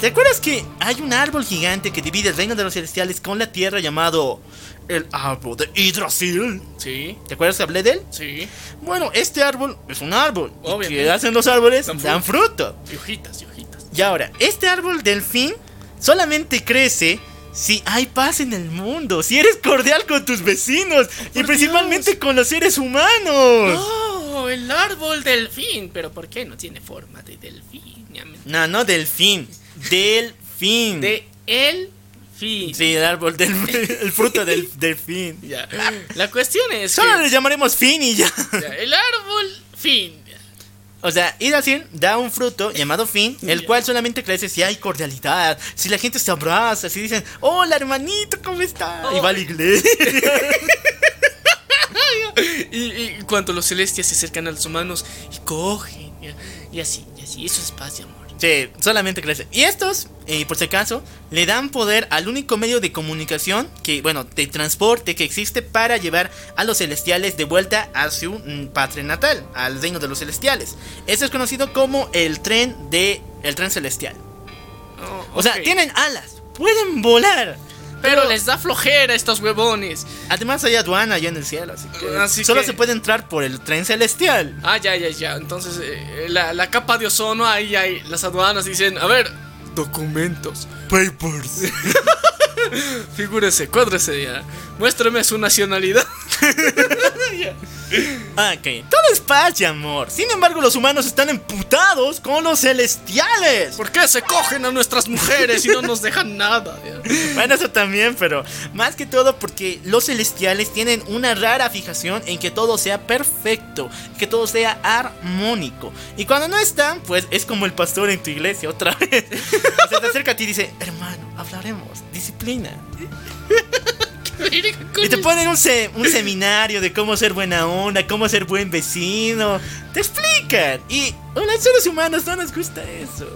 ¿Te acuerdas que hay un árbol gigante que divide el reino de los celestiales con la tierra llamado el árbol de Yggdrasil? Sí, ¿Te acuerdas que hablé de él? sí. Bueno, este árbol es un árbol. ¿Y Obviamente. ¿Qué hacen los árboles? Dan Dan fruto. Y hojitas, y hojitas. Y ahora, este árbol del fin solamente crece si hay paz en el mundo, si eres cordial con tus vecinos y principalmente Dios. con los seres humanos. Oh, el árbol delfín. Pero ¿por qué no tiene forma de delfín? No, no delfín, del fin. De el fin. Sí, el árbol del el fruto del, del fin. Ya. La cuestión es Solo que, le llamaremos fin y ya. ya, el árbol fin. O sea, Yggdrasil da un fruto llamado fin, el cual solamente crece si hay cordialidad, si la gente se abraza, si dicen, hola hermanito, ¿cómo está? Y va a la iglesia. Y, y cuando los celestias se acercan a los humanos y cogen. Y así, y así. Eso es paz y amor. Sí, solamente crece. Y estos, eh, por si acaso, le dan poder al único medio de comunicación que, bueno, de transporte que existe para llevar a los celestiales de vuelta a su mm, patria natal, al reino de los celestiales. Esto es conocido como el tren de el tren celestial. Oh, O sea, tienen alas, pueden volar. Pero les da flojera a estos huevones. Además hay aduana allá en el cielo, así que Así solo que- se puede entrar por el tren celestial. Ah, ya, ya, ya. Entonces, eh, la, la capa de ozono, ahí hay las aduanas dicen, a ver, documentos. Papers. Figúrese, cuádrese ya. Muéstrame su nacionalidad. Ok, todo es paz y amor. Sin embargo, los humanos están emputados con los celestiales. ¿Por qué se cogen a nuestras mujeres y no nos dejan nada? Bueno, eso también, pero más que todo porque los celestiales tienen una rara fijación en que todo sea perfecto, que todo sea armónico. Y cuando no están, pues es como el pastor en tu iglesia otra vez. O sea, te acerca a ti y dice, hermano, hablaremos, disciplina. Y te ponen un, se- un seminario de cómo ser buena onda, cómo ser buen vecino. Te explican. Y a los seres humanos no nos gusta eso.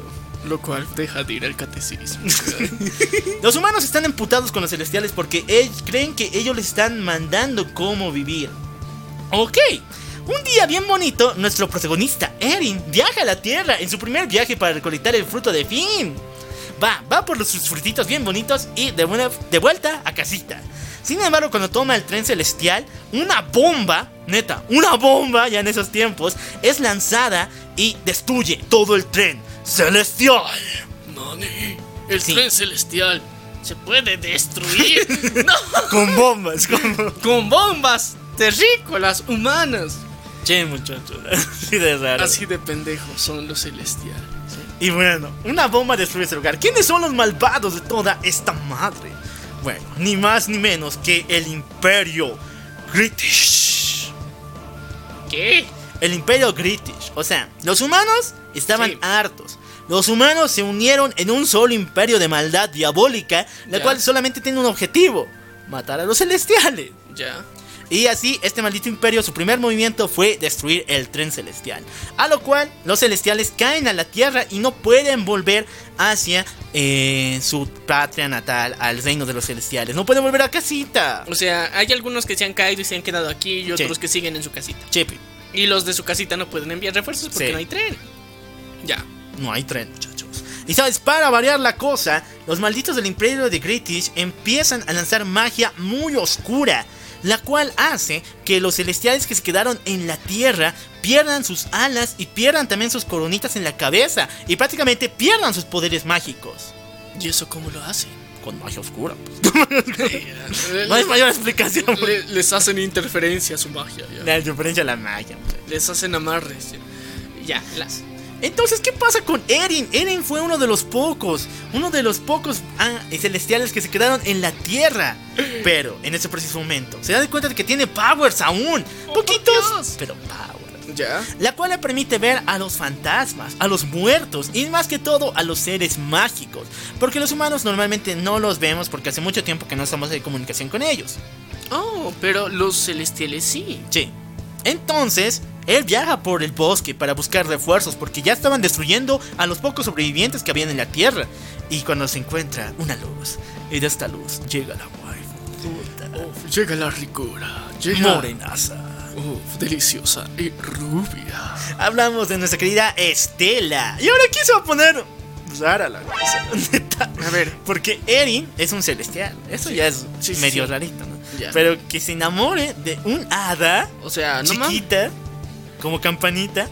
Lo cual deja de ir al catecismo. Los humanos están emputados con los celestiales porque ellos creen que ellos les están mandando cómo vivir. Ok, un día bien bonito, nuestro protagonista Erin viaja a la Tierra en su primer viaje para recolectar el fruto de fin. Va, va por los, sus frutitos bien bonitos y de, buena- de vuelta a casita. Sin embargo, cuando toma el tren celestial, una bomba, neta, una bomba ya en esos tiempos, es lanzada y destruye todo el tren celestial. Nani, el Sí. tren celestial se puede destruir. no, Con bombas, con con bombas terrícolas humanas. Che, muchachos. Así de raro. Así de pendejos son los celestiales. ¿sí? Y bueno, una bomba destruye ese lugar. ¿Quiénes son los malvados de toda esta madre? Bueno, ni más ni menos que el Imperio British. ¿Qué? El Imperio British. O sea, los humanos estaban Sí. hartos. Los humanos se unieron en un solo imperio de maldad diabólica, la Ya. cual solamente tiene un objetivo: matar a los celestiales. Ya. Y así, este maldito imperio, su primer movimiento fue destruir el tren celestial. A lo cual, los celestiales caen a la tierra y no pueden volver hacia eh, su patria natal, al reino de los celestiales. No pueden volver a casita. O sea, hay algunos que se han caído y se han quedado aquí y otros Sí. que siguen en su casita. Chepe, Y los de su casita no pueden enviar refuerzos porque Sí. no hay tren. Ya. no hay tren, muchachos. Y sabes, para variar la cosa, los malditos del imperio de British empiezan a lanzar magia muy oscura. La cual hace que los celestiales que se quedaron en la tierra pierdan sus alas y pierdan también sus coronitas en la cabeza. Y prácticamente pierdan sus poderes mágicos. ¿Y eso cómo lo hacen? Con magia oscura. pues. No hay mayor explicación. pues. Le- les hacen interferencia a su magia. ya. La diferencia a la magia. pues. Les hacen amarres. Ya, las. Entonces, ¿qué pasa con Erin? Erin fue uno de los pocos, uno de los pocos ah, celestiales que se quedaron en la Tierra. Pero, en ese preciso momento, se da cuenta de que tiene powers aún. Oh, Poquitos, Dios. pero powers. Ya. La cual le permite ver a los fantasmas, a los muertos y más que todo a los seres mágicos. Porque los humanos normalmente no los vemos porque hace mucho tiempo que no estamos en comunicación con ellos. Oh, pero los celestiales sí. Sí. Entonces, él viaja por el bosque para buscar refuerzos porque ya estaban destruyendo a los pocos sobrevivientes que habían en la tierra. Y cuando se encuentra una luz, y de esta luz llega la waifu. Uf, llega la ricura. Llega. morenaza. Uf, deliciosa y rubia. Hablamos de nuestra querida Estela. Y ahora aquí se va a poner rara la cosa. neta. A ver. Porque Erin es un celestial. Eso ya es Sí, sí, medio sí. rarito, ¿no? Ya. Pero que se enamore de un hada O sea, no chiquita, como campanita.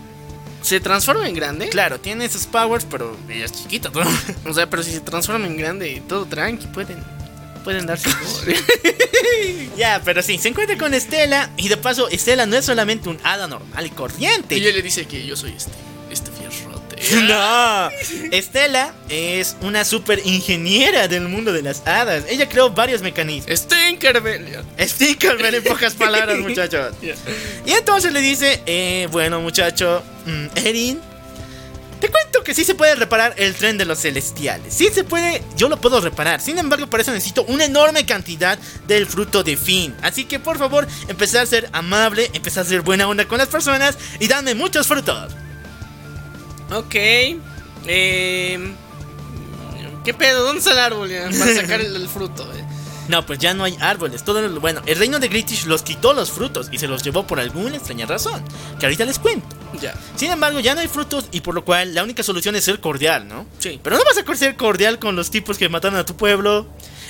¿Se transforma en grande? Claro, tiene sus powers, pero ella es chiquita, ¿no? O sea, pero si se transforma en grande, todo tranqui, pueden. Pueden darse ya, pero sí, se encuentra con Estela. Y de paso, Estela no es solamente un hada normal y corriente. y ella le dice que yo soy este. No, Estela es una super ingeniera del mundo de las hadas. Ella creó varios mecanismos. Stinkerbell. Stinkerman en pocas palabras, muchachos. Y entonces le dice, eh, bueno, muchacho, mm, Erin, te cuento que sí se puede reparar el tren de los celestiales. Sí se puede, yo lo puedo reparar. Sin embargo, para eso necesito una enorme cantidad del fruto de fin. Así que por favor, empezar a ser amable, empezar a ser buena onda con las personas y dame muchos frutos. Ok. Eh, ¿Qué pedo? ¿Dónde está el árbol ya? Para sacar el, el fruto. eh? No, pues ya no hay árboles. Todo lo- bueno, el reino de Gritish los quitó los frutos y se los llevó por alguna extraña razón. Que ahorita les cuento. Ya. Sin embargo, ya no hay frutos y por lo cual la única solución es ser cordial, ¿no? Sí. Pero no vas a ser cordial con los tipos que mataron a tu pueblo.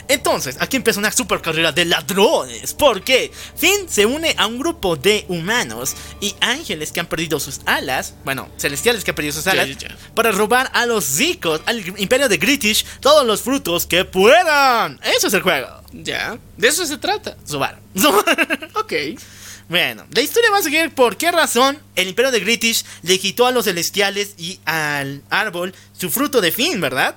Entonces, aquí empieza una super carrera de ladrones. Porque Finn se une a un grupo de humanos y ángeles que han perdido sus alas. Bueno, celestiales que han perdido sus alas. Para robar a los ricos, al imperio de Gritish, todos los frutos que puedan. Eso es el juego. Ya. De eso se trata. Subar. Ok. Bueno, la historia va a seguir por qué razón el imperio de Gritish le quitó a los celestiales y al árbol su fruto de fin, ¿verdad?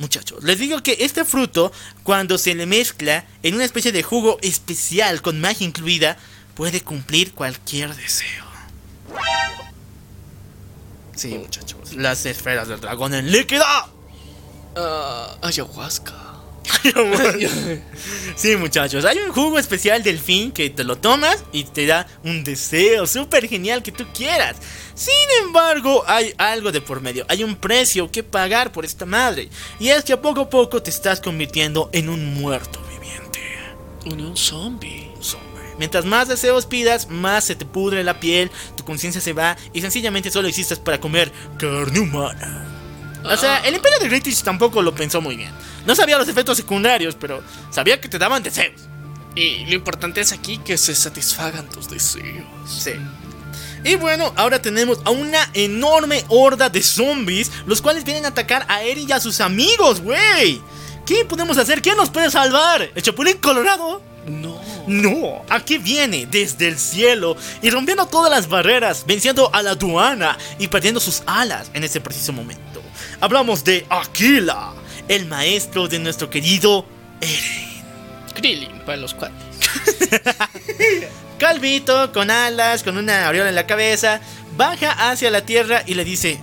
Muchachos, les digo que este fruto, cuando se le mezcla en una especie de jugo especial con magia incluida, puede cumplir cualquier deseo. Sí, muchachos, las esferas del dragón en líquido. Ah, ayahuasca. Sí, muchachos, hay un jugo especial del fin que te lo tomas y te da un deseo súper genial que tú quieras. Sin embargo, hay algo de por medio, hay un precio que pagar por esta madre. Y es que a poco a poco te estás convirtiendo en un muerto viviente. Un zombie. Zombie. Mientras más deseos pidas, más se te pudre la piel, tu conciencia se va y sencillamente solo existes para comer carne humana. O sea, el Imperio de Gritish tampoco lo pensó muy bien. No sabía los efectos secundarios, pero sabía que te daban deseos. Y lo importante es aquí que se satisfagan tus deseos. Sí. Y bueno, ahora tenemos a una enorme horda de zombies, los cuales vienen a atacar a Eri y a sus amigos, güey. ¿Qué podemos hacer? ¿Quién nos puede salvar? ¿El Chapulín Colorado? No. No, aquí viene desde el cielo y rompiendo todas las barreras, venciendo a la aduana y perdiendo sus alas en ese preciso momento. Hablamos de Aquila, el maestro de nuestro querido Eren. Krillin para los cuates. Calvito, con alas, con una aureola en la cabeza, baja hacia la tierra y le dice,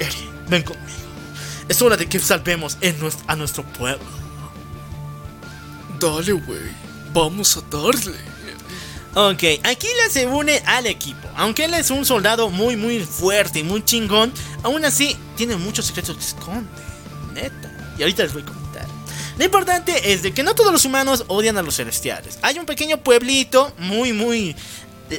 Eren, ven conmigo. Es hora de que salvemos en a nuestro pueblo. Dale, güey. Vamos a darle. Ok, Aquila se une al equipo. Aunque él es un soldado muy, muy fuerte y muy chingón, aún así tiene muchos secretos que esconde. Neta. Y ahorita les voy a comentar. Lo importante es de que no todos los humanos odian a los celestiales. Hay un pequeño pueblito muy, muy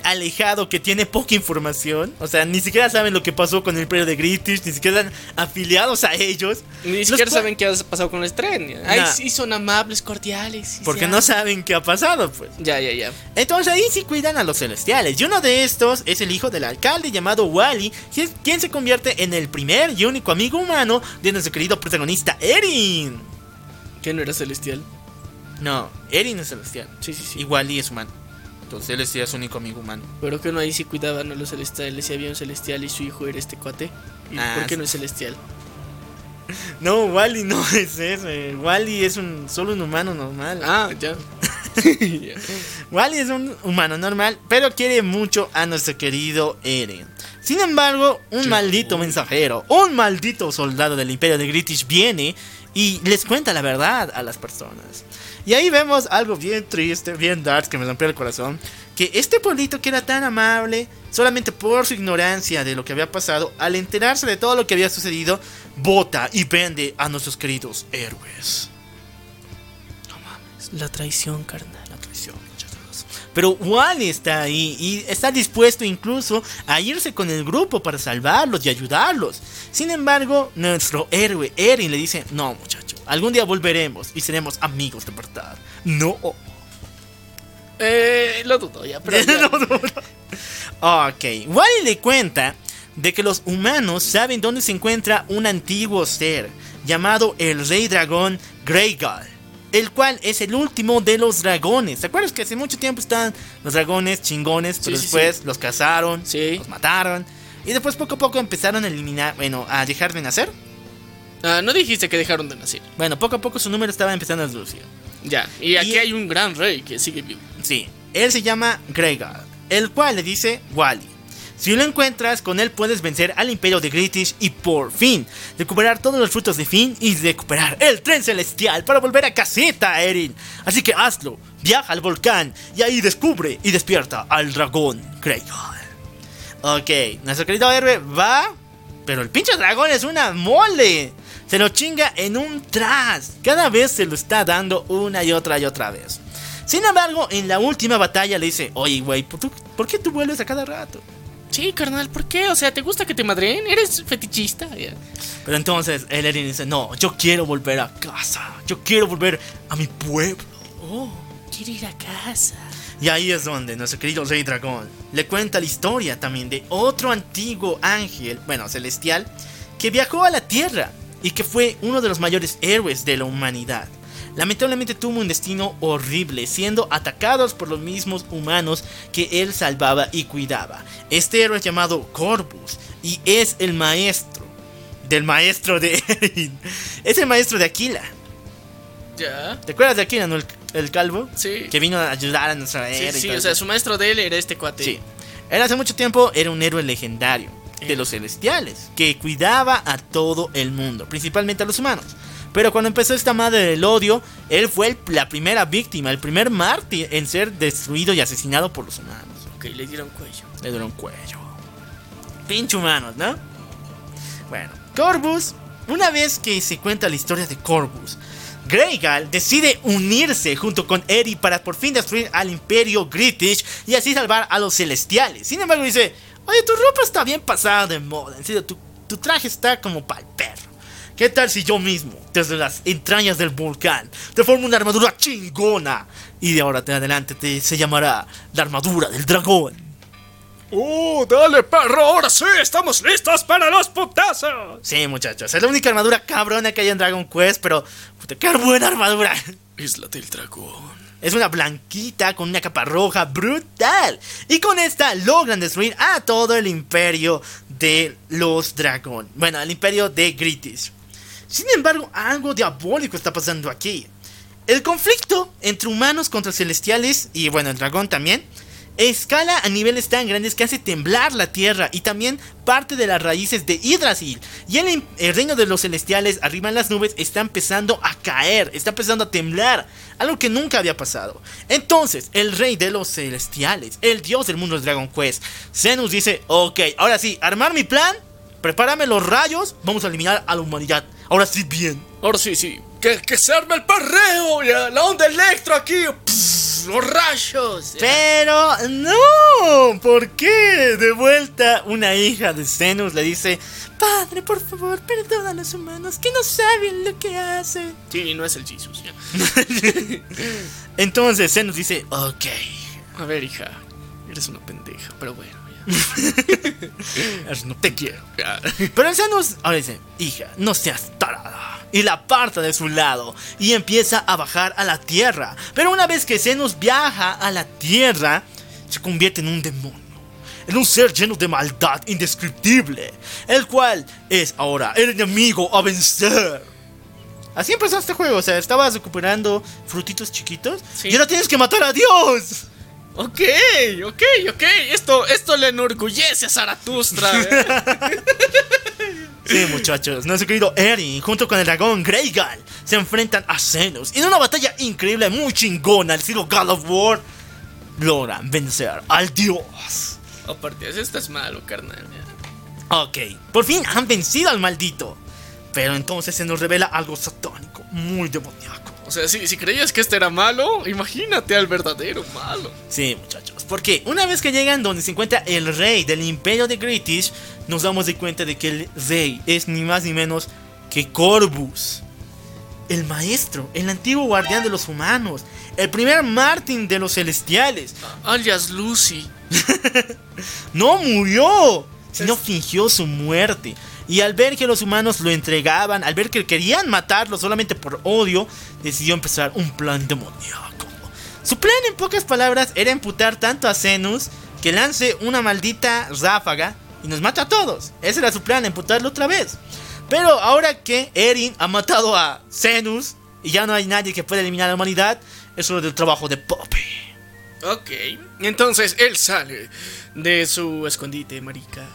alejado que tiene poca información. O sea, ni siquiera saben lo que pasó con el imperio de Gritish, ni siquiera están afiliados a ellos. Ni siquiera saben qué ha pasado con el tren. Ay, Nah. sí, son amables, cordiales. Porque no saben qué ha pasado, pues. Ya, ya, ya. Entonces ahí sí cuidan a los celestiales. Y uno de estos es el hijo del alcalde llamado Wally, quien se convierte en el primer y único amigo humano de nuestro querido protagonista Erin. ¿Qué no era celestial? No, Erin es celestial. Sí, sí, sí. Y Wally es humano. Entonces él es su único amigo humano. Pero que no ahí sí cuidaban a los celestiales. Si había un celestial y su hijo era este cuate. ¿Y Ah, por qué no es celestial? No, Wally no es eso. eh. Wally es un solo un humano normal. Ah, ya. Wally es un humano normal, pero quiere mucho a nuestro querido Eren. Sin embargo, un maldito mensajero, un maldito soldado del Imperio de Gritish viene y les cuenta la verdad a las personas. Y ahí vemos algo bien triste, bien dark, que me rompió el corazón. Que este pueblito que era tan amable, solamente por su ignorancia de lo que había pasado, al enterarse de todo lo que había sucedido, vota y vende a nuestros queridos héroes. La traición, carnal. Pero Wally está ahí y está dispuesto incluso a irse con el grupo para salvarlos y ayudarlos. Sin embargo, nuestro héroe Eren le dice, no muchacho, algún día volveremos y seremos amigos de verdad. No. Eh, lo dudo ya, pero ya. No, no, no. Ok, Wally le cuenta de que los humanos saben dónde se encuentra un antiguo ser llamado el Rey Dragón Greygal, el cual es el último de los dragones. ¿Te acuerdas que hace mucho tiempo estaban los dragones chingones, pero Sí, sí, después los cazaron, Sí. los mataron y después poco a poco empezaron a eliminar, bueno, a dejar de nacer? Ah, no dijiste que dejaron de nacer. Bueno, poco a poco su número estaba empezando a reducir. Ya. Y aquí Y- hay un gran rey que sigue vivo. Sí, él se llama Greygal, el cual le dice Wally. Si lo encuentras, con él puedes vencer al imperio de Gritish y por fin recuperar todos los frutos de Fin y recuperar el tren celestial para volver a casita, Erin. Así que hazlo, viaja al volcán y ahí descubre y despierta al dragón Greygal. Ok, nuestro querido héroe va, pero el pinche dragón es una mole. Se lo chinga en un tras. Cada vez se lo está dando una y otra y otra vez. Sin embargo, en la última batalla le dice, oye, güey, ¿por, tú- ¿por qué tú vuelves a cada rato? Sí, carnal, ¿por qué? O sea, ¿te gusta que te madreen? ¿Eres fetichista? Pero entonces el Eren dice, no, yo quiero volver a casa, yo quiero volver a mi pueblo. Oh, quiero ir a casa. Y ahí es donde nuestro querido Rey Dragón le cuenta la historia también de otro antiguo ángel, bueno, celestial, que viajó a la Tierra y que fue uno de los mayores héroes de la humanidad. Lamentablemente tuvo un destino horrible, siendo atacados por los mismos humanos que él salvaba y cuidaba. Este héroe es llamado Corvus y es el maestro del maestro de Eren. Es el maestro de Aquila. Ya. ¿Te acuerdas de Aquila, no? El, el calvo. Sí. Que vino a ayudar a nuestra Sí, era. sí, todo o sea, eso. su maestro de él era este cuate. Sí. Él hace mucho tiempo era un héroe legendario de los celestiales, que cuidaba a todo el mundo, principalmente a los humanos. Pero cuando empezó esta madre del odio, él fue el- la primera víctima, el primer mártir en ser destruido y asesinado por los humanos. Ok, le dieron cuello. Le dieron cuello. Pinche humanos, ¿no? Bueno, Corvus, una vez que se cuenta la historia de Corvus, Greygal decide unirse junto con Eri para por fin destruir al Imperio British y así salvar a los celestiales. Sin embargo, dice: Oye, tu ropa está bien pasada de moda. En serio, tu, tu traje está como para el perro. ¿Qué tal si yo mismo, desde las entrañas del volcán, te formo una armadura chingona? Y de ahora en adelante te, se llamará la armadura del dragón. ¡Oh, dale, perro! ¡Ahora sí! ¡Estamos listos para los putazos! Sí, muchachos, es la única armadura cabrona que hay en Dragon Quest, pero puta, qué buena armadura. Isla del dragón. Es una blanquita con una capa roja brutal. Y con esta logran destruir a todo el imperio de los dragón. Bueno, el imperio de Gritis. Sin embargo, algo diabólico está pasando aquí. El conflicto entre humanos contra celestiales y bueno, el dragón también escala a niveles tan grandes que hace temblar la tierra y también parte de las raíces de Yggdrasil. Y el reino de los celestiales arriba en las nubes está empezando a caer, está empezando a temblar, algo que nunca había pasado. Entonces, el rey de los celestiales, el dios del mundo de Dragon Quest, Zenus dice, ok, ahora sí, armar mi plan, prepárame los rayos, vamos a eliminar a la humanidad. Ahora sí, bien. Ahora sí, sí. Que, que se arme el perreo. ya, La onda electro aquí. los rayos. Pero no, ¿por qué? De vuelta una hija de Zenus le dice, Padre, por favor, perdona a los humanos que no saben lo que hacen. Sí, no es el Jesus. ya. Entonces Zenus dice, ok, A ver, hija. Eres una pendeja, pero bueno. no te quiero. Pero el Zenus ahora dice, hija, no seas tarada. Y la aparta de su lado y empieza a bajar a la tierra. Pero una vez que Zenus viaja a la tierra, se convierte en un demonio. En un ser lleno de maldad indescriptible. El cual es ahora el enemigo a vencer. Así empezó este juego, o sea, estabas recuperando frutitos chiquitos Sí. y ahora tienes que matar a Dios. Ok, ok, ok. Esto, esto le enorgullece a Zaratustra. ¿eh? Sí, muchachos, nuestro querido Eren junto con el dragón Greygal se enfrentan a Zenus y en una batalla increíble, muy chingona, al estilo God of War, logran vencer al dios. Aparte, esto es malo, carnal. Ok, por fin han vencido al maldito, pero entonces se nos revela algo satánico, muy demoníaco. O sea, si, si creías que este era malo, imagínate al verdadero malo. Sí, muchachos, porque una vez que llegan donde se encuentra el rey del imperio de British, nos damos de cuenta de que el rey es ni más ni menos que Corvus. El maestro, el antiguo guardián de los humanos, el primer Martin de los celestiales. Alias Lucy. No murió, sino fingió su muerte. Y al ver que los humanos lo entregaban, al ver que querían matarlo solamente por odio, decidió empezar un plan demoníaco. Su plan, en pocas palabras, era emputar tanto a Zenus que lance una maldita ráfaga y nos mata a todos. Ese era su plan, emputarlo otra vez. Pero ahora que Erin ha matado a Zenus y ya no hay nadie que pueda eliminar a la humanidad, es hora del trabajo de Poppy. Ok, entonces él sale de su escondite, marica.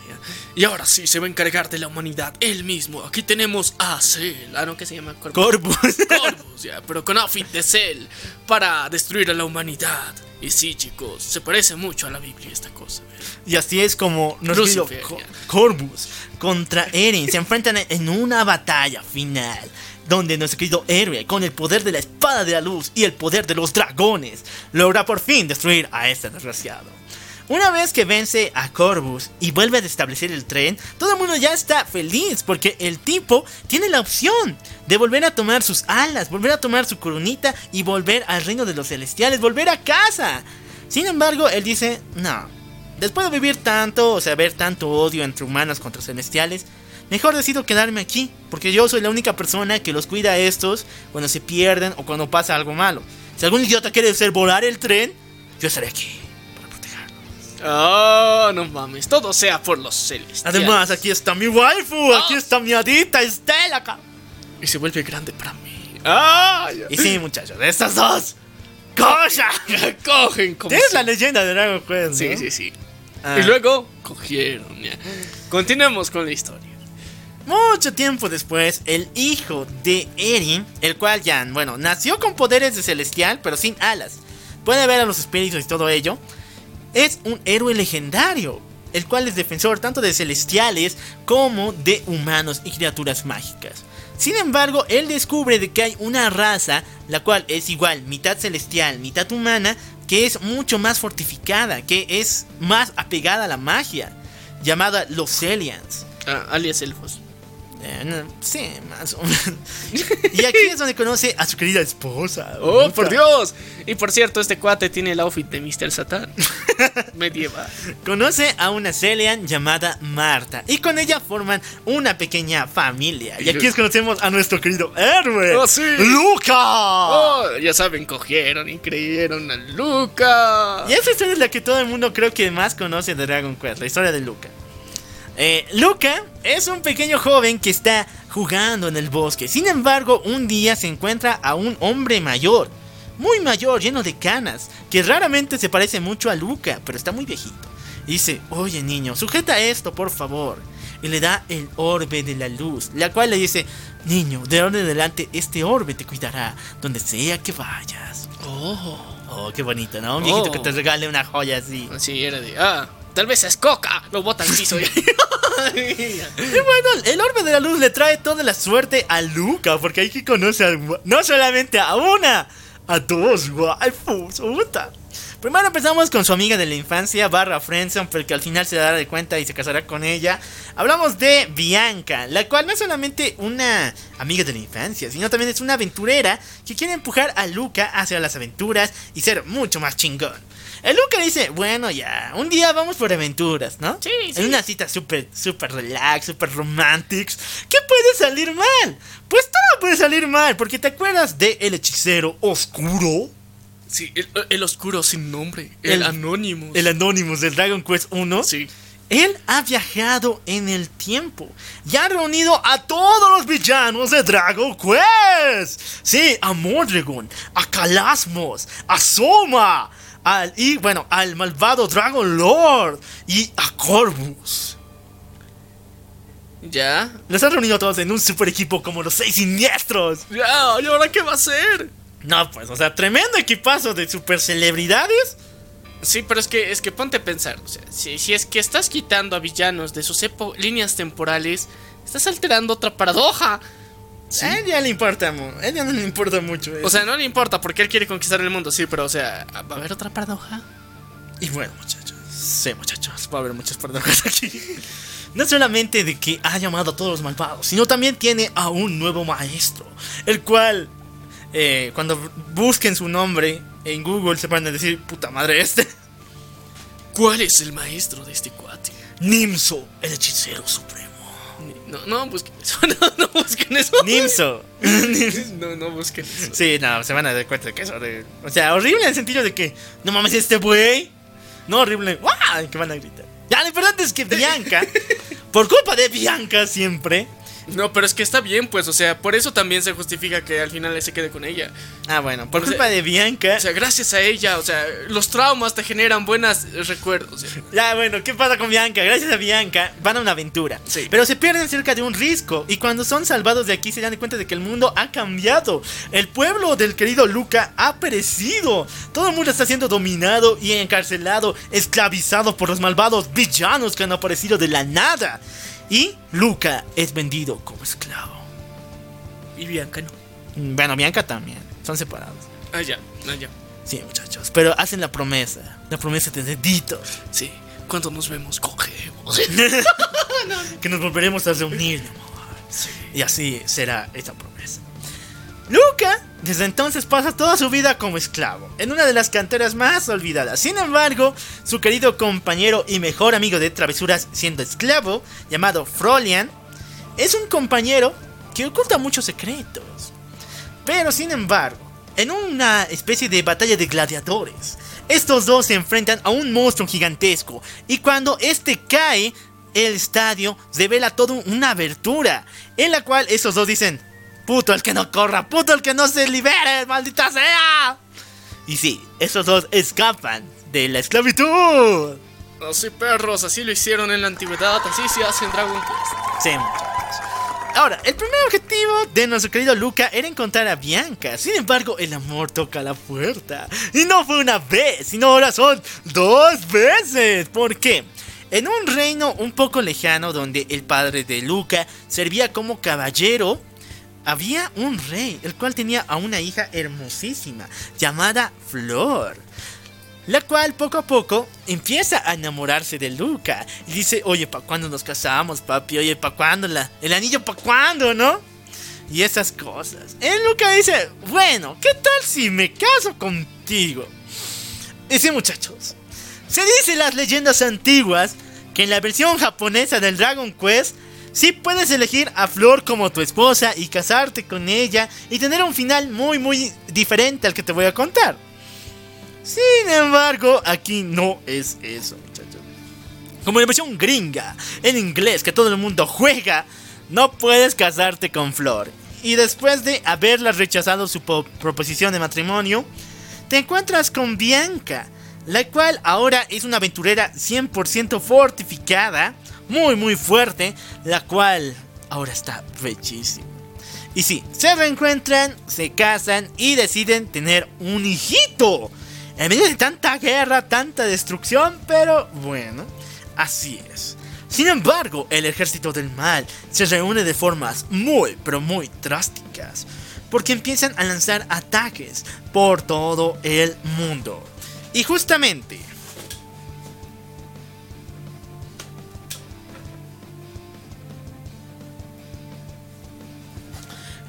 Y ahora sí se va a encargar de la humanidad él mismo. Aquí tenemos a Cell. Ah, no, que se llama Corvus. Corvus. Corvus, ya, pero con outfit de Cell para destruir a la humanidad. Y sí, chicos, se parece mucho a la Biblia esta cosa. Y así es como nuestro querido Lucifer, Co- ya. Corvus contra Eren se enfrentan en una batalla final. Donde nuestro querido héroe, con el poder de la espada de la luz y el poder de los dragones, logra por fin destruir a este desgraciado. Una vez que vence a Corvus y vuelve a restablecer el tren, todo el mundo ya está feliz porque el tipo tiene la opción de volver a tomar sus alas, volver a tomar su coronita y volver al reino de los celestiales, volver a casa. Sin embargo, él dice, no, después de vivir tanto, o sea, ver tanto odio entre humanos contra celestiales, mejor decido quedarme aquí, porque yo soy la única persona que los cuida a estos cuando se pierden o cuando pasa algo malo. Si algún idiota quiere hacer volar el tren, yo estaré aquí. Oh, no mames, todo sea por los celestiales. Además, aquí está mi waifu, aquí Ah. está mi adita Estela. ca- Y se vuelve grande para mí. ¡Ah! ya. Y sí, muchachos, estas dos cosas. Cogen como. Es si- la leyenda de Dragon Quest. Sí, ¿no? sí, sí. Ah. Y luego cogieron. ya. Continuemos con la historia. Mucho tiempo después, el hijo de Eren, el cual ya, bueno, nació con poderes de celestial, pero sin alas. Puede ver a los espíritus y todo ello. Es un héroe legendario, el cual es defensor tanto de celestiales como de humanos y criaturas mágicas. Sin embargo, él descubre de que hay una raza, la cual es igual, mitad celestial, mitad humana, que es mucho más fortificada, que es más apegada a la magia, llamada los Celians. Ah, alias elfos. Eh, sí, más o menos. Y aquí es donde conoce a su querida esposa. ¡Oh, por Dios! Y por cierto, este cuate tiene el outfit de Mr. Satan. Medieval. Conoce a una Celian llamada Marta. Y con ella forman una pequeña familia. Y aquí es conocemos a nuestro querido héroe. ¡Oh, sí! ¡Luca! Oh, ya saben, cogieron y creyeron a Luca. Y esa historia es la que todo el mundo creo que más conoce de Dragon Quest, la historia de Luca. Eh, Luca es un pequeño joven que está jugando en el bosque. Sin embargo, un día se encuentra a un hombre mayor, muy mayor, lleno de canas, que raramente se parece mucho a Luca, pero está muy viejito. Y dice, oye niño, sujeta esto, por favor. Y le da el orbe de la luz, la cual le dice, niño, de ahora en adelante este orbe te cuidará donde sea que vayas. Oh. Oh, qué bonito, ¿no? Un viejito Oh. que te regale una joya así. Así era de. Ah, tal vez es coca. Lo bota al piso. Y bueno, el orbe de la luz le trae toda la suerte a Luca, porque hay que conocer a- no solamente a una, a dos waifus, puta. Primero empezamos con su amiga de la infancia, barra Friendson, pero que al final se dará de cuenta y se casará con ella. Hablamos de Bianca, la cual no es solamente una amiga de la infancia, sino también es una aventurera que quiere empujar a Luca hacia las aventuras y ser mucho más chingón. El Luca dice, bueno ya, un día vamos por aventuras, ¿no? Sí, sí. En una cita súper, súper relax, súper romantics. ¿Qué puede salir mal? Pues todo puede salir mal, porque te acuerdas de El Hechicero Oscuro, Sí, el, el oscuro sin nombre. El, El- anónimo. el Anonymous del Dragon Quest 1. Sí. Él ha viajado en el tiempo y ha reunido a todos los villanos de Dragon Quest. Sí, a Mordragon, a Calasmos, a Soma, al, y bueno, al malvado Dragon Lord y a Corvus. Ya. Los han reunido todos en un super equipo como los seis siniestros. Ya, ¿y ahora qué va a hacer? No, pues, o sea, tremendo equipazo de super celebridades. Sí, pero es que, es que ponte a pensar. O sea, si, si es que estás quitando a villanos de sus líneas temporales, estás alterando otra paradoja. A él ya le importa, a él ya no le importa mucho. eso. O sea, no le importa porque él quiere conquistar el mundo, sí, pero o sea, ¿va a haber otra paradoja? Y bueno, muchachos. Sí, muchachos. Va a haber muchas paradojas aquí. No solamente de que ha llamado a todos los malvados, sino también tiene a un nuevo maestro. El cual, eh, cuando busquen su nombre en Google, se van a decir, puta madre, este. ¿Cuál es el maestro de este cuate? Nimso, el hechicero supremo. No, no busquen eso, no, no busquen eso. Nimso. No, no busquen eso. Sí, no, se van a dar cuenta de que eso de... O sea, horrible en el sentido de que... No mames, este güey. No, horrible. ¡Guau! Que van a gritar. Ya, lo importante es que Bianca... por culpa de Bianca siempre... No, pero es que está bien, pues, o sea, por eso también se justifica que al final él se quede con ella. Ah, bueno, por O sea, culpa de Bianca... O sea, gracias a ella, o sea, los traumas te generan buenos recuerdos. Ya, bueno, ¿qué pasa con Bianca? Gracias a Bianca van a una aventura. Sí. Pero se pierden cerca de un risco. Y cuando son salvados de aquí se dan cuenta de que el mundo ha cambiado. El pueblo del querido Luca ha perecido. Todo el mundo está siendo dominado y encarcelado, esclavizado por los malvados villanos que han aparecido de la nada. Y Luca es vendido como esclavo. Y Bianca no. Mm, Bueno, Bianca también. Son separados. Ah, ya, ah, ya. Sí, muchachos, pero hacen la promesa, la promesa de dedito, Sí. Cuando nos vemos, cogemos. que nos volveremos a reunir, mi amor. Y así será esa promesa. Luca, desde entonces pasa toda su vida como esclavo, en una de las canteras más olvidadas. Sin embargo, su querido compañero y mejor amigo de travesuras siendo esclavo, llamado Frolian, es un compañero que oculta muchos secretos. Pero sin embargo, en una especie de batalla de gladiadores, estos dos se enfrentan a un monstruo gigantesco y cuando este cae, el estadio revela toda una abertura en la cual esos dos dicen, puto el que no corra, puto el que no se libere, maldita sea. Y sí, esos dos escapan de la esclavitud. Así perros, así lo hicieron en la antigüedad, así se hace en Dragon Quest. Sí, muchachos. Ahora, el primer objetivo de nuestro querido Luca era encontrar a Bianca. Sin embargo, el amor toca la puerta. Y no fue una vez, sino ahora son dos veces. ¿Por qué? En un reino un poco lejano donde el padre de Luca servía como caballero, había un rey, el cual tenía a una hija hermosísima llamada Flor. La cual poco a poco empieza a enamorarse de Luca. Y dice, oye, ¿pa' cuándo nos casamos, papi? Oye, ¿pa' cuándo la, el anillo, ¿pa' cuándo, no? Y esas cosas. El Luca dice, bueno, ¿qué tal si me caso contigo? Y sí, muchachos. Se dice en las leyendas antiguas que en la versión japonesa del Dragon Quest sí puedes elegir a Flor como tu esposa y casarte con ella y tener un final muy muy diferente al que te voy a contar. Sin embargo, aquí no es eso, muchachos. Como la versión gringa, en inglés, que todo el mundo juega, no puedes casarte con Flor. Y después de haberla rechazado su po- proposición de matrimonio, te encuentras con Bianca, la cual ahora es una aventurera 100% fortificada, muy muy fuerte, la cual ahora está bellísima. Y sí, se reencuentran, se casan y deciden tener un hijito. En medio de tanta guerra, tanta destrucción, pero bueno, así es. Sin embargo, el ejército del mal se reúne de formas muy, pero muy drásticas, porque empiezan a lanzar ataques por todo el mundo. Y justamente,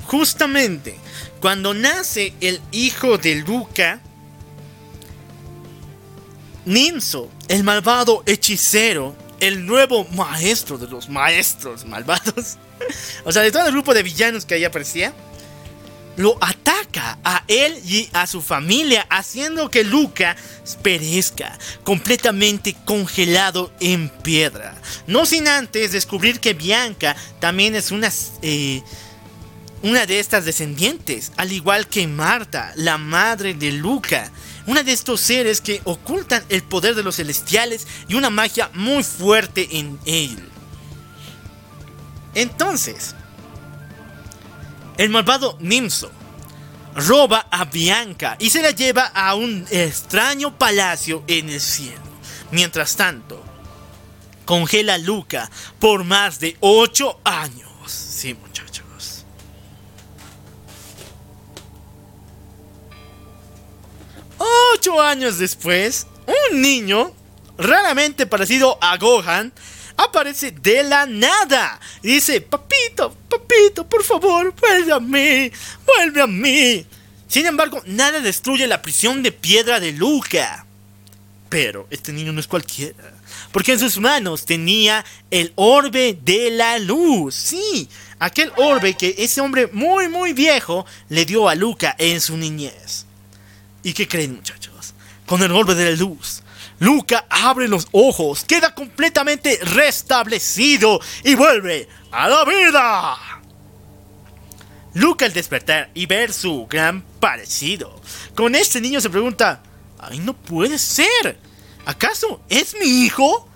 justamente, cuando nace el hijo de Luca, Ninso, el malvado hechicero, el nuevo maestro de los maestros malvados, o sea, de todo el grupo de villanos que ahí aparecía, lo ataca a él y a su familia, haciendo que Luca perezca completamente congelado en piedra. No sin antes descubrir que Bianca también es una, eh, una de estas descendientes, al igual que Marta, la madre de Luca. Una de estos seres que ocultan el poder de los celestiales y una magia muy fuerte en él. Entonces, el malvado Nimso roba a Bianca y se la lleva a un extraño palacio en el cielo. Mientras tanto, congela a Luca por más de 8 años. Ocho años después, un niño, raramente parecido a Gohan, aparece de la nada. Y dice, papito, papito, por favor, vuelve a mí, vuelve a mí. Sin embargo, nada destruye la prisión de piedra de Luca. Pero este niño no es cualquiera. Porque en sus manos tenía el orbe de la luz. Sí, aquel orbe que ese hombre muy, muy viejo le dio a Luca en su niñez. ¿Y qué creen muchachos? Con el orbe de la luz, Luca abre los ojos, queda completamente restablecido y vuelve a la vida. Luca al despertar y ver su gran parecido con este niño se pregunta, ¡ay no puede ser! ¿Acaso es mi hijo?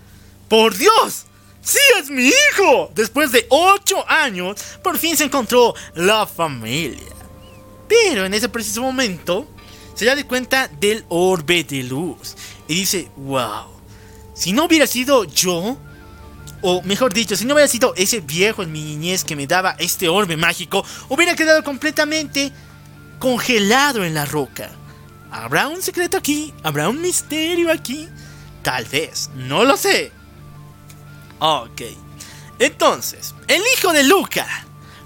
¡Por Dios! ¡Sí es mi hijo! Después de ocho años, por fin se encontró la familia. Pero en ese preciso momento, se da de cuenta del orbe de luz y dice, wow, si no hubiera sido yo, o mejor dicho, si no hubiera sido ese viejo en mi niñez que me daba este orbe mágico, hubiera quedado completamente congelado en la roca. ¿Habrá un secreto aquí? ¿Habrá un misterio aquí? Tal vez, no lo sé. Ok. Entonces, el hijo de Luca,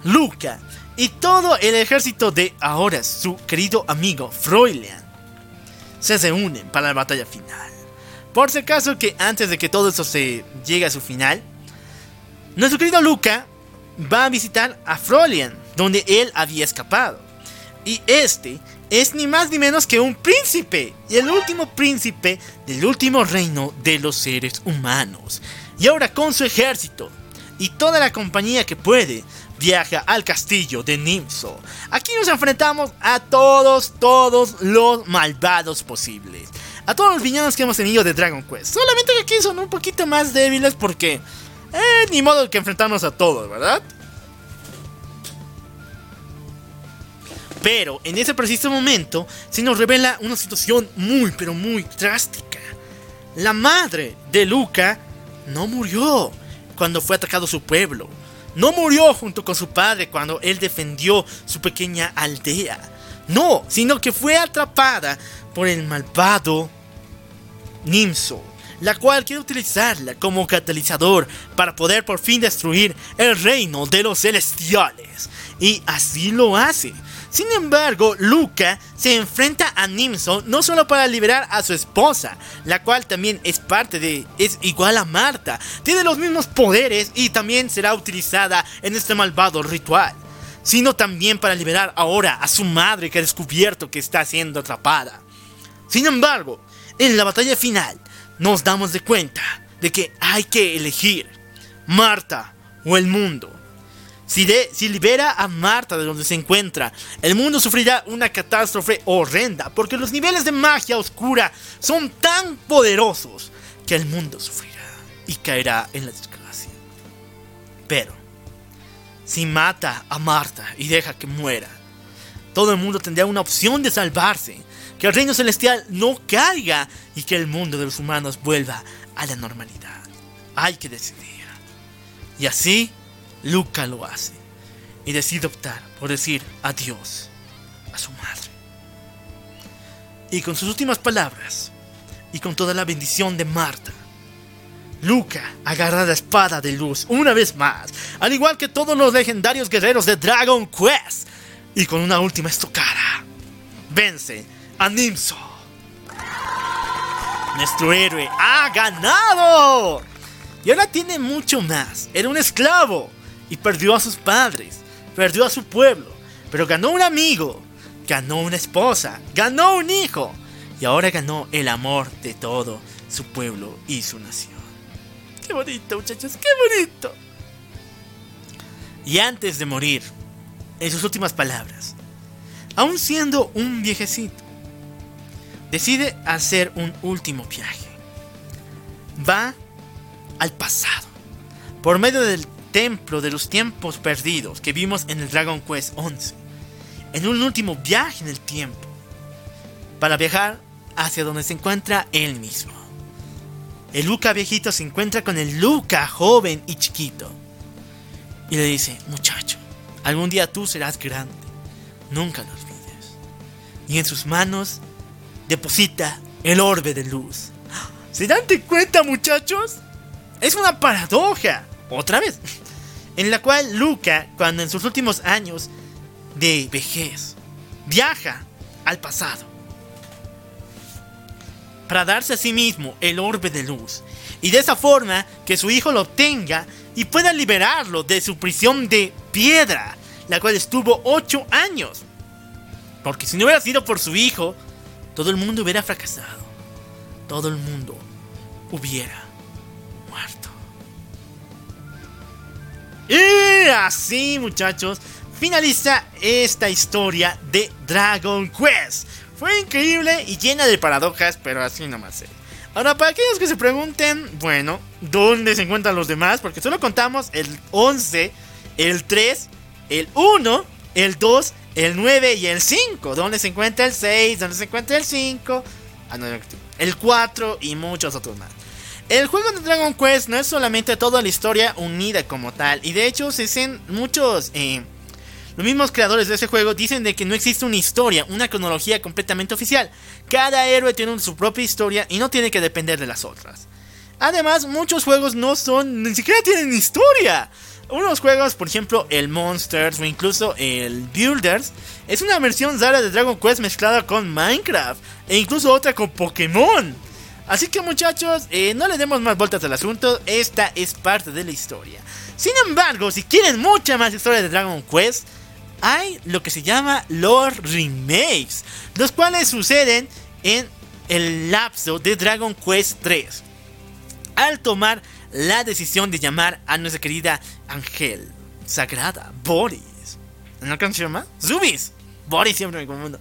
Luca, y todo el ejército de ahora su querido amigo Froilian se reúnen para la batalla final. Por si acaso que antes de que todo eso se llegue a su final, nuestro querido Luca va a visitar a Froilian, donde él había escapado. Y este es ni más ni menos que un príncipe, y el último príncipe del último reino de los seres humanos. Y ahora con su ejército y toda la compañía que puede, viaja al castillo de Nimso. Aquí nos enfrentamos a todos, todos los malvados posibles. A todos los villanos que hemos tenido de Dragon Quest. Solamente que aquí son un poquito más débiles porque... Eh, ni modo que enfrentarnos a todos, ¿verdad? Pero en ese preciso momento se nos revela una situación muy, pero muy drástica. La madre de Luca no murió cuando fue atacado su pueblo. No murió junto con su padre cuando él defendió su pequeña aldea. No, sino que fue atrapada por el malvado Nimso, la cual quiere utilizarla como catalizador para poder por fin destruir el reino de los celestiales. Y así lo hace. Sin embargo, Luca se enfrenta a Nimso no solo para liberar a su esposa, la cual también es parte de, es igual a Marta, tiene los mismos poderes y también será utilizada en este malvado ritual, sino también para liberar ahora a su madre que ha descubierto que está siendo atrapada. Sin embargo, en la batalla final nos damos de cuenta de que hay que elegir Marta o el mundo. Si, si, libera a Marta de donde se encuentra, el mundo sufrirá una catástrofe horrenda, porque los niveles de magia oscura son tan poderosos que el mundo sufrirá y caerá en la desgracia. Pero, si mata a Marta y deja que muera, todo el mundo tendrá una opción de salvarse, que el reino celestial no caiga y que el mundo de los humanos vuelva a la normalidad. Hay que decidir. Y así Luca lo hace y decide optar por decir adiós a su madre. Y con sus últimas palabras y con toda la bendición de Marta, Luca agarra la espada de luz una vez más, al igual que todos los legendarios guerreros de Dragon Quest, y con una última estocada, vence a Nimso. Nuestro héroe ha ganado. Y ahora tiene mucho más. Era un esclavo y perdió a sus padres, perdió a su pueblo, pero ganó un amigo, ganó una esposa, ganó un hijo y ahora ganó el amor de todo su pueblo y su nación. Qué bonito, muchachos, qué bonito. Y antes de morir, en sus últimas palabras, aún siendo un viejecito, decide hacer un último viaje. Va al pasado, por medio del templo de los tiempos perdidos que vimos en el Dragon Quest 11, en un último viaje en el tiempo, para viajar hacia donde se encuentra él mismo. El Luca viejito se encuentra con el Luca joven y chiquito y le dice, muchacho, algún día tú serás grande, nunca lo olvides. Y en sus manos deposita el orbe de luz. ¿Se dan de cuenta, muchachos? Es una paradoja, otra vez, en la cual Luca, cuando en sus últimos años de vejez, viaja al pasado para darse a sí mismo el orbe de luz y de esa forma que su hijo lo obtenga y pueda liberarlo de su prisión de piedra, la cual estuvo 8 años. Porque si no hubiera sido por su hijo, todo el mundo hubiera fracasado. Todo el mundo hubiera muerto. Y así, muchachos, finaliza esta historia de Dragon Quest. Fue increíble y llena de paradojas, pero así nomás. Eh. Ahora, para aquellos que se pregunten, bueno, ¿dónde se encuentran los demás? Porque solo contamos el 11, el 3, el 1, el 2, el 9 y el 5. ¿Dónde se encuentra el 6? ¿Dónde se encuentra el 5? Ah, no, el 4 y muchos otros más. El juego de Dragon Quest no es solamente toda la historia unida como tal. Y de hecho se hacen muchos... Eh, Los mismos creadores de ese juego dicen de que no existe una historia, una cronología completamente oficial. Cada héroe tiene su propia historia y no tiene que depender de las otras. Además, muchos juegos no son, ni siquiera tienen historia. Unos juegos, por ejemplo, el Monsters o incluso el Builders, es una versión rara de Dragon Quest mezclada con Minecraft e incluso otra con Pokémon. Así que muchachos, eh, no le demos más vueltas al asunto, esta es parte de la historia. Sin embargo, si quieren mucha más historia de Dragon Quest, hay lo que se llama lore remakes, los cuales suceden en el lapso de Dragon Quest 3. Al tomar la decisión de llamar a nuestra querida Ángel Sagrada, Boris. ¿No canción más? Zubis. Boris siempre me confundo.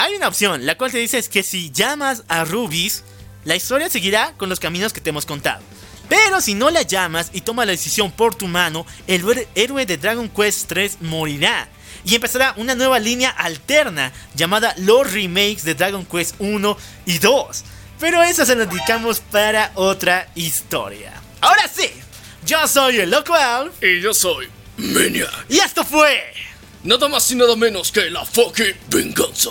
Hay una opción, la cual te dice es que si llamas a Rubis, la historia seguirá con los caminos que te hemos contado. Pero si no la llamas y tomas la decisión por tu mano, el héroe de Dragon Quest 3 morirá. Y empezará una nueva línea alterna llamada los remakes de Dragon Quest 1 y 2. Pero eso se lo dedicamos para otra historia. Ahora sí, yo soy el Loco Alf. Y yo soy Maniac. Y esto fue. Nada más y nada menos que la fucking venganza